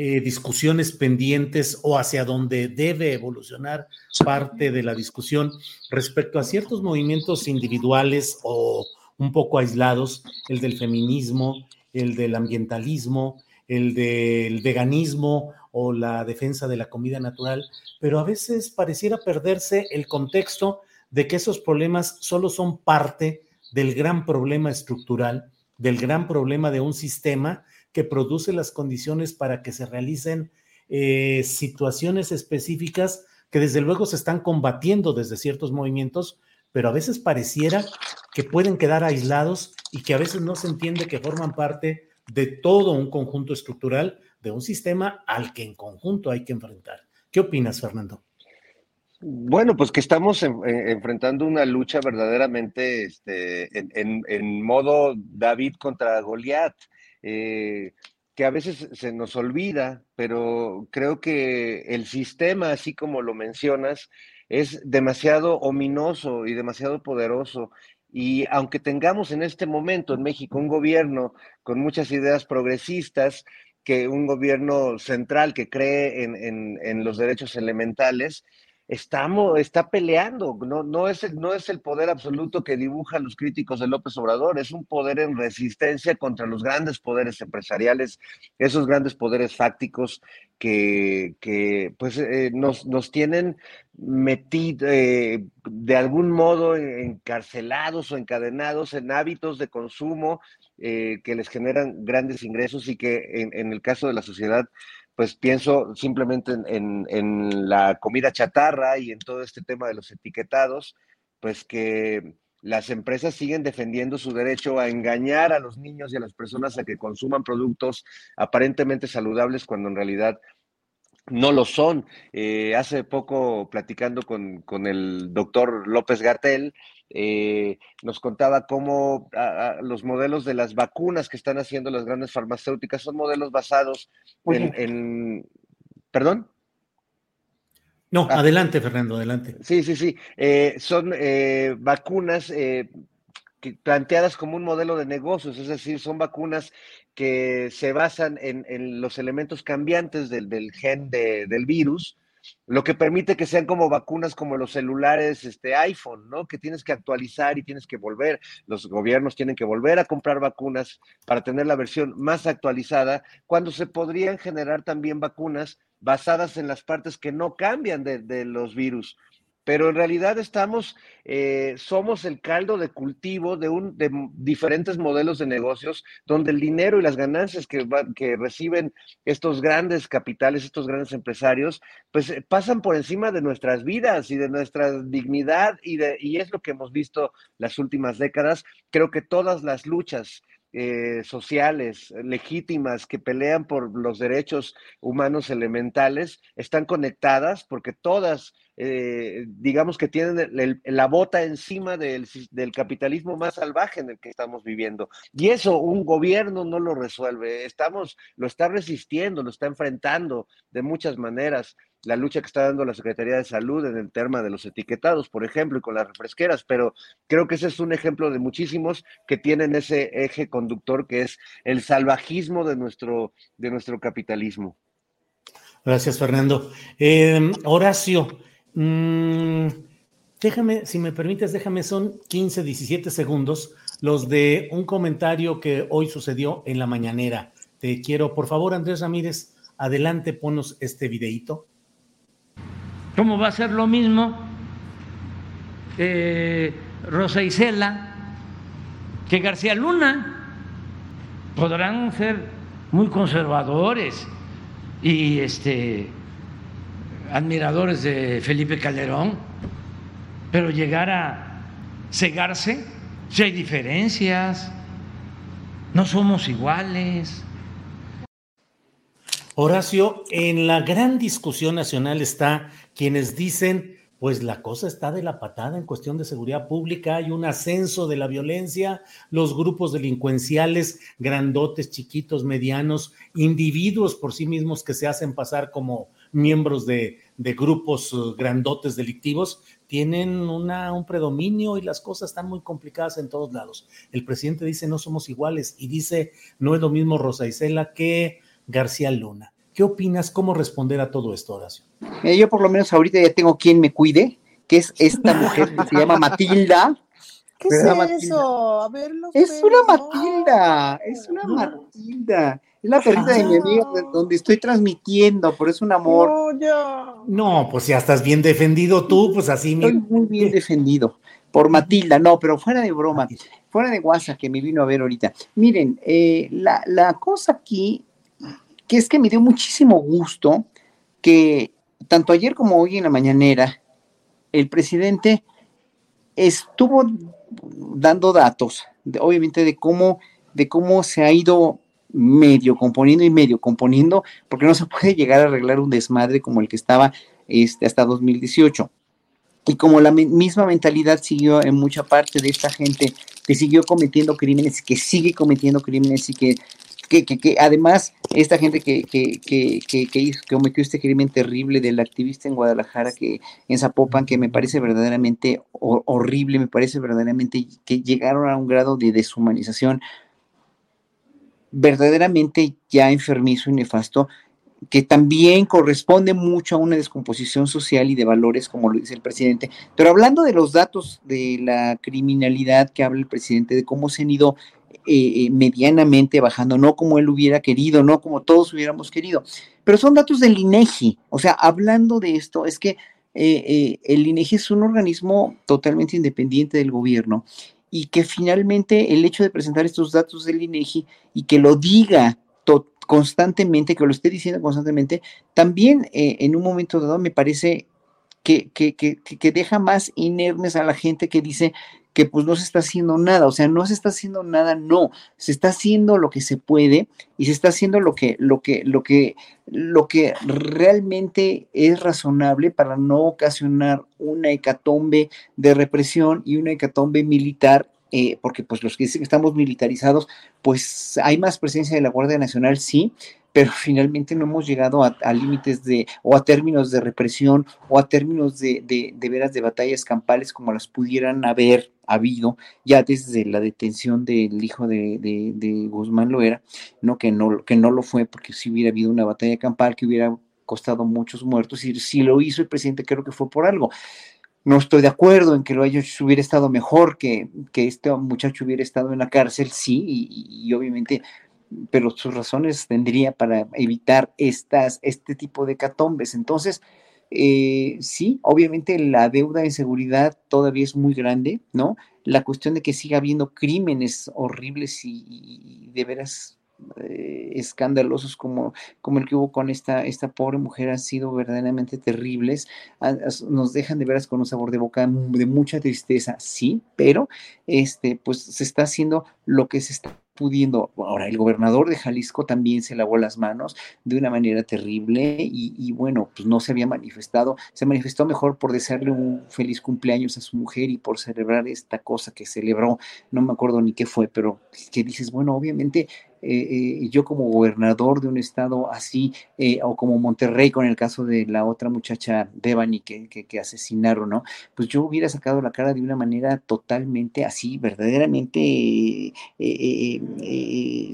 eh, discusiones pendientes o hacia donde debe evolucionar parte de la discusión respecto a ciertos movimientos individuales o un poco aislados, el del feminismo, el del ambientalismo, el del veganismo o la defensa de la comida natural, pero a veces pareciera perderse el contexto de que esos problemas solo son parte del gran problema estructural, del gran problema de un sistema que produce las condiciones para que se realicen eh, situaciones específicas que desde luego se están combatiendo desde ciertos movimientos, pero a veces pareciera que pueden quedar aislados y que a veces no se entiende que forman parte de todo un conjunto estructural, de un sistema al que en conjunto hay que enfrentar. ¿Qué opinas, Fernando? Bueno, pues que estamos enfrentando una lucha verdaderamente este, en, modo David contra Goliat, eh, que a veces se nos olvida, pero creo que el sistema, así como lo mencionas, es demasiado ominoso y demasiado poderoso. Y aunque tengamos en este momento en México un gobierno con muchas ideas progresistas, que un gobierno central que cree en, en los derechos elementales, estamos, está peleando, no, no, es el, no es el poder absoluto que dibujan los críticos de López Obrador, es un poder en resistencia contra los grandes poderes empresariales, esos grandes poderes fácticos que, que pues, eh, nos, nos, tienen metidos eh, de algún modo encarcelados o encadenados en hábitos de consumo eh, que les generan grandes ingresos y que en, en el caso de la sociedad pues pienso simplemente en, la comida chatarra y en todo este tema de los etiquetados, pues que las empresas siguen defendiendo su derecho a engañar a los niños y a las personas a que consuman productos aparentemente saludables cuando en realidad no lo son. Eh, hace poco, platicando con, con el doctor López Gartel, eh, nos contaba cómo los modelos de las vacunas que están haciendo las grandes farmacéuticas son modelos basados en, ¿Perdón? No, ah. adelante, Fernando, adelante. Sí, sí, sí. Eh, son eh, vacunas planteadas como un modelo de negocios, es decir, son vacunas que se basan en, los elementos cambiantes del, gen del virus lo que permite que sean como vacunas como los celulares este iPhone, ¿no? Que tienes que actualizar y tienes que volver, los gobiernos tienen que volver a comprar vacunas para tener la versión más actualizada, cuando se podrían generar también vacunas basadas en las partes que no cambian de, de los virus pero en realidad estamos, eh, somos el caldo de cultivo de, un, de diferentes modelos de negocios donde el dinero y las ganancias que, reciben estos grandes capitales, estos grandes empresarios, pues eh, pasan por encima de nuestras vidas y de nuestra dignidad y es lo que hemos visto las últimas décadas. Creo que todas las luchas eh, sociales legítimas que pelean por los derechos humanos elementales están conectadas porque todas eh, digamos que tienen la bota encima del, capitalismo más salvaje en el que estamos viviendo. Y eso un gobierno no lo resuelve. Estamos, lo está resistiendo, lo está enfrentando de muchas maneras. La lucha que está dando la Secretaría de Salud en el tema de los etiquetados, por ejemplo, y con las refresqueras, pero creo que ese es un ejemplo de muchísimos que tienen ese eje conductor que es el salvajismo de nuestro, de nuestro capitalismo. Gracias, Fernando. Eh, Horacio, Mm, déjame, si me permites, déjame, son 15, 17 segundos los de un comentario que hoy sucedió en la mañanera. Te quiero, por favor, Andrés Ramírez, adelante, ponos este videíto. ¿Cómo va a ser lo mismo eh, Rosa Isela que García Luna? Podrán ser muy conservadores y este admiradores de Felipe Calderón, pero llegar a cegarse, si hay diferencias, no somos iguales. Horacio, en la gran discusión nacional está quienes dicen, pues la cosa está de la patada en cuestión de seguridad pública, hay un ascenso de la violencia, los grupos delincuenciales, grandotes, chiquitos, medianos, individuos por sí mismos que se hacen pasar como miembros de, grupos uh, grandotes delictivos, tienen una, un predominio y las cosas están muy complicadas en todos lados. El presidente dice no somos iguales y dice no es lo mismo Rosa Isela que García Luna. ¿Qué opinas? ¿Cómo responder a todo esto, Horacio? Eh, yo por lo menos ahorita ya tengo quien me cuide, que es esta mujer que se llama Matilda. ¿Qué es eso? A ver, es una Matilda, es una Matilda. Es la perrita de mi amiga donde estoy transmitiendo, por eso un amor. No, pues ya estás bien defendido tú, pues así. Estoy muy bien defendido por Matilda, no, pero fuera de broma, fuera de WhatsApp que me vino a ver ahorita. Miren, eh, la, la cosa aquí, que es que me dio muchísimo gusto que tanto ayer como hoy en la mañanera, el presidente estuvo dando datos, obviamente, de cómo, de cómo se ha ido medio componiendo y medio componiendo, porque no se puede llegar a arreglar un desmadre como el que estaba este, hasta 2018. Y como la misma mentalidad siguió en mucha parte de esta gente que siguió cometiendo crímenes, que sigue cometiendo crímenes y que que, que, además esta gente que, que, que, que, hizo, que cometió este crimen terrible del activista en Guadalajara, que en Zapopan, que me parece verdaderamente horrible, me parece verdaderamente que llegaron a un grado de deshumanización verdaderamente ya enfermizo y nefasto, que también corresponde mucho a una descomposición social y de valores, como lo dice el presidente. Pero hablando de los datos de la criminalidad que habla el presidente, de cómo se han ido eh, eh, medianamente bajando, no como él hubiera querido, no como todos hubiéramos querido, pero son datos del INEGI. O sea, hablando de esto, es que eh, el INEGI es un organismo totalmente independiente del gobierno y que finalmente el hecho de presentar estos datos del INEGI y que lo diga constantemente, que lo esté diciendo constantemente, también en un momento dado me parece que, que, que, que, deja más inermes a la gente que dice que pues no se está haciendo nada, o sea, no se está haciendo nada, no, se está haciendo lo que se puede y se está haciendo lo que, lo que, lo que, lo que realmente es razonable para no ocasionar una hecatombe de represión y una hecatombe militar eh, porque pues los que dicen que estamos militarizados, pues hay más presencia de la Guardia Nacional, sí, pero finalmente no hemos llegado a, límites de, o a términos de represión, o a términos de, de, veras de batallas campales como las pudieran haber habido ya desde la detención del hijo de, de, Guzmán Loera, ¿no? Que, no, que no lo fue porque si hubiera habido una batalla campal que hubiera costado muchos muertos, y si lo hizo el presidente creo que fue por algo. No estoy de acuerdo en que lo haya hubiera estado mejor que, que este muchacho hubiera estado en la cárcel, sí, y obviamente pero sus razones tendría para evitar estas, este tipo de catombes. Entonces, eh, sí, obviamente la deuda en seguridad todavía es muy grande, ¿no? La cuestión de que siga habiendo crímenes horribles y, de veras eh, escandalosos como, como el que hubo con esta, esta pobre mujer han sido verdaderamente terribles, nos dejan de veras con un sabor de boca de mucha tristeza, sí, pero este, pues se está haciendo lo que se está pudiendo. Ahora, el gobernador de Jalisco también se lavó las manos de una manera terrible y, bueno, pues no se había manifestado, se manifestó mejor por desearle un feliz cumpleaños a su mujer y por celebrar esta cosa que celebró, no me acuerdo ni qué fue, pero que dices, bueno, obviamente eh, eh, yo como gobernador de un estado así, eh, o como Monterrey con el caso de la otra muchacha Devani que, que, asesinaron, ¿no? Pues yo hubiera sacado la cara de una manera totalmente así, verdaderamente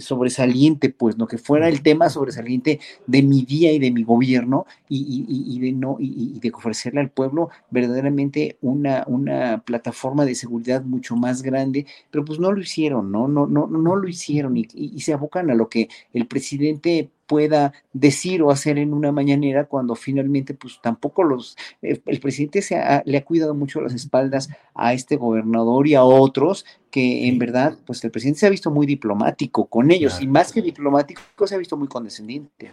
sobresaliente, pues, ¿no? Que fuera el tema sobresaliente de mi día y de mi gobierno y, y, de no, y, de ofrecerle al pueblo verdaderamente una, una plataforma de seguridad mucho más grande, pero pues no lo hicieron, ¿no? No, no, no lo hicieron y, y se abocan a lo que el presidente pueda decir o hacer en una mañanera cuando finalmente pues tampoco los eh, el presidente se le ha cuidado mucho las espaldas a este gobernador y a otros que en verdad pues el presidente se ha visto muy diplomático con ellos y más que diplomático se ha visto muy condescendiente.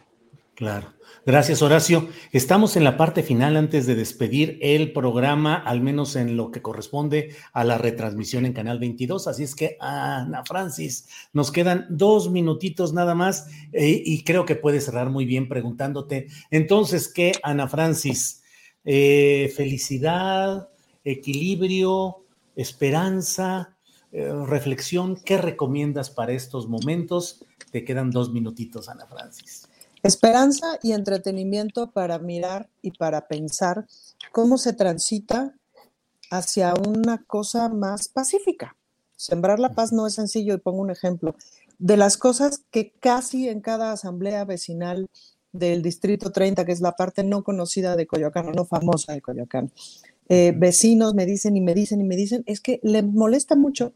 Claro. Gracias, Horacio. Estamos en la parte final antes de despedir el programa, al menos en lo que corresponde a la retransmisión en Canal 22. Así es que, Ana Francis, nos quedan dos minutitos nada más eh, y creo que puedes cerrar muy bien preguntándote. Entonces, ¿qué, Ana Francis? Eh, felicidad, equilibrio, esperanza, eh, reflexión. ¿Qué recomiendas para estos momentos? Te quedan dos minutitos, Ana Francis. Esperanza y entretenimiento para mirar y para pensar cómo se transita hacia una cosa más pacífica. Sembrar la paz no es sencillo y pongo un ejemplo. De las cosas que casi en cada asamblea vecinal del Distrito 30, que es la parte no conocida de Coyoacán, no famosa de Coyoacán, eh, vecinos me dicen y me dicen y me dicen, es que le molesta mucho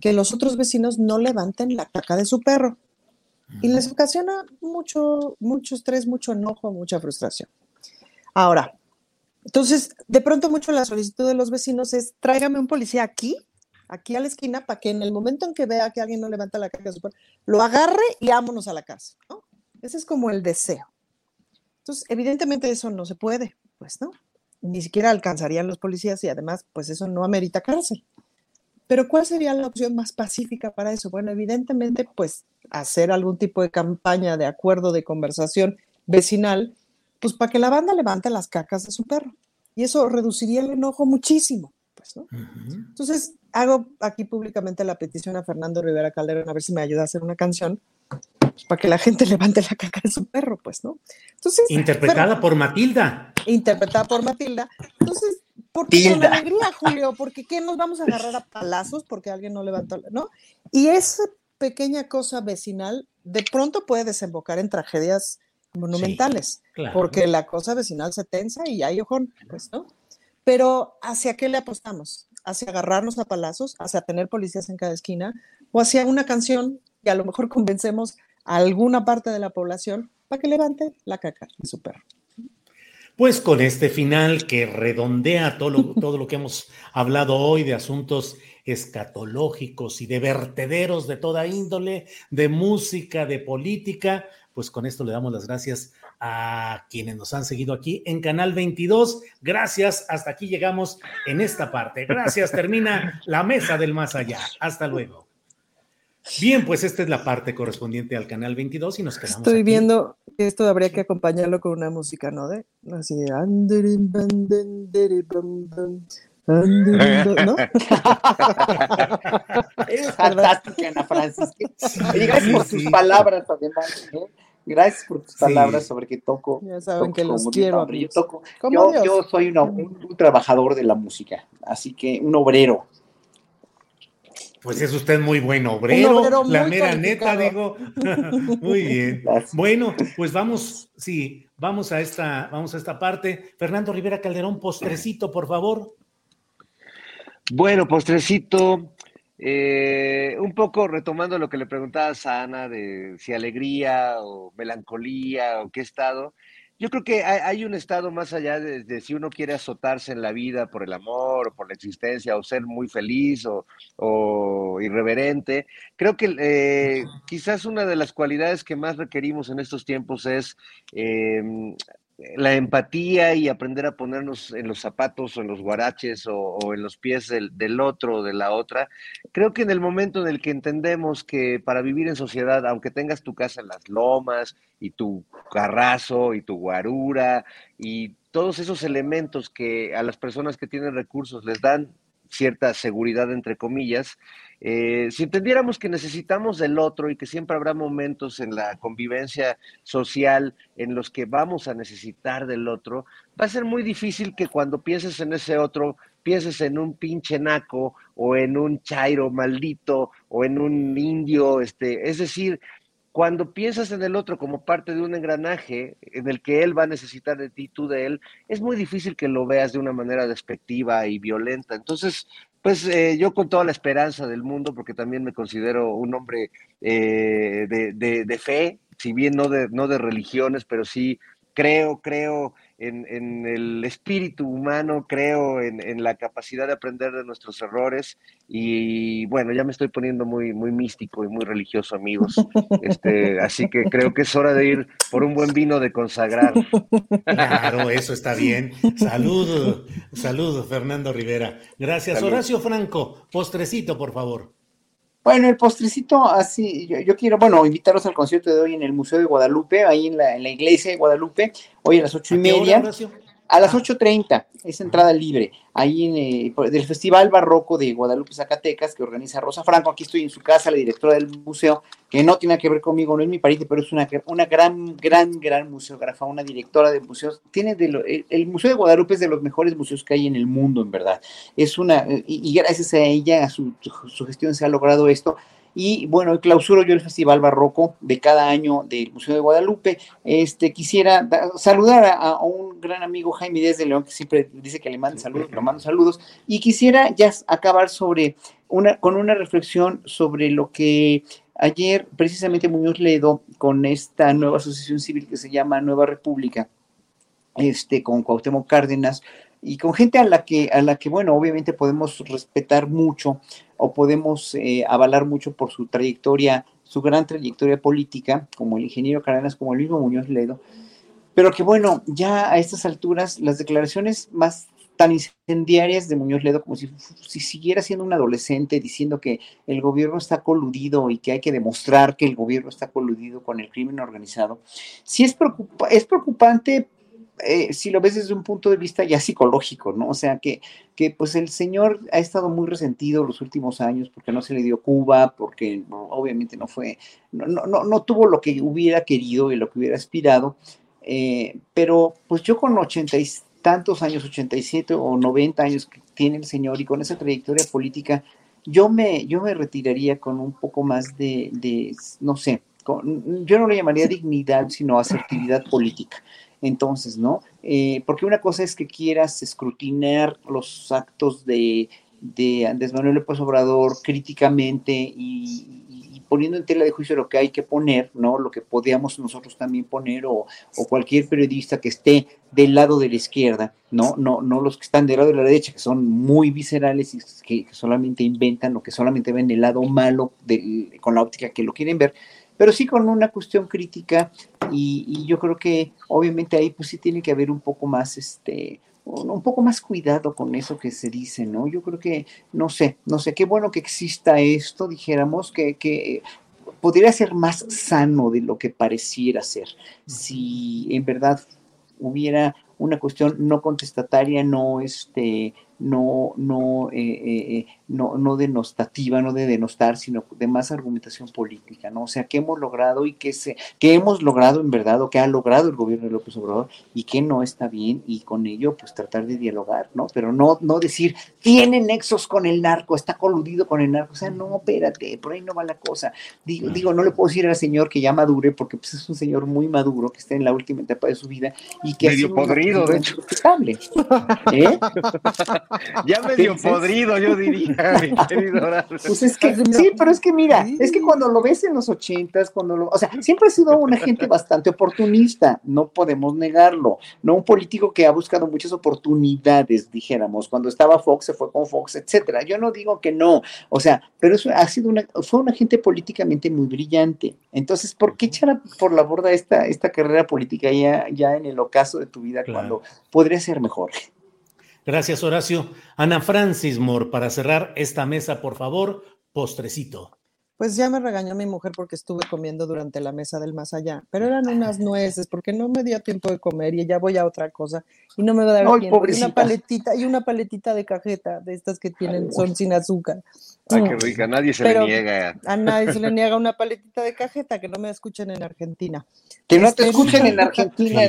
que los otros vecinos no levanten la caca de su perro y les ocasiona mucho, mucho estrés, mucho enojo, mucha frustración. Ahora, entonces, de pronto mucho la solicitud de los vecinos es tráigame un policía aquí, aquí a la esquina, para que en el momento en que vea que alguien no levanta la caja, lo agarre y vámonos a la casa, ¿no? Ese es como el deseo. Entonces, evidentemente eso no se puede, pues, ¿no? Ni siquiera alcanzarían los policías y además, pues eso no amerita cárcel. Pero ¿cuál sería la opción más pacífica para eso? Bueno, evidentemente, pues hacer algún tipo de campaña de acuerdo, de conversación vecinal, pues para que la banda levante las cacas de su perro. Y eso reduciría el enojo muchísimo, pues, ¿no? Entonces, hago aquí públicamente la petición a Fernando Rivera Calderón a ver si me ayuda a hacer una canción pues, para que la gente levante la caca de su perro, pues, ¿no? Entonces, interpretada por Matilda. Interpretada por Matilda. Entonces, ¿por qué con alegría, Julio? Porque ¿qué nos vamos a agarrar a palazos porque alguien no levantó, ¿no? Y esa pequeña cosa vecinal de pronto puede desembocar en tragedias monumentales, porque la cosa vecinal se tensa y hay ojón, pues, ¿no? Pero ¿hacia qué le apostamos? ¿Hacia agarrarnos a palazos? ¿Hacia tener policías en cada esquina? ¿O hacia una canción que a lo mejor convencemos a alguna parte de la población para que levante la caca de su perro? Pues con este final que redondea todo lo, todo lo que hemos hablado hoy de asuntos escatológicos y de vertederos de toda índole, de música, de política, pues con esto le damos las gracias a quienes nos han seguido aquí en Canal 22. Gracias, hasta aquí llegamos en esta parte. Gracias, termina la mesa del más allá. Hasta luego. Bien, pues esta es la parte correspondiente al Canal 22 y nos quedamos. Estoy viendo que esto habría que acompañarlo con una música, ¿no? De, así de... ¿no? es fantástica, Ana Francis. Gracias por tus palabras, además. ¿eh? Gracias por tus palabras sobre que toco. Ya saben que los quiero. Yo, toco, yo, soy un, trabajador de la música, así que un obrero. Pues es usted muy buen obrero, la mera neta, digo. muy bien. Bueno, pues vamos, sí, vamos a esta, vamos a esta parte. Fernando Rivera Calderón, postrecito, por favor. Bueno, postrecito, eh, un poco retomando lo que le preguntabas a Ana de si alegría o melancolía o qué estado. Yo creo que hay, un estado más allá de, si uno quiere azotarse en la vida por el amor o por la existencia o ser muy feliz o, irreverente. Creo que eh, quizás una de las cualidades que más requerimos en estos tiempos es em, la empatía y aprender a ponernos en los zapatos o en los guaraches o, en los pies del, del, otro o de la otra. Creo que en el momento en el que entendemos que para vivir en sociedad, aunque tengas tu casa en las lomas y tu carrazo y tu guarura y todos esos elementos que a las personas que tienen recursos les dan cierta seguridad, entre comillas, eh, si entendiéramos que necesitamos del otro y que siempre habrá momentos en la convivencia social en los que vamos a necesitar del otro, va a ser muy difícil que cuando pienses en ese otro, pienses en un pinche naco o en un chairo maldito o en un indio, este, es decir, cuando piensas en el otro como parte de un engranaje en el que él va a necesitar de ti, tú de él, es muy difícil que lo veas de una manera despectiva y violenta. Entonces, pues eh, yo con toda la esperanza del mundo, porque también me considero un hombre eh, de, de, fe, si bien no de, no de religiones, pero sí creo, creo en, el espíritu humano, creo en, la capacidad de aprender de nuestros errores y bueno, ya me estoy poniendo muy, muy místico y muy religioso, amigos. Este, así que creo que es hora de ir por un buen vino de consagrar. Claro, eso está bien. Saludos, saludos, Fernando Rivera. Gracias. Horacio Franco, postrecito, por favor. Bueno, el postrecito, así, yo, quiero, bueno, invitaros al concierto de hoy en el Museo de Guadalupe, ahí en la, en la iglesia de Guadalupe, hoy a las ocho y media. A las 8.30 es entrada libre, ahí en, eh, del Festival Barroco de Guadalupe, Zacatecas, que organiza Rosa Franco. Aquí estoy en su casa, la directora del museo, que no tiene que ver conmigo, no es mi pariente, pero es una, una gran, gran, gran museógrafa, una directora de museos. Tiene de el, Museo de Guadalupe es de los mejores museos que hay en el mundo, en verdad. Es una, y, gracias a ella, a su, su gestión, se ha logrado esto. Y bueno, clausuro yo el Festival Barroco de cada año del Museo de Guadalupe. Este, quisiera saludar a, un gran amigo Jaime Díaz de León, que siempre dice que le manda saludos, le mando saludos. Y quisiera ya acabar sobre una, con una reflexión sobre lo que ayer precisamente Muñoz Ledo con esta nueva asociación civil que se llama Nueva República, este, con Cuauhtémoc Cárdenas, y con gente a la que, a la que bueno, obviamente podemos respetar mucho o podemos eh, avalar mucho por su trayectoria, su gran trayectoria política, como el ingeniero Cárdenas, como el mismo Muñoz Ledo, pero que bueno, ya a estas alturas las declaraciones más tan incendiarias de Muñoz Ledo como si, si, siguiera siendo un adolescente diciendo que el gobierno está coludido y que hay que demostrar que el gobierno está coludido con el crimen organizado, sí es, preocupa es preocupante eh, si lo ves desde un punto de vista ya psicológico, ¿no? O sea, que, que pues el señor ha estado muy resentido los últimos años porque no se le dio Cuba, porque obviamente no fue, no, no, no, tuvo lo que hubiera querido y lo que hubiera aspirado, eh, pero pues yo con ochenta y tantos años, 87 o 90 años que tiene el señor y con esa trayectoria política, yo me, yo me retiraría con un poco más de, de no sé, con, yo no le llamaría dignidad, sino asertividad política. Entonces, ¿no? Eh, porque una cosa es que quieras escrutinar los actos de, de Andrés Manuel López Obrador críticamente y, poniendo en tela de juicio lo que hay que poner, ¿no? Lo que podíamos nosotros también poner o, o, cualquier periodista que esté del lado de la izquierda, ¿no? No, no los que están del lado de la derecha, que son muy viscerales y que, solamente inventan o que solamente ven el lado malo de, con la óptica que lo quieren ver, pero sí con una cuestión crítica y, yo creo que obviamente ahí pues sí tiene que haber un poco más, este, un poco más cuidado con eso que se dice, ¿no? Yo creo que, no sé, no sé, qué bueno que exista esto, dijéramos, que, que podría ser más sano de lo que pareciera ser, si en verdad hubiera una cuestión no contestataria, no, este, no, no, eh, eh, eh, no, no denostativa, no de denostar, sino de más argumentación política, ¿no? O sea, ¿qué hemos logrado y qué, se, qué hemos logrado en verdad o qué ha logrado el gobierno de López Obrador y qué no está bien y con ello pues tratar de dialogar, ¿no? Pero no, no decir, tiene nexos con el narco, está coludido con el narco, o sea, no, espérate, por ahí no va la cosa. Digo, digo no le puedo decir al señor que ya madure porque pues es un señor muy maduro, que está en la última etapa de su vida y que... Medio podrido, de hecho. ¿Eh? ya medio podrido, yo diría, mi querido Pues es que, sí, pero es que mira, es que cuando lo ves en los ochentas, cuando lo, o sea, siempre ha sido una gente bastante oportunista, no podemos negarlo, no un político que ha buscado muchas oportunidades, dijéramos, cuando estaba Fox se fue con Fox, etcétera. Yo no digo que no, o sea, pero eso ha sido una, fue una gente políticamente muy brillante. Entonces, ¿por qué echar por la borda esta, esta carrera política ya, ya en el ocaso de tu vida cuando podría ser mejor? Gracias, Horacio. Ana Francis Moore, para cerrar esta mesa, por favor, postrecito. Pues ya me regañó mi mujer porque estuve comiendo durante la mesa del más allá, pero eran unas nueces porque no me dio tiempo de comer y ya voy a otra cosa y no me va a dar tiempo. Y una paletita y una paletita de cajeta de estas que tienen son sin azúcar. Ay, qué rica, nadie se le niega. A nadie se le niega una paletita de cajeta, que no me escuchen en Argentina. Que no te este, escuchen en Argentina.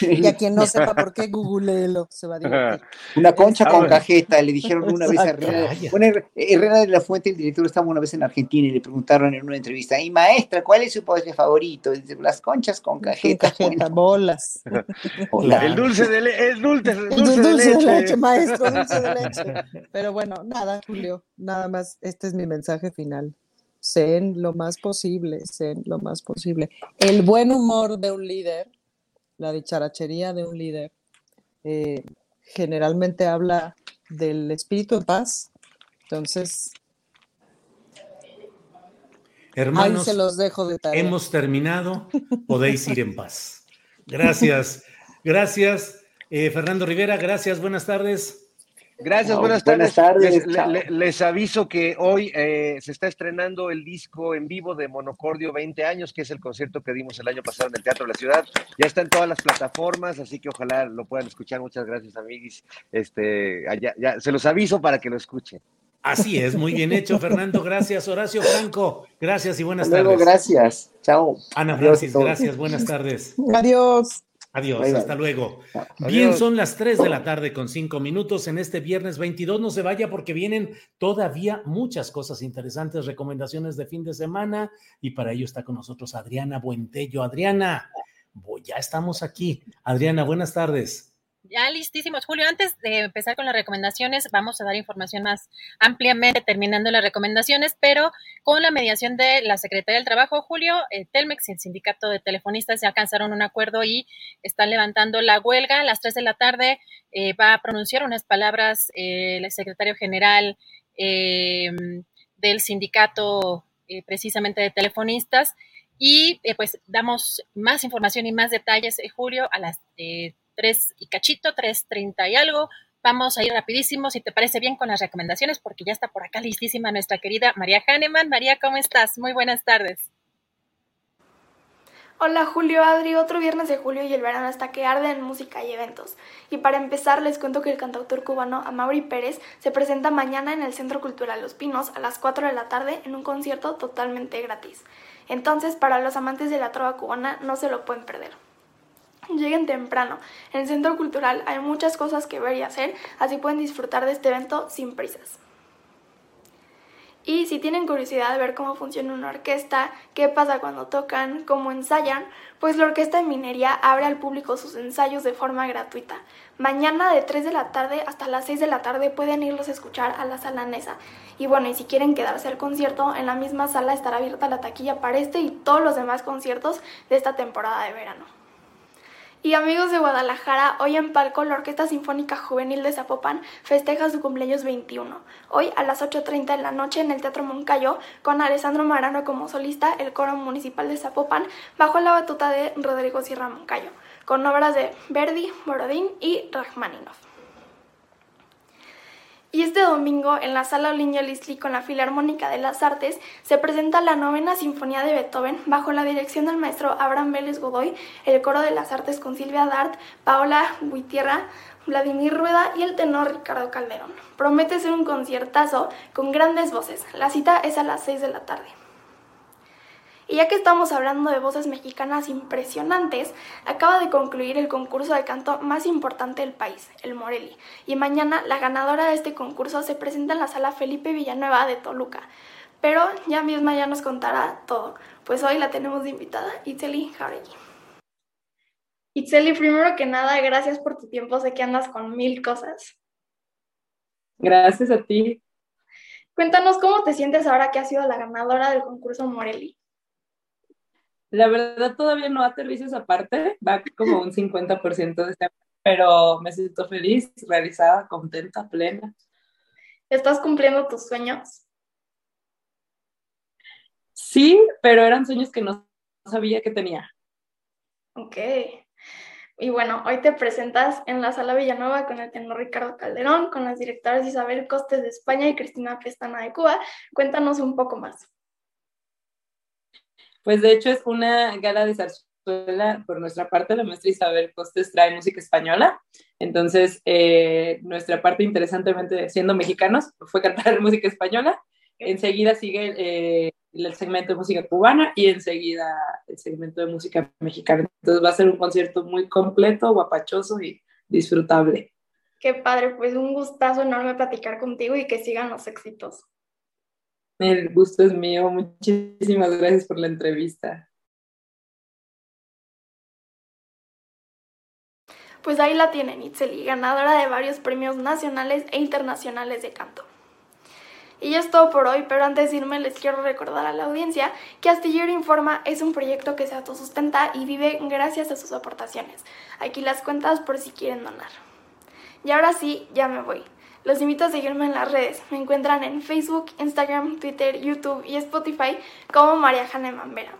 y a quien no sepa por qué, googleelo, se va a divertir. Una concha con cajeta, le dijeron una vez a Herrera, Herrera de la Fuente, el director, estaba una vez en Argentina y le preguntaron en una entrevista, y maestra, ¿cuál es su postre favorito? dice, las conchas con cajeta. bolas. El dulce de leche, el dulce, el dulce, de, leche. maestro, dulce de leche. Pero bueno, nada, Julio nada más, este es mi mensaje final. Sean lo más posible, sean lo más posible. El buen humor de un líder, la dicharachería de un líder, eh, generalmente habla del espíritu de paz. Entonces, Hermanos, se los dejo de hemos terminado, podéis ir en paz. Gracias, gracias. Eh, Fernando Rivera, gracias, buenas tardes. Gracias, buenas tardes. Les, aviso que hoy eh, se está estrenando el disco en vivo de Monocordio 20 años, que es el concierto que dimos el año pasado en el Teatro de la Ciudad. Ya está en todas las plataformas, así que ojalá lo puedan escuchar. Muchas gracias, amiguis. Este, ya, se los aviso para que lo escuchen. Así es, muy bien hecho, Fernando. Gracias, Horacio Franco. Gracias y buenas tardes. gracias. Chao. Ana Francis, gracias. Buenas tardes. Adiós. Adiós, hasta luego. Bien, son las 3 de la tarde con 5 minutos en este viernes 22. No se vaya porque vienen todavía muchas cosas interesantes, recomendaciones de fin de semana y para ello está con nosotros Adriana Buentello. Adriana, ya estamos aquí. Adriana, buenas tardes. Ya listísimos. Julio, antes de empezar con las recomendaciones, vamos a dar información más ampliamente terminando las recomendaciones, pero con la mediación de la Secretaría del Trabajo, Julio, eh, Telmex y el Sindicato de Telefonistas ya alcanzaron un acuerdo y están levantando la huelga. A las 3 de la tarde eh, va a pronunciar unas palabras eh, el secretario general del sindicato precisamente de telefonistas y pues damos más información y más detalles, Julio, a las 3 y cachito, 3.30 y algo. Vamos a ir rapidísimo, si te parece bien, con las recomendaciones, porque ya está por acá listísima nuestra querida María Hahnemann. María, ¿cómo estás? Muy buenas tardes. Hola Julio, Adri, otro viernes de julio y el verano hasta que arde en música y eventos. Y para empezar les cuento que el cantautor cubano Amaury Pérez se presenta mañana en el Centro Cultural Los Pinos a las 4 de la tarde en un concierto totalmente gratis. Entonces, para los amantes de la trova cubana no se lo pueden perder. Lleguen temprano. En el Centro Cultural hay muchas cosas que ver y hacer, así pueden disfrutar de este evento sin prisas. Y si tienen curiosidad de ver cómo funciona una orquesta, qué pasa cuando tocan, cómo ensayan, pues la Orquesta de Minería abre al público sus ensayos de forma gratuita. Mañana de 3 de la tarde hasta las 6 de la tarde pueden irlos a escuchar a la sala Nesa. Y bueno, y si quieren quedarse al concierto, en la misma sala estará abierta la taquilla para este y todos los demás conciertos de esta temporada de verano. Y amigos de Guadalajara, hoy en Palco la Orquesta Sinfónica Juvenil de Zapopan festeja su cumpleaños 21. Hoy a las 8.30 de la noche en el Teatro Moncayo, con Alessandro Marano como solista, el coro municipal de Zapopan, bajo la batuta de Rodrigo Sierra Moncayo, con obras de Verdi, Borodín y Rachmaninoff. Y este domingo, en la Sala Oliño Lisli con la Filarmónica de las Artes, se presenta la novena Sinfonía de Beethoven bajo la dirección del maestro Abraham Vélez Godoy, el Coro de las Artes con Silvia Dart, Paola Buitierra, Vladimir Rueda y el tenor Ricardo Calderón. Promete ser un conciertazo con grandes voces. La cita es a las 6 de la tarde. Y ya que estamos hablando de voces mexicanas impresionantes, acaba de concluir el concurso de canto más importante del país, el Morelli. Y mañana la ganadora de este concurso se presenta en la sala Felipe Villanueva de Toluca. Pero ya misma ya nos contará todo, pues hoy la tenemos de invitada, Itzeli Jauregui. Itzeli, primero que nada, gracias por tu tiempo, sé que andas con mil cosas. Gracias a ti. Cuéntanos cómo te sientes ahora que has sido la ganadora del concurso Morelli. La verdad todavía no aterrizo esa parte, va como un 50% de este, pero me siento feliz, realizada, contenta, plena. ¿Estás cumpliendo tus sueños? Sí, pero eran sueños que no sabía que tenía. Ok. Y bueno, hoy te presentas en la Sala Villanueva con el tenor Ricardo Calderón, con las directoras Isabel Costes de España y Cristina Pestana de Cuba. Cuéntanos un poco más. Pues de hecho es una gala de zarzuela por nuestra parte, la maestra Isabel Costes trae música española, entonces eh, nuestra parte interesantemente siendo mexicanos fue cantar música española, enseguida sigue eh, el segmento de música cubana y enseguida el segmento de música mexicana, entonces va a ser un concierto muy completo, guapachoso y disfrutable. Qué padre, pues un gustazo enorme platicar contigo y que sigan los éxitos. El gusto es mío. Muchísimas gracias por la entrevista. Pues ahí la tienen, Itzeli, ganadora de varios premios nacionales e internacionales de canto. Y ya es todo por hoy, pero antes de irme les quiero recordar a la audiencia que Astillero Informa es un proyecto que se autosustenta y vive gracias a sus aportaciones. Aquí las cuentas por si quieren donar. Y ahora sí, ya me voy. Los invito a seguirme en las redes. Me encuentran en Facebook, Instagram, Twitter, YouTube y Spotify como María Jane Mambera.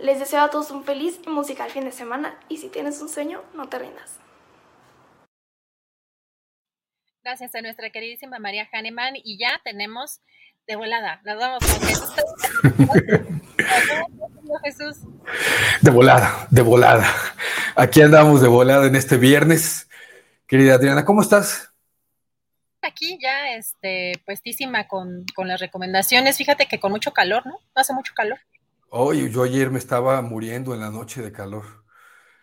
Les deseo a todos un feliz y musical fin de semana y si tienes un sueño, no te rindas. Gracias a nuestra queridísima María Hahnemann y ya tenemos de volada. Nos vamos con Jesús. De volada, de volada. Aquí andamos de volada en este viernes. Querida Adriana, ¿cómo estás? Aquí ya este, puestísima con, con, las recomendaciones. Fíjate que con mucho calor, ¿no? Hace mucho calor. Oye, yo ayer me estaba muriendo en la noche de calor.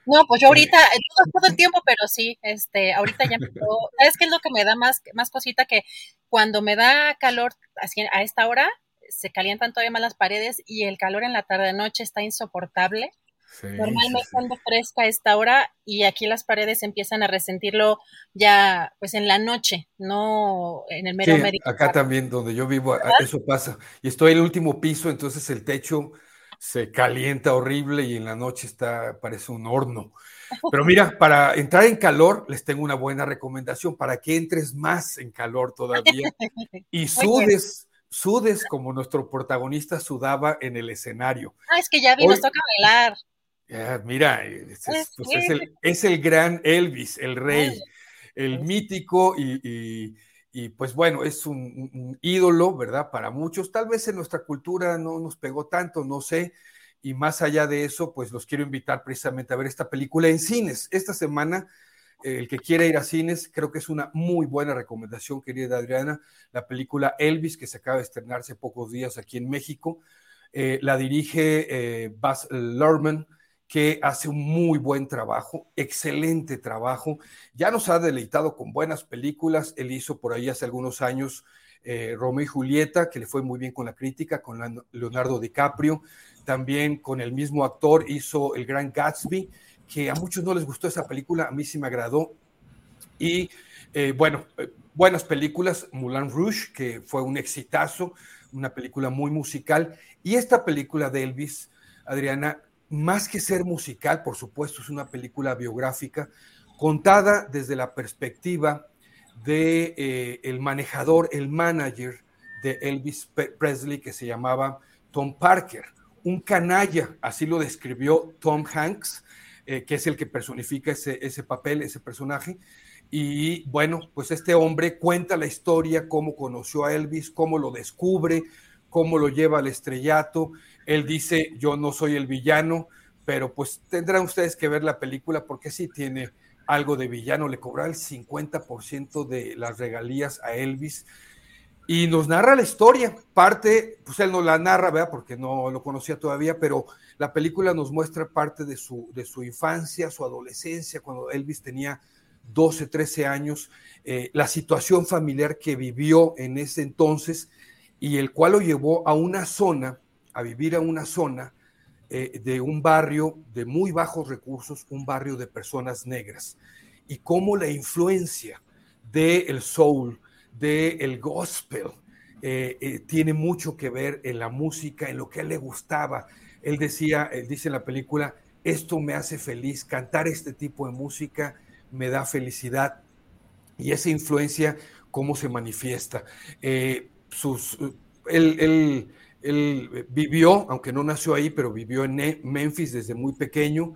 No, pues yo ahorita, eh, todo, el tiempo, pero sí, este, ahorita ya me ¿Sabes qué es lo que me da más, más cosita? Que cuando me da calor así, a esta hora, se calientan todavía más las paredes y el calor en la tarde-noche está insoportable. Normalmente anda fresca a esta hora y aquí las paredes empiezan a resentirlo ya pues en la noche, no en el mero sí, Acá también donde yo vivo eso pasa. Y estoy en el último piso, entonces el techo se calienta horrible y en la noche está parece un horno. Pero mira, para entrar en calor les tengo una buena recomendación para que entres más en calor todavía y sudes sudes como nuestro protagonista sudaba en el escenario. Ah, es que ya vi, nos toca bailar mira, es, pues es, el, gran Elvis, el rey, el mítico y, pues bueno, es un, ídolo, ¿verdad? Para muchos, tal vez en nuestra cultura no nos pegó tanto, no sé. Y más allá de eso, pues los quiero invitar precisamente a ver esta película en cines. Esta semana, el que quiera ir a cines, creo que es una muy buena recomendación, querida Adriana. La película Elvis, que se acaba de estrenarse pocos días aquí en México. Eh, la dirige eh, Baz Luhrmann, que hace un muy buen trabajo, excelente trabajo. Ya nos ha deleitado con buenas películas. Él hizo por ahí hace algunos años eh, Romeo y Julieta, que le fue muy bien con la crítica, con Leonardo DiCaprio. También con el mismo actor hizo El Gran Gatsby, que a muchos no les gustó esa película, a mí sí me agradó. Y eh, bueno, eh, buenas películas, Moulin Rouge, que fue un exitazo, una película muy musical. Y esta película de Elvis, Adriana, más que ser musical, por supuesto, es una película biográfica contada desde la perspectiva de eh, el manejador, el manager de Elvis Presley que se llamaba Tom Parker, un canalla, así lo describió Tom Hanks, eh, que es el que personifica ese, ese papel, ese personaje. Y bueno, pues este hombre cuenta la historia, cómo conoció a Elvis, cómo lo descubre, cómo lo lleva al estrellato. Él dice, yo no soy el villano, pero pues tendrán ustedes que ver la película porque sí tiene algo de villano. Le cobraba el 50% de las regalías a Elvis y nos narra la historia. Parte, pues él no la narra, ¿verdad? Porque no lo conocía todavía, pero la película nos muestra parte de su, de su infancia, su adolescencia, cuando Elvis tenía 12, 13 años, eh, la situación familiar que vivió en ese entonces y el cual lo llevó a una zona, a vivir a una zona eh, de un barrio de muy bajos recursos, un barrio de personas negras, y cómo la influencia del soul, del gospel, eh, eh, tiene mucho que ver en la música, en lo que él le gustaba. Él decía, él dice en la película, esto me hace feliz, cantar este tipo de música me da felicidad. Y esa influencia, cómo se manifiesta sus, él, vivió, aunque no nació ahí, pero vivió en Memphis desde muy pequeño,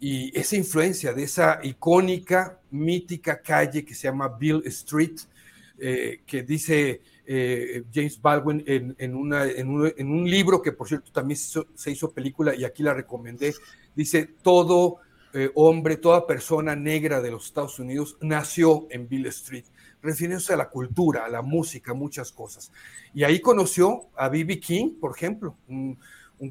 y esa influencia de esa icónica, mítica calle que se llama Bill Street, eh, que dice eh, James Baldwin en, un, libro que por cierto también se hizo, película y aquí la recomendé, dice, todo eh, hombre, toda persona negra de los Estados Unidos nació en Bill Street refiriéndose a la cultura, a la música, muchas cosas. Y ahí conoció a B.B. King, por ejemplo, un,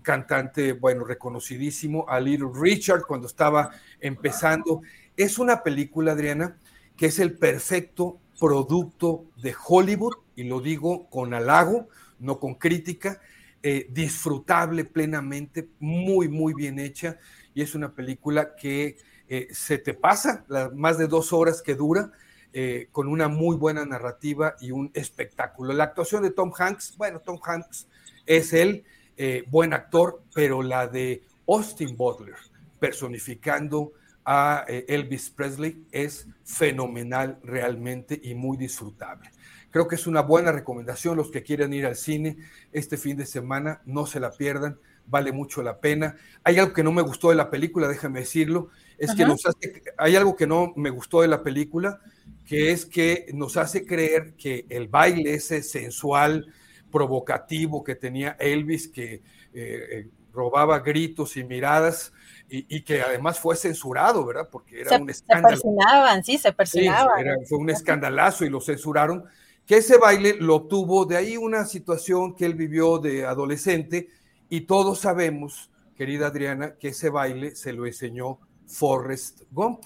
cantante, bueno, reconocidísimo, a Little Richard cuando estaba empezando. Es una película, Adriana, que es el perfecto producto de Hollywood, y lo digo con halago, no con crítica, eh, disfrutable plenamente, muy, muy bien hecha, y es una película que eh, se te pasa las más de dos horas que dura, eh, con una muy buena narrativa y un espectáculo. La actuación de Tom Hanks, bueno, Tom Hanks es el eh, buen actor, pero la de Austin Butler, personificando a eh, Elvis Presley, es fenomenal realmente y muy disfrutable. Creo que es una buena recomendación los que quieren ir al cine este fin de semana, no se la pierdan, vale mucho la pena. Hay algo que no me gustó de la película, déjame decirlo, es que nos hace, hay algo que no me gustó de la película, que es que nos hace creer que el baile ese sensual, provocativo que tenía Elvis, que eh, eh, robaba gritos y miradas, y, que además fue censurado, ¿verdad? Porque era un escándalo. Se personaban, sí, se personaban. fue un escandalazo y lo censuraron, que ese baile lo obtuvo de ahí una situación que él vivió de adolescente, y todos sabemos, querida Adriana, que ese baile se lo enseñó Forrest Gump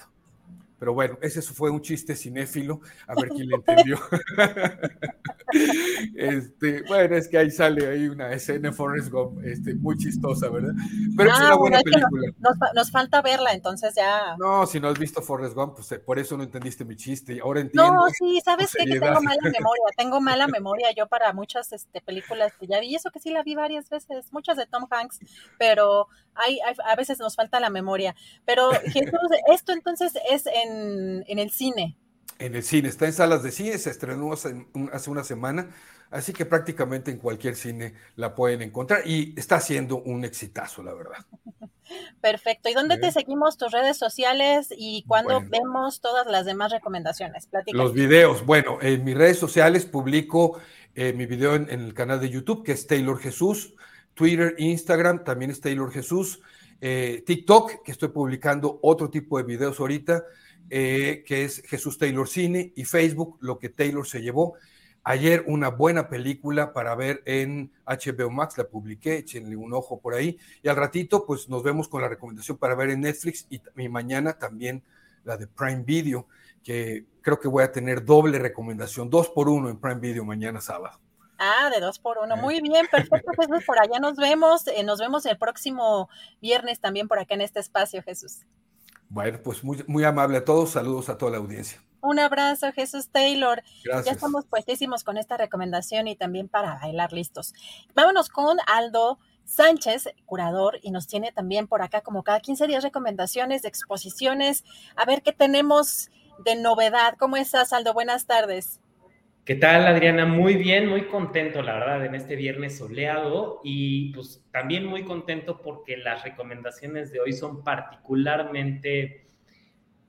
pero bueno, ese fue un chiste cinéfilo, a ver quién le entendió. este, bueno, es que ahí sale ahí una escena de Forrest Gump, este, muy chistosa, ¿verdad? Pero es Ah, una buena es película. nos, falta verla, entonces ya. No, si no has visto Forrest Gump, pues eh, por eso no entendiste mi chiste. Ahora entiendo. No, sí, ¿sabes qué? Que tengo mala memoria, tengo mala memoria yo para muchas este, películas que ya vi, y eso que sí la vi varias veces, muchas de Tom Hanks, pero hay, hay- a veces nos falta la memoria. Pero Jesús, esto entonces es en, en el cine. En el cine, está en salas de cine, se estrenó hace, un- hace una semana, así que prácticamente en cualquier cine la pueden encontrar y está haciendo un exitazo, la verdad. Perfecto. ¿Y dónde te seguimos tus redes sociales y cuándo Bueno. vemos todas las demás recomendaciones? Los videos, bueno, en mis redes sociales publico eh, mi video en, en el canal de YouTube, que es Taylor Jesús, Twitter, Instagram, también es Taylor Jesús, eh, TikTok, que estoy publicando otro tipo de videos ahorita, eh, que es Jesús Taylor Cine, y Facebook, lo que Taylor se llevó. Ayer una buena película para ver en HBO Max, la publiqué, échenle un ojo por ahí. Y al ratito, pues nos vemos con la recomendación para ver en Netflix y, y mañana también la de Prime Video, que creo que voy a tener doble recomendación, dos por uno en Prime Video mañana sábado. Ah, de dos por uno. Muy bien, perfecto, Jesús. Por allá nos vemos. eh, nos vemos el próximo viernes también por acá en este espacio, Jesús. Bueno, pues muy, muy amable a todos, saludos a toda la audiencia. Un abrazo, Jesús Taylor. Gracias. Ya estamos puestísimos con esta recomendación y también para bailar listos. Vámonos con Aldo Sánchez, curador, y nos tiene también por acá como cada 15 días recomendaciones de exposiciones. A ver qué tenemos de novedad. ¿Cómo estás, Aldo? Buenas tardes. ¿Qué tal, Adriana? Muy bien, muy contento, la verdad, en este viernes soleado y pues también muy contento porque las recomendaciones de hoy son particularmente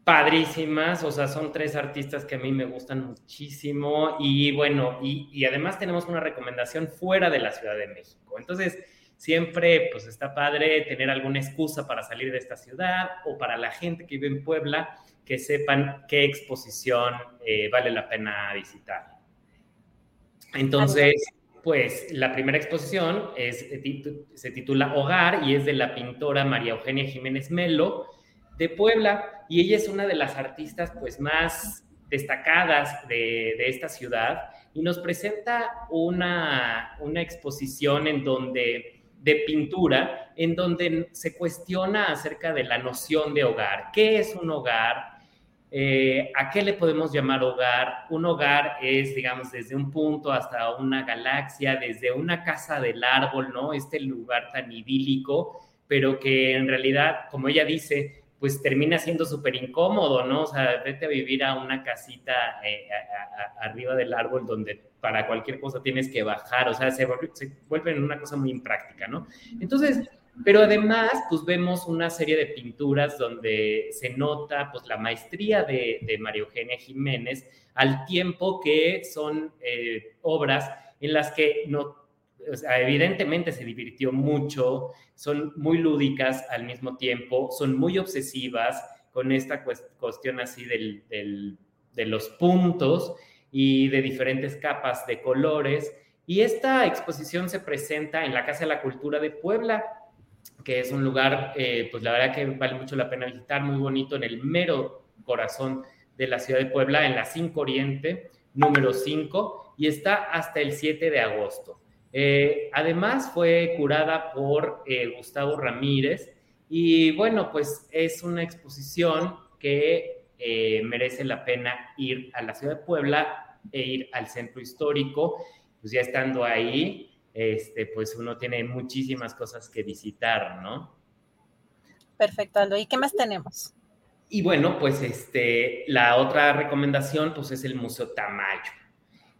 padrísimas, o sea, son tres artistas que a mí me gustan muchísimo y bueno, y, además tenemos una recomendación fuera de la Ciudad de México. Entonces, siempre pues está padre tener alguna excusa para salir de esta ciudad o para la gente que vive en Puebla que sepan qué exposición eh, vale la pena visitar. Entonces, pues la primera exposición eh, se titula Hogar y es de la pintora María Eugenia Jiménez Melo de Puebla y ella es una de las artistas pues más destacadas de, de esta ciudad y nos presenta una, una exposición en donde de pintura en donde se cuestiona acerca de la noción de hogar. ¿Qué es un hogar? Eh, ¿A qué le podemos llamar hogar? Un hogar es, digamos, desde un punto hasta una galaxia, desde una casa del árbol, ¿no? Este lugar tan idílico, pero que en realidad, como ella dice, pues termina siendo súper incómodo, ¿no? O sea, vete a vivir a una casita eh, arriba del árbol donde para cualquier cosa tienes que bajar, o sea, se, se vuelve una cosa muy impráctica, ¿no? Entonces, pero además, pues vemos una serie de pinturas donde se nota pues la maestría de, de María Eugenia Jiménez al tiempo que son eh, obras en las que no, o sea, evidentemente se divirtió mucho, son muy lúdicas al mismo tiempo, son muy obsesivas con esta cues- cuestión así del- del- de los puntos y de diferentes capas de colores. Y esta exposición se presenta en la Casa de la Cultura de Puebla, que es un lugar, eh, pues la verdad que vale mucho la pena visitar, muy bonito, en el mero corazón de la ciudad de Puebla, en la 5 Oriente, número 5, y está hasta el 7 de agosto. Eh, además, fue curada por eh, Gustavo Ramírez, y bueno, pues es una exposición que merece la pena ir a la ciudad de Puebla e ir al centro histórico, pues ya estando ahí, este, pues uno tiene muchísimas cosas que visitar, ¿no? Perfecto, Aldo. ¿Y qué más tenemos? Y bueno, pues este, la otra recomendación pues es el Museo Tamayo.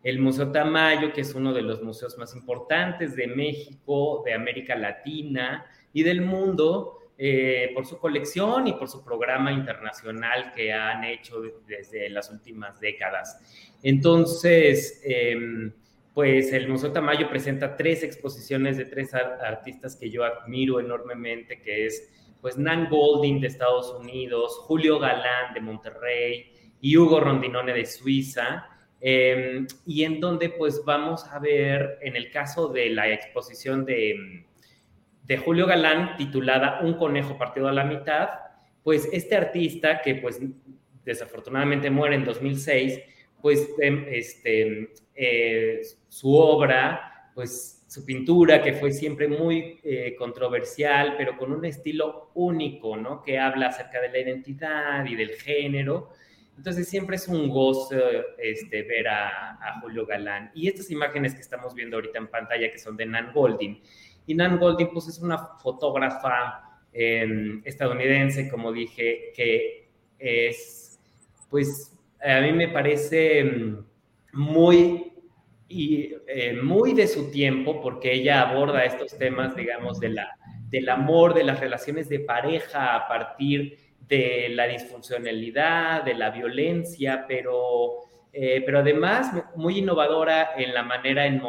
El Museo Tamayo, que es uno de los museos más importantes de México, de América Latina y del mundo, eh, por su colección y por su programa internacional que han hecho desde las últimas décadas. Entonces, em, pues el Museo Tamayo presenta tres exposiciones de tres ar- artistas que yo admiro enormemente, que es pues Nan Golding de Estados Unidos, Julio Galán de Monterrey y Hugo Rondinone de Suiza, eh, y en donde pues vamos a ver, en el caso de la exposición de, de Julio Galán titulada Un conejo partido a la mitad, pues este artista que pues desafortunadamente muere en 2006, pues em, este, eh, su obra, pues su pintura, que fue siempre muy eh, controversial, pero con un estilo único, ¿no? Que habla acerca de la identidad y del género. Entonces siempre es un gozo este, ver a, Julio Galán. Y estas imágenes que estamos viendo ahorita en pantalla, que son de Nan Goldin. Y Nan Goldin, pues es una fotógrafa em, estadounidense, como dije, que es, pues a mí me parece em, muy y eh, muy de su tiempo, porque ella aborda estos temas, digamos, de la, del amor, de las relaciones de pareja a partir de la disfuncionalidad, de la violencia, pero, eh, pero además muy innovadora en la manera en,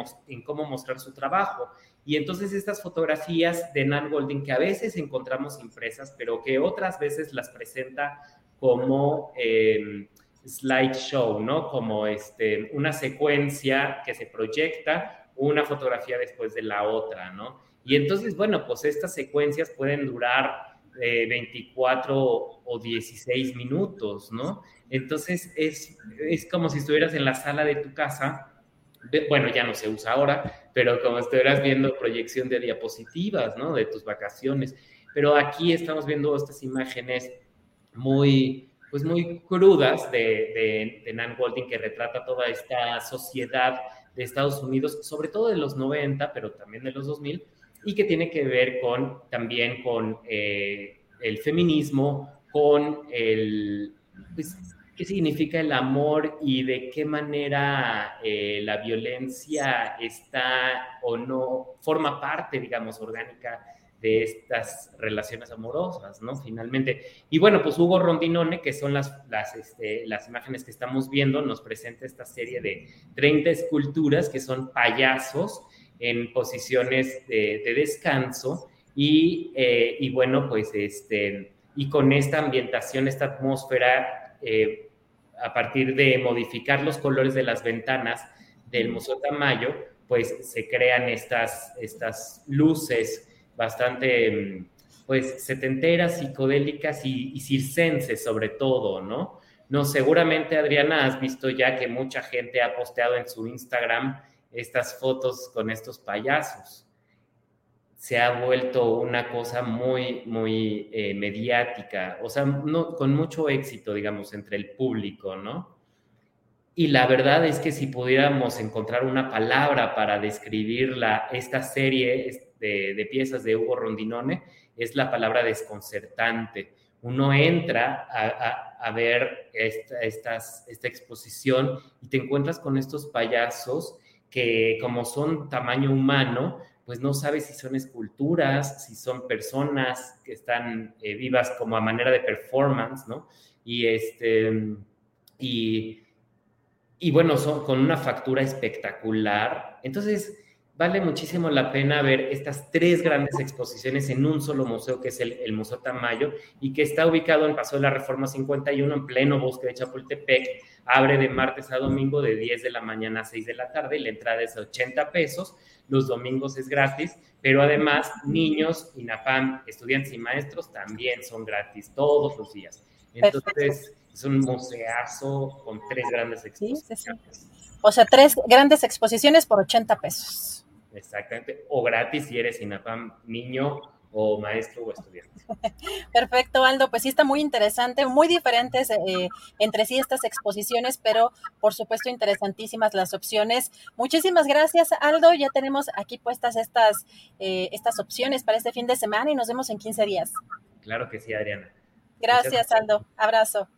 cómo mostrar su trabajo. Y entonces estas fotografías de Nan Golding que a veces encontramos impresas, pero que otras veces las presenta como eh, slideshow, ¿no? Como este, una secuencia que se proyecta una fotografía después de la otra, ¿no? Y entonces, bueno, pues estas secuencias pueden durar 24 eh, o 16 minutos, ¿no? Entonces es, es como si estuvieras en la sala de tu casa, bueno, ya no se usa ahora, pero como estuvieras viendo proyección de diapositivas, ¿no? De tus vacaciones. Pero aquí estamos viendo estas imágenes muy, pues muy crudas de, de, Nan Golding que retrata toda esta sociedad de Estados Unidos, sobre todo de los 90, pero también de los 2000, y que tiene que ver con también con eh, el feminismo, con el, pues, qué significa el amor y de qué manera eh, la violencia está o no, forma parte, digamos, orgánica de estas relaciones amorosas, ¿no? Finalmente. Y bueno, pues Hugo Rondinone, que son las, las, este, las imágenes que estamos viendo, nos presenta esta serie de 30 esculturas que son payasos en posiciones de, descanso y, eh, y, bueno, pues este, y con esta ambientación, esta atmósfera, eh, a partir de modificar los colores de las ventanas del Museo Tamayo, pues se crean estas, estas luces bastante, pues, setenteras, psicodélicas y, y circenses sobre todo, ¿no? No, seguramente Adriana has visto ya que mucha gente ha posteado en su Instagram estas fotos con estos payasos. Se ha vuelto una cosa muy, muy eh, mediática, o sea, no, con mucho éxito, digamos, entre el público, ¿no? Y la verdad es que si pudiéramos encontrar una palabra para describir la, esta serie de, piezas de Hugo Rondinone, es la palabra desconcertante. Uno entra a, ver esta, esta exposición y te encuentras con estos payasos que como son tamaño humano, pues no sabes si son esculturas, si son personas que están eh, vivas como a manera de performance, ¿no? Y este, y, y bueno, son con una factura espectacular. Entonces, vale muchísimo la pena ver estas tres grandes exposiciones en un solo museo, que es el, Museo Tamayo, y que está ubicado en Paso de la Reforma 51, en pleno bosque de Chapultepec. Abre de martes a domingo de 10 de la mañana a 6 de la tarde y la entrada es 80 pesos. Los domingos es gratis, pero además niños, INAPAM, estudiantes y maestros también son gratis todos los días. Entonces, es un museazo con tres grandes exposiciones. O sea, tres grandes exposiciones por 80 pesos. Exactamente, o gratis si eres INAPAM niño o maestro o estudiante. Perfecto, Aldo. Pues sí está muy interesante, muy diferentes eh, entre sí estas exposiciones, pero por supuesto interesantísimas las opciones. Muchísimas gracias, Aldo. Ya tenemos aquí puestas estas, eh, estas opciones para este fin de semana y nos vemos en 15 días. Claro que sí, Adriana. Gracias, Aldo. Abrazo.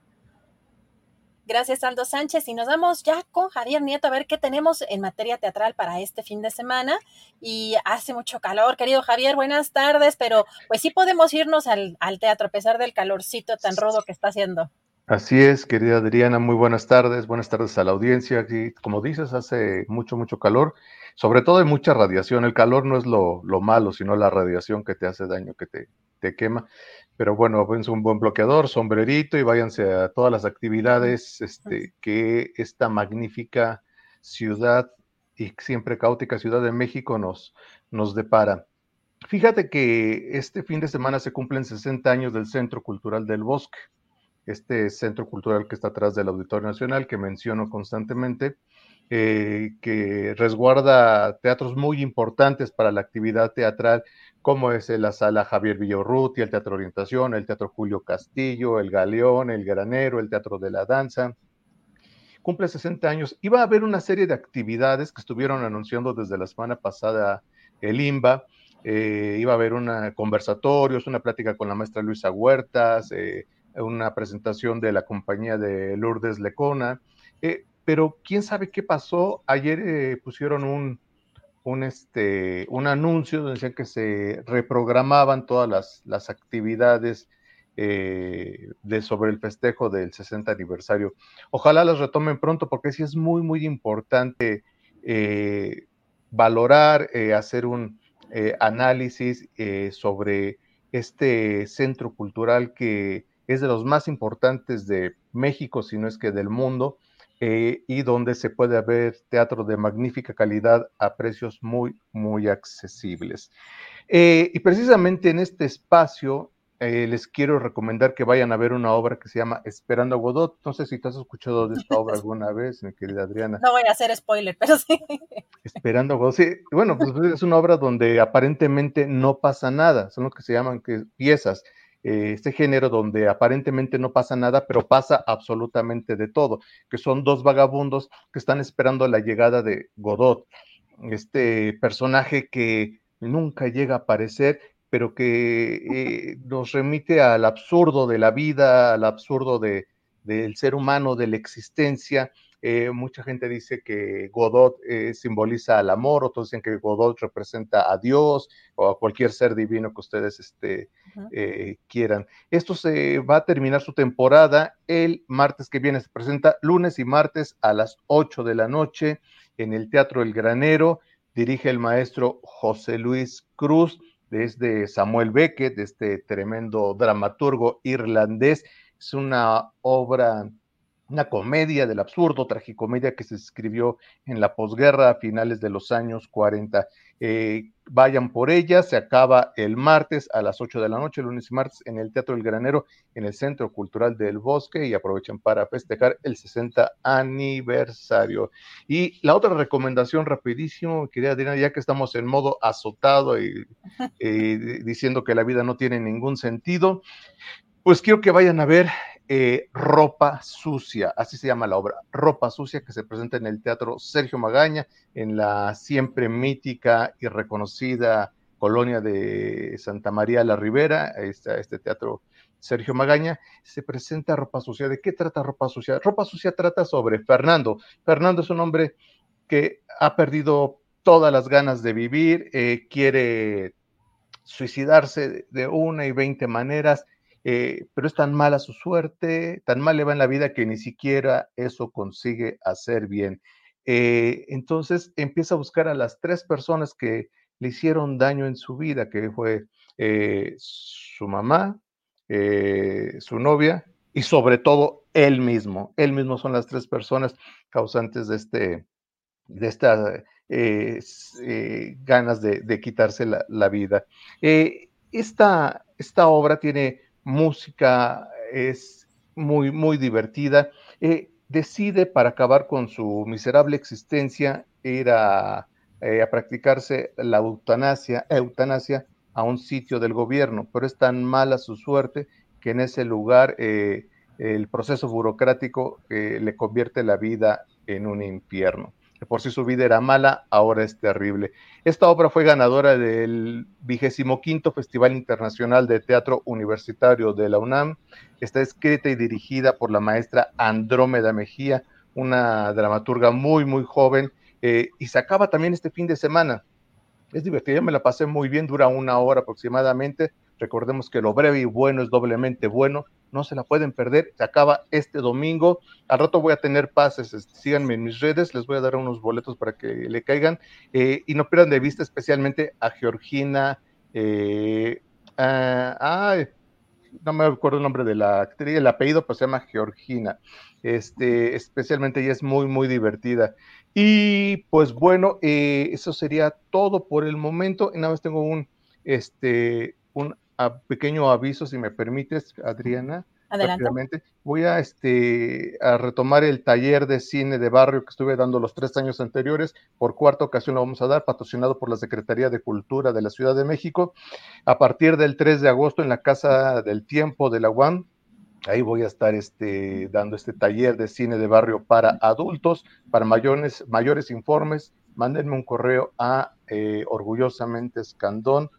Gracias, Aldo Sánchez. Y nos vamos ya con Javier Nieto a ver qué tenemos en materia teatral para este fin de semana. Y hace mucho calor, querido Javier, buenas tardes, pero pues sí podemos irnos al, teatro a pesar del calorcito tan rudo que está haciendo. Así es, querida Adriana, muy buenas tardes, buenas tardes a la audiencia. Aquí, como dices, hace mucho, mucho calor, sobre todo hay mucha radiación. El calor no es lo, lo malo, sino la radiación que te hace daño, que te, te quema. Pero bueno, es un buen bloqueador, sombrerito y váyanse a todas las actividades este, que esta magnífica ciudad y siempre caótica Ciudad de México nos, nos depara. Fíjate que este fin de semana se cumplen 60 años del Centro Cultural del Bosque. este centro cultural que está atrás del Auditorio Nacional, que menciono constantemente, eh, que resguarda teatros muy importantes para la actividad teatral, como es la sala Javier Villorruti, el Teatro Orientación, el Teatro Julio Castillo, el Galeón, el Granero, el Teatro de la Danza. Cumple 60 años. Iba a haber una serie de actividades que estuvieron anunciando desde la semana pasada el IMBA. Eh, iba a haber un conversatorios, una plática con la maestra Luisa Huertas, eh, una presentación de la compañía de Lourdes Lecona, eh, pero quién sabe qué pasó. Ayer pusieron un, un, este, un anuncio donde que se reprogramaban todas las, las actividades de, sobre el festejo del 60 aniversario. Ojalá las retomen pronto porque sí es muy, muy importante valorar, hacer un, eh, análisis eh, sobre este centro cultural que es de los más importantes de México, si no es que del mundo, eh, y donde se puede ver teatro de magnífica calidad a precios muy, muy accesibles. y precisamente en este espacio eh, les quiero recomendar que vayan a ver una obra que se llama Esperando a Godot. No sé si tú has escuchado de esta obra alguna vez, mi querida Adriana. No voy a hacer spoiler, pero sí. Esperando a Godot. Sí, bueno, pues es una obra donde aparentemente no pasa nada. Son lo que se llaman que, piezas. Eh, este género donde aparentemente no pasa nada, pero pasa absolutamente de todo, que son dos vagabundos que están esperando la llegada de Godot, este personaje que nunca llega a aparecer pero que eh, nos remite al absurdo de la vida, al absurdo de, del ser humano, de la existencia. Eh, mucha gente dice que Godot eh, simboliza al amor, otros dicen que Godot representa a Dios o a cualquier ser divino que ustedes este, quieran. Esto se va a terminar su temporada el martes que viene. Se presenta lunes y martes a las 8 de la noche en el Teatro El Granero. Dirige el maestro José Luis Cruz desde Samuel Beckett, de este tremendo dramaturgo irlandés. Es una obra, una comedia del absurdo, tragicomedia que se escribió en la posguerra a finales de los años 40. Eh, vayan por ella, se acaba el martes a las 8 de la noche, lunes y martes, en el Teatro del Granero, en el Centro Cultural del Bosque, y aprovechen para festejar el 60 aniversario. Y la otra recomendación, rapidísimo, querida Adriana, ya que estamos en modo azotado y, diciendo que la vida no tiene ningún sentido, pues quiero que vayan a ver eh, Ropa Sucia, así se llama la obra, Ropa Sucia, que se presenta en el Teatro Sergio Magaña, en la siempre mítica y reconocida colonia de Santa María la Ribera, este, este teatro Sergio Magaña, se presenta Ropa Sucia. ¿De qué trata Ropa Sucia? Ropa Sucia trata sobre Fernando. Fernando es un hombre que ha perdido todas las ganas de vivir, eh, quiere suicidarse de una y veinte maneras, eh, pero es tan mala su suerte, tan mal le va en la vida que ni siquiera eso consigue hacer bien. Eh, entonces empieza a buscar a las tres personas que le hicieron daño en su vida, que fue eh, su mamá, su novia y sobre todo él mismo. Él mismo son las tres personas causantes de, este, de estas ganas de, quitarse la, vida. esta, esta obra tiene música, es muy, muy divertida. Eh, decide para acabar con su miserable existencia ir a, eh, practicarse la eutanasia, a un sitio del gobierno, pero es tan mala su suerte que en ese lugar eh, el proceso burocrático le convierte la vida en un infierno por si su vida era mala, ahora es terrible. Esta obra fue ganadora del vigésimo quinto Festival Internacional de Teatro Universitario de la UNAM. Está escrita y dirigida por la maestra Andrómeda Mejía, una dramaturga muy, muy joven, eh, y se acaba también este fin de semana. Es divertida, me la pasé muy bien, dura una hora aproximadamente. Recordemos que lo breve y bueno es doblemente bueno no se la pueden perder, se acaba este domingo, al rato voy a tener pases, este, síganme en mis redes, les voy a dar unos boletos para que le caigan. Eh, y no pierdan de vista especialmente a Georgina, eh, no me acuerdo el nombre de la actriz, el apellido pues se llama Georgina, este, especialmente ella es muy, muy divertida. Y pues bueno, eh, eso sería todo por el momento, y nada más tengo un, este, un pequeño aviso, si me permites, Adriana. Adelante. Voy a, este, a retomar el taller de cine de barrio que estuve dando los tres años anteriores. Por cuarta ocasión lo vamos a dar, patrocinado por la Secretaría de Cultura de la Ciudad de México. A partir del 3 de agosto en la Casa del Tiempo de la UAM, Ahí voy a estar este, dando este taller de cine de barrio para adultos. Para mayores, mayores informes, mándenme un correo a eh, orgullosamente escandón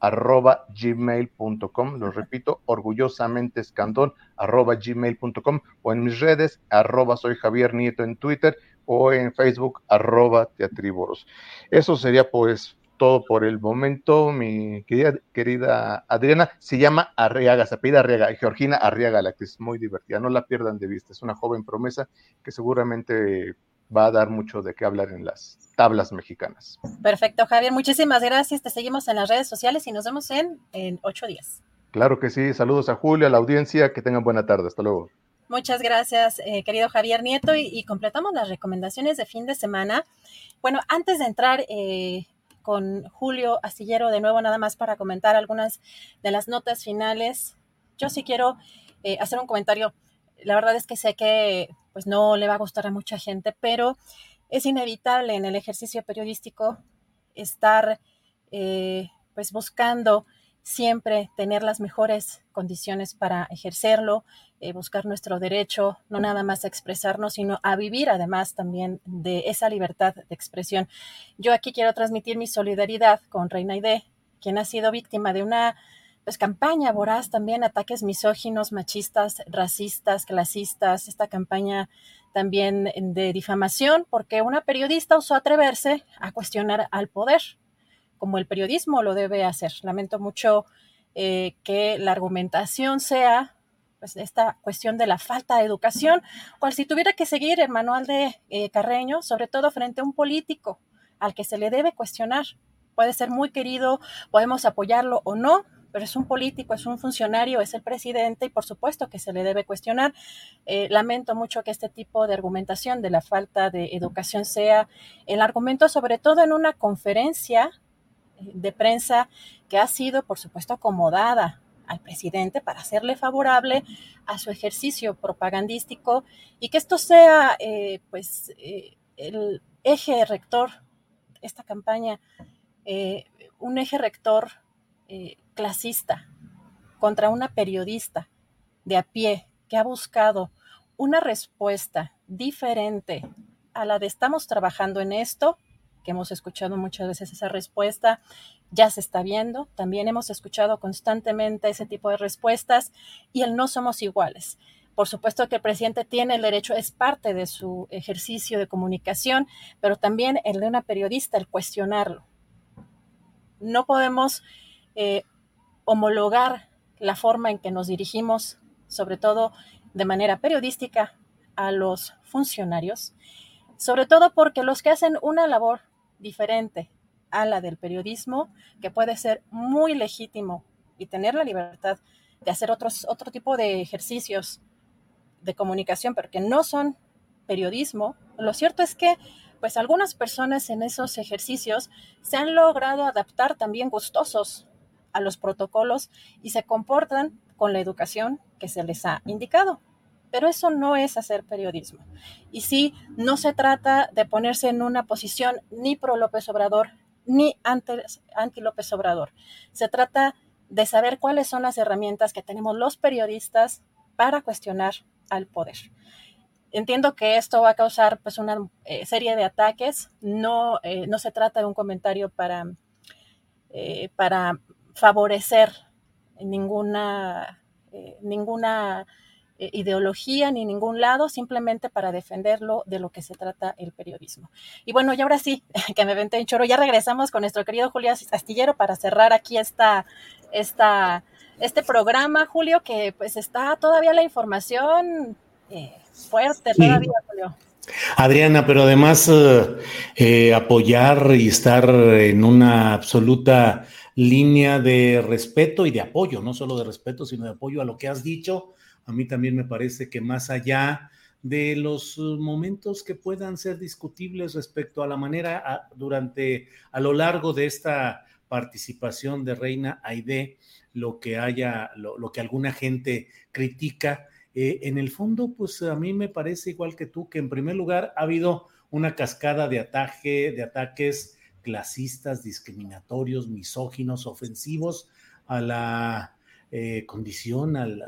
arroba gmail.com, lo repito, orgullosamente escandón arroba gmail.com o en mis redes arroba soy Javier Nieto en Twitter o en Facebook arroba teatriboros. Eso sería pues todo por el momento, mi querida, querida Adriana. Se llama Arriaga, se pide Arriaga, Georgina Arriaga, la que es muy divertida, no la pierdan de vista, es una joven promesa que seguramente va a dar mucho de qué hablar en las tablas mexicanas. Perfecto, Javier, muchísimas gracias. Te seguimos en las redes sociales y nos vemos en, en ocho días. Claro que sí. Saludos a Julio, a la audiencia. Que tengan buena tarde. Hasta luego. Muchas gracias, eh, querido Javier Nieto. Y, completamos las recomendaciones de fin de semana. Bueno, antes de entrar eh, con Julio Astillero de nuevo, nada más para comentar algunas de las notas finales, yo sí quiero eh, hacer un comentario. La verdad es que sé que pues no le va a gustar a mucha gente, pero es inevitable en el ejercicio periodístico estar eh, pues buscando siempre tener las mejores condiciones para ejercerlo, eh, buscar nuestro derecho, no nada más a expresarnos, sino a vivir además también de esa libertad de expresión. Yo aquí quiero transmitir mi solidaridad con Reina Ide, quien ha sido víctima de una pues campaña voraz también, ataques misóginos, machistas, racistas, clasistas, esta campaña también de difamación, porque una periodista usó atreverse a cuestionar al poder, como el periodismo lo debe hacer. Lamento mucho eh, que la argumentación sea pues, esta cuestión de la falta de educación, cual si tuviera que seguir el manual de eh, Carreño, sobre todo frente a un político al que se le debe cuestionar. Puede ser muy querido, podemos apoyarlo o no, pero es un político, es un funcionario, es el presidente y por supuesto que se le debe cuestionar. Eh, lamento mucho que este tipo de argumentación de la falta de educación sea el argumento, sobre todo en una conferencia eh, de prensa que ha sido, por supuesto, acomodada al presidente para hacerle favorable a su ejercicio propagandístico y que esto sea, eh, pues, el eje rector, esta campaña, un eje rector clasista contra una periodista de a pie que ha buscado una respuesta diferente a la de estamos trabajando en esto, que hemos escuchado muchas veces esa respuesta, ya se está viendo, también hemos escuchado constantemente ese tipo de respuestas y el no somos iguales. Por supuesto que el presidente tiene el derecho, es parte de su ejercicio de comunicación, pero también el de una periodista, el cuestionarlo. No podemos eh, homologar la forma en que nos dirigimos, sobre todo de manera periodística, a los funcionarios, sobre todo porque los que hacen una labor diferente a la del periodismo, que puede ser muy legítimo y tener la libertad de hacer otros, otro tipo de ejercicios de comunicación, pero que no son periodismo, lo cierto es que pues algunas personas en esos ejercicios se han logrado adaptar también gustosos a los protocolos y se comportan con la educación que se les ha indicado. Pero eso no es hacer periodismo. Y sí, no se trata de ponerse en una posición ni pro López Obrador ni anti López Obrador. Se trata de saber cuáles son las herramientas que tenemos los periodistas para cuestionar al poder. Entiendo que esto va a causar pues una eh, serie de ataques. No, eh, no se trata de un comentario para, eh, para favorecer ninguna, eh, ninguna eh, ideología ni ningún lado, simplemente para defenderlo de lo que se trata el periodismo. Y bueno, y ahora sí, que me vente en choro, ya regresamos con nuestro querido Julio Astillero para cerrar aquí esta, esta, este programa, Julio, que pues está todavía la información eh, fuerte todavía, Julio. Adriana, pero además apoyar y estar en una absoluta línea de respeto y de apoyo, no solo de respeto, sino de apoyo a lo que has dicho. A mí también me parece que más allá de los momentos que puedan ser discutibles respecto a la manera durante, a lo largo de esta participación de Reina Aide, lo que haya, lo, que alguna gente critica. Eh, en el fondo, pues a mí me parece igual que tú, que en primer lugar ha habido una cascada de ataque, de ataques clasistas, discriminatorios, misóginos, ofensivos a la eh, condición, a la,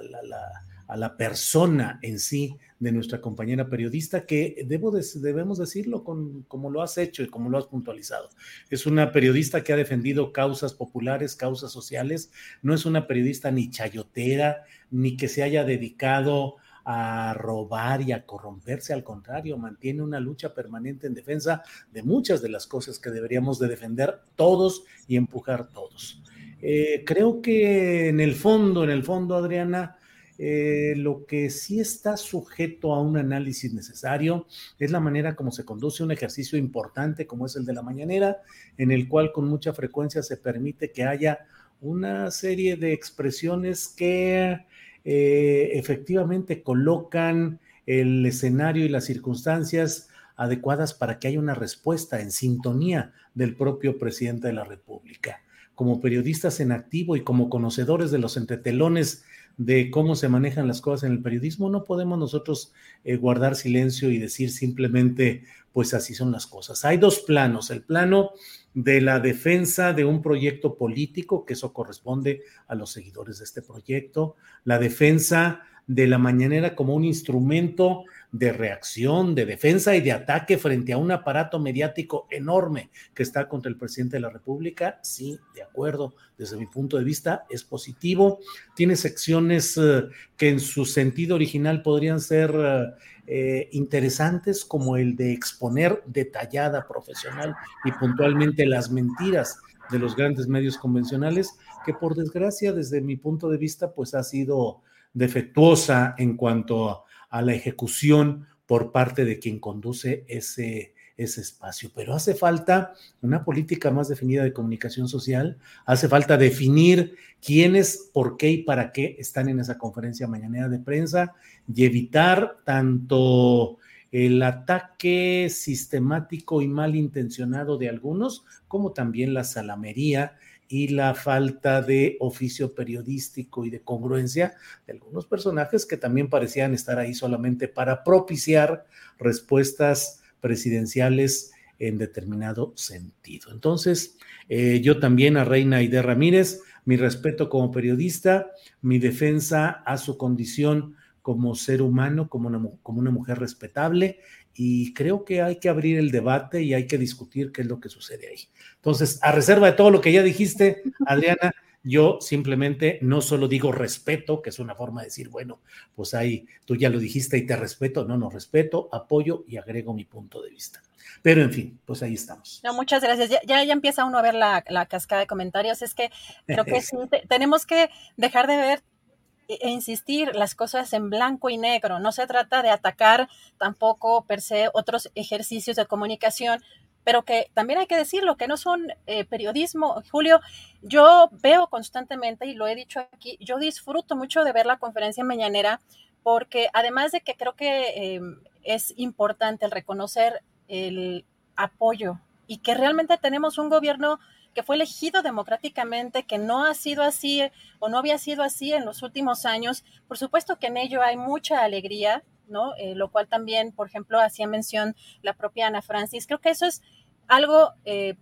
a la persona en sí de nuestra compañera periodista, que debo debemos decirlo con, como lo has hecho y como lo has puntualizado. Es una periodista que ha defendido causas populares, causas sociales, no es una periodista ni chayotera, ni que se haya dedicado a robar y a corromperse, al contrario, mantiene una lucha permanente en defensa de muchas de las cosas que deberíamos de defender todos y empujar todos. Eh, creo que en el fondo, en el fondo, Adriana, eh, lo que sí está sujeto a un análisis necesario es la manera como se conduce un ejercicio importante como es el de la mañanera, en el cual con mucha frecuencia se permite que haya una serie de expresiones que eh, efectivamente colocan el escenario y las circunstancias adecuadas para que haya una respuesta en sintonía del propio presidente de la República. Como periodistas en activo y como conocedores de los entretelones de cómo se manejan las cosas en el periodismo, no podemos nosotros eh, guardar silencio y decir simplemente, pues así son las cosas. Hay dos planos, el plano de la defensa de un proyecto político, que eso corresponde a los seguidores de este proyecto, la defensa de la mañanera como un instrumento de reacción, de defensa y de ataque frente a un aparato mediático enorme que está contra el presidente de la República, sí, de acuerdo, desde mi punto de vista es positivo. Tiene secciones eh, que en su sentido original podrían ser eh, interesantes, como el de exponer detallada, profesional y puntualmente las mentiras de los grandes medios convencionales, que por desgracia, desde mi punto de vista, pues ha sido defectuosa en cuanto a la ejecución por parte de quien conduce ese, ese espacio. Pero hace falta una política más definida de comunicación social, hace falta definir quiénes, por qué y para qué están en esa conferencia mañanera de prensa y evitar tanto el ataque sistemático y malintencionado de algunos, como también la salamería y la falta de oficio periodístico y de congruencia de algunos personajes que también parecían estar ahí solamente para propiciar respuestas presidenciales en determinado sentido. Entonces, eh, yo también a Reina Aide Ramírez, mi respeto como periodista, mi defensa a su condición como ser humano, como una, como una mujer respetable, y creo que hay que abrir el debate y hay que discutir qué es lo que sucede ahí. Entonces, a reserva de todo lo que ya dijiste, Adriana, yo simplemente no solo digo respeto, que es una forma de decir, bueno, pues ahí tú ya lo dijiste y te respeto, no, no, respeto, apoyo y agrego mi punto de vista. Pero en fin, pues ahí estamos. No, muchas gracias. Ya, ya, empieza uno a ver la, la, cascada de comentarios. Es que creo que sí, tenemos que dejar de ver e, e insistir las cosas en blanco y negro. No se trata de atacar tampoco per se otros ejercicios de comunicación, pero que también hay que decirlo, que no son eh, periodismo. Julio, yo veo constantemente, y lo he dicho aquí, yo disfruto mucho de ver la conferencia mañanera, porque además de que creo que em, es importante el reconocer el apoyo y que realmente tenemos un gobierno que fue elegido democráticamente, que no ha sido así o no había sido así en los últimos años. Por supuesto que en ello hay mucha alegría, ¿no? Eh, lo cual también, por ejemplo, hacía mención la propia Ana Francis. Creo que eso es algo eh,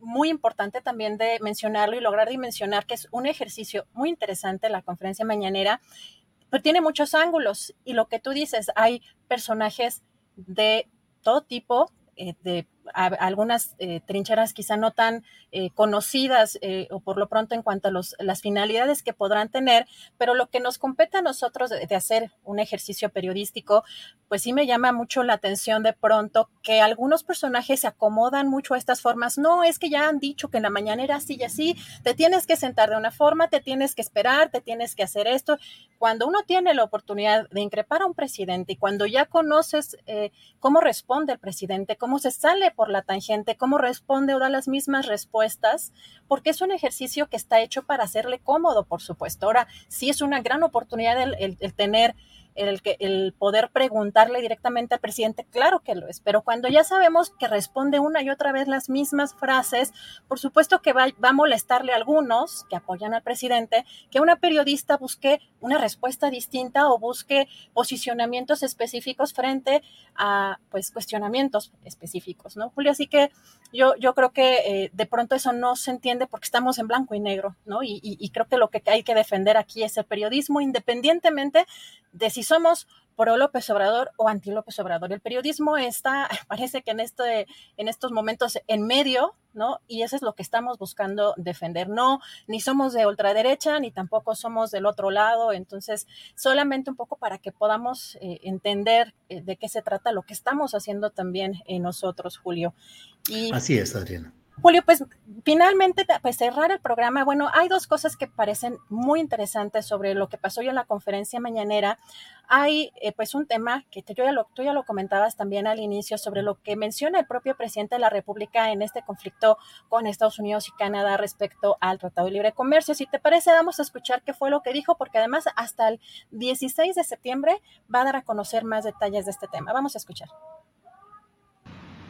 muy importante también de mencionarlo y lograr dimensionar que es un ejercicio muy interesante la conferencia mañanera, pero tiene muchos ángulos y lo que tú dices, hay personajes de todo tipo, eh, de algunas eh, trincheras quizá no tan eh, conocidas eh, o por lo pronto en cuanto a los, las finalidades que podrán tener, pero lo que nos compete a nosotros de, hacer un ejercicio periodístico, pues sí me llama mucho la atención de pronto que algunos personajes se acomodan mucho a estas formas. No, es que ya han dicho que en la mañana era así y así, te tienes que sentar de una forma, te tienes que esperar, te tienes que hacer esto. Cuando uno tiene la oportunidad de increpar a un presidente y cuando ya conoces cómo responde el presidente, cómo se sale por la tangente, cómo responde o da las mismas respuestas, porque es un ejercicio que está hecho para hacerle cómodo, por supuesto. Ahora, sí es una gran oportunidad el, tener el, que, el poder preguntarle directamente al presidente, claro que lo es, pero cuando ya sabemos que responde una y otra vez las mismas frases, por supuesto que va, va a molestarle a algunos que apoyan al presidente que una periodista busque una respuesta distinta o busque posicionamientos específicos frente a pues cuestionamientos específicos, ¿no, Julio? Así que yo, yo creo que eh, de pronto eso no se entiende porque estamos en blanco y negro, ¿no? Y, y creo que lo que hay que defender aquí es el periodismo independientemente de si somos pro López Obrador o anti López Obrador. El periodismo está, parece que en, este, en estos momentos en medio, ¿no? Y eso es lo que estamos buscando defender. No, ni somos de ultraderecha, ni tampoco somos del otro lado. Entonces, solamente un poco para que podamos eh, entender eh, de qué se trata lo que estamos haciendo también en nosotros, Julio. Y, Así es, Adriana. Julio, pues finalmente, pues cerrar el programa, bueno, hay dos cosas que parecen muy interesantes sobre lo que pasó hoy en la conferencia mañanera. Hay eh, pues un tema que tú ya, lo, tú ya lo comentabas también al inicio sobre lo que menciona el propio presidente de la República en este conflicto con Estados Unidos y Canadá respecto al Tratado de Libre Comercio. Si te parece, vamos a escuchar qué fue lo que dijo, porque además hasta el 16 de septiembre va a dar a conocer más detalles de este tema. Vamos a escuchar.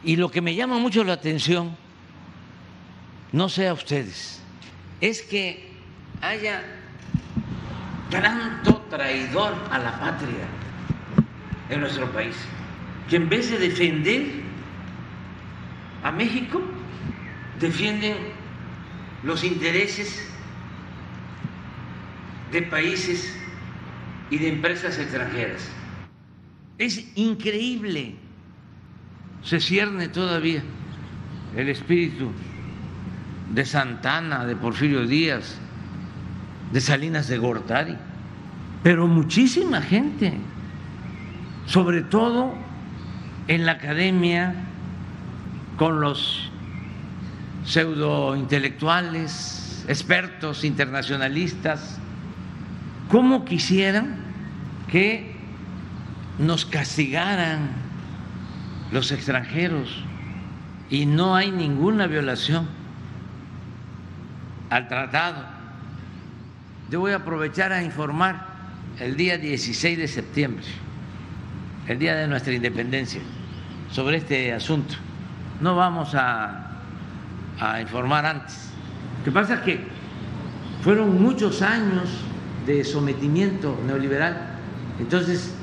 Y lo que me llama mucho la atención no sé a ustedes, es que haya tanto traidor a la patria en nuestro país, que en vez de defender a México, defienden los intereses de países y de empresas extranjeras. Es increíble, se cierne todavía el espíritu de Santana, de Porfirio Díaz, de Salinas de Gortari, pero muchísima gente, sobre todo en la academia, con los pseudointelectuales, expertos internacionalistas, ¿cómo quisieran que nos castigaran los extranjeros? Y no hay ninguna violación al tratado. Yo voy a aprovechar a informar el día 16 de septiembre, el día de nuestra independencia, sobre este asunto. No vamos a, a informar antes. Lo que pasa es que fueron muchos años de sometimiento neoliberal, entonces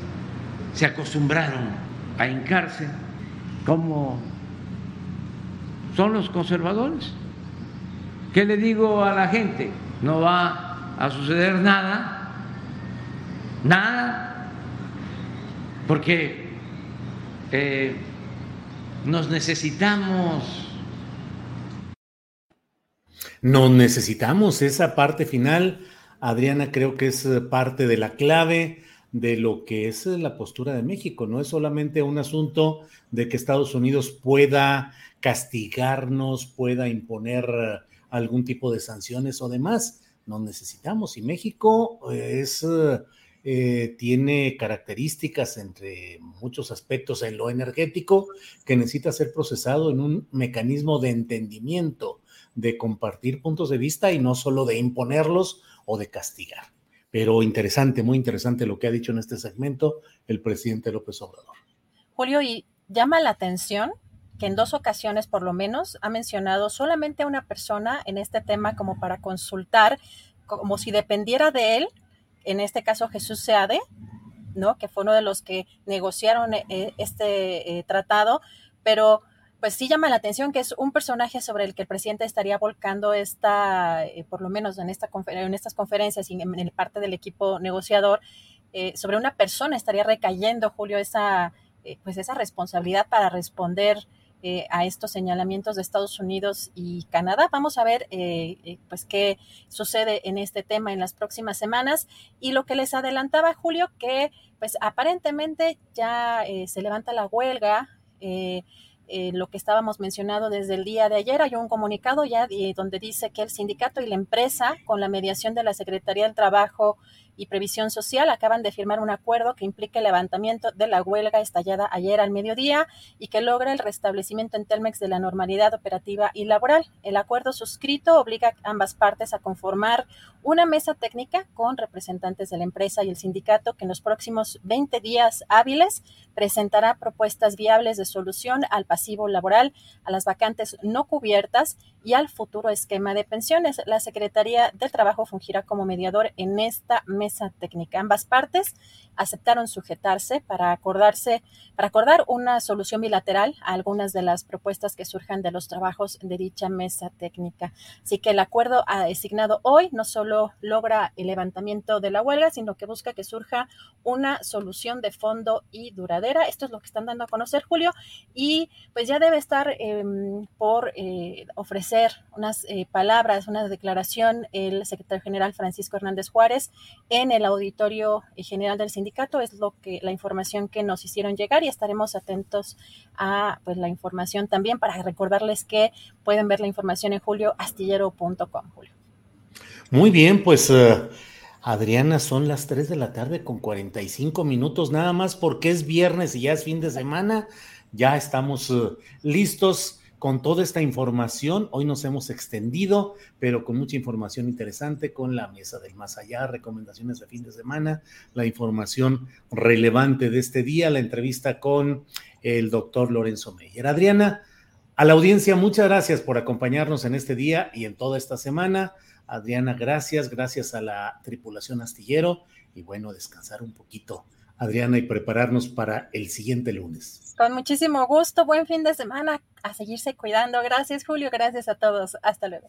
se acostumbraron a hincarse como son los conservadores. ¿Qué le digo a la gente? No va a suceder nada, nada, porque eh, nos necesitamos. Nos necesitamos esa parte final. Adriana, creo que es parte de la clave de lo que es la postura de México. No es solamente un asunto de que Estados Unidos pueda castigarnos, pueda imponer algún tipo de sanciones o demás. No necesitamos. Y México eh, es, eh, tiene características entre muchos aspectos en lo energético que necesita ser procesado en un mecanismo de entendimiento, de compartir puntos de vista y no solo de imponerlos o de castigar. Pero interesante, muy interesante lo que ha dicho en este segmento el presidente López Obrador. Julio, y llama la atención que en dos ocasiones por lo menos ha mencionado solamente a una persona en este tema como para consultar, como si dependiera de él, en este caso Jesús Seade, ¿no? que fue uno de los que negociaron eh, eh, este eh, tratado, pero pues sí llama la atención que es un personaje sobre el que el presidente estaría volcando esta, por lo menos en, esta en estas conferencias y en, parte del equipo negociador, sobre una persona estaría recayendo, Julio, esa, pues esa responsabilidad para responder eh, a estos señalamientos de Estados Unidos y Canadá. Vamos a ver eh, eh, pues qué sucede en este tema en las próximas semanas. Y lo que les adelantaba Julio, que pues aparentemente ya se levanta la huelga. lo que estábamos mencionando desde el día de ayer, hay un comunicado ya donde dice que el sindicato y la empresa, con la mediación de la Secretaría del Trabajo, y Previsión Social acaban de firmar un acuerdo que implica el levantamiento de la huelga estallada ayer al mediodía y que logra el restablecimiento en Telmex de la normalidad operativa y laboral. El acuerdo suscrito obliga a ambas partes a conformar una mesa técnica con representantes de la empresa y el sindicato que en los próximos 20 días hábiles presentará propuestas viables de solución al pasivo laboral, a las vacantes no cubiertas y al futuro esquema de pensiones. La Secretaría del Trabajo fungirá como mediador en esta mesa técnica. Ambas partes aceptaron sujetarse para acordarse, para acordar una solución bilateral a algunas de las propuestas que surjan de los trabajos de dicha mesa técnica. Así que el acuerdo asignado hoy no solo logra el levantamiento de la huelga, sino que busca que surja una solución de fondo y duradera. Esto es lo que están dando a conocer, Julio, y pues ya debe estar em, por eh, ofrecer unas eh, palabras, una declaración el secretario general Francisco Hernández Juárez en el auditorio general del sindicato. Es lo que la información que nos hicieron llegar y estaremos atentos a pues la información también para recordarles que pueden ver la información en julioastillero.com. Julio. Muy bien, pues eh, Adriana, son las 3 de la tarde con 45 minutos nada más porque es viernes y ya es fin de semana. Ya estamos eh, listos con toda esta información. Hoy nos hemos extendido, pero con mucha información interesante, con la mesa del más allá, recomendaciones de fin de semana, la información relevante de este día, la entrevista con el doctor Lorenzo Meyer. Adriana, a la audiencia, muchas gracias por acompañarnos en este día y en toda esta semana. Adriana, gracias, gracias a la tripulación astillero y bueno, descansar un poquito, Adriana, y prepararnos para el siguiente lunes. Con muchísimo gusto, buen fin de semana, a seguirse cuidando. Gracias Julio, gracias a todos. Hasta luego.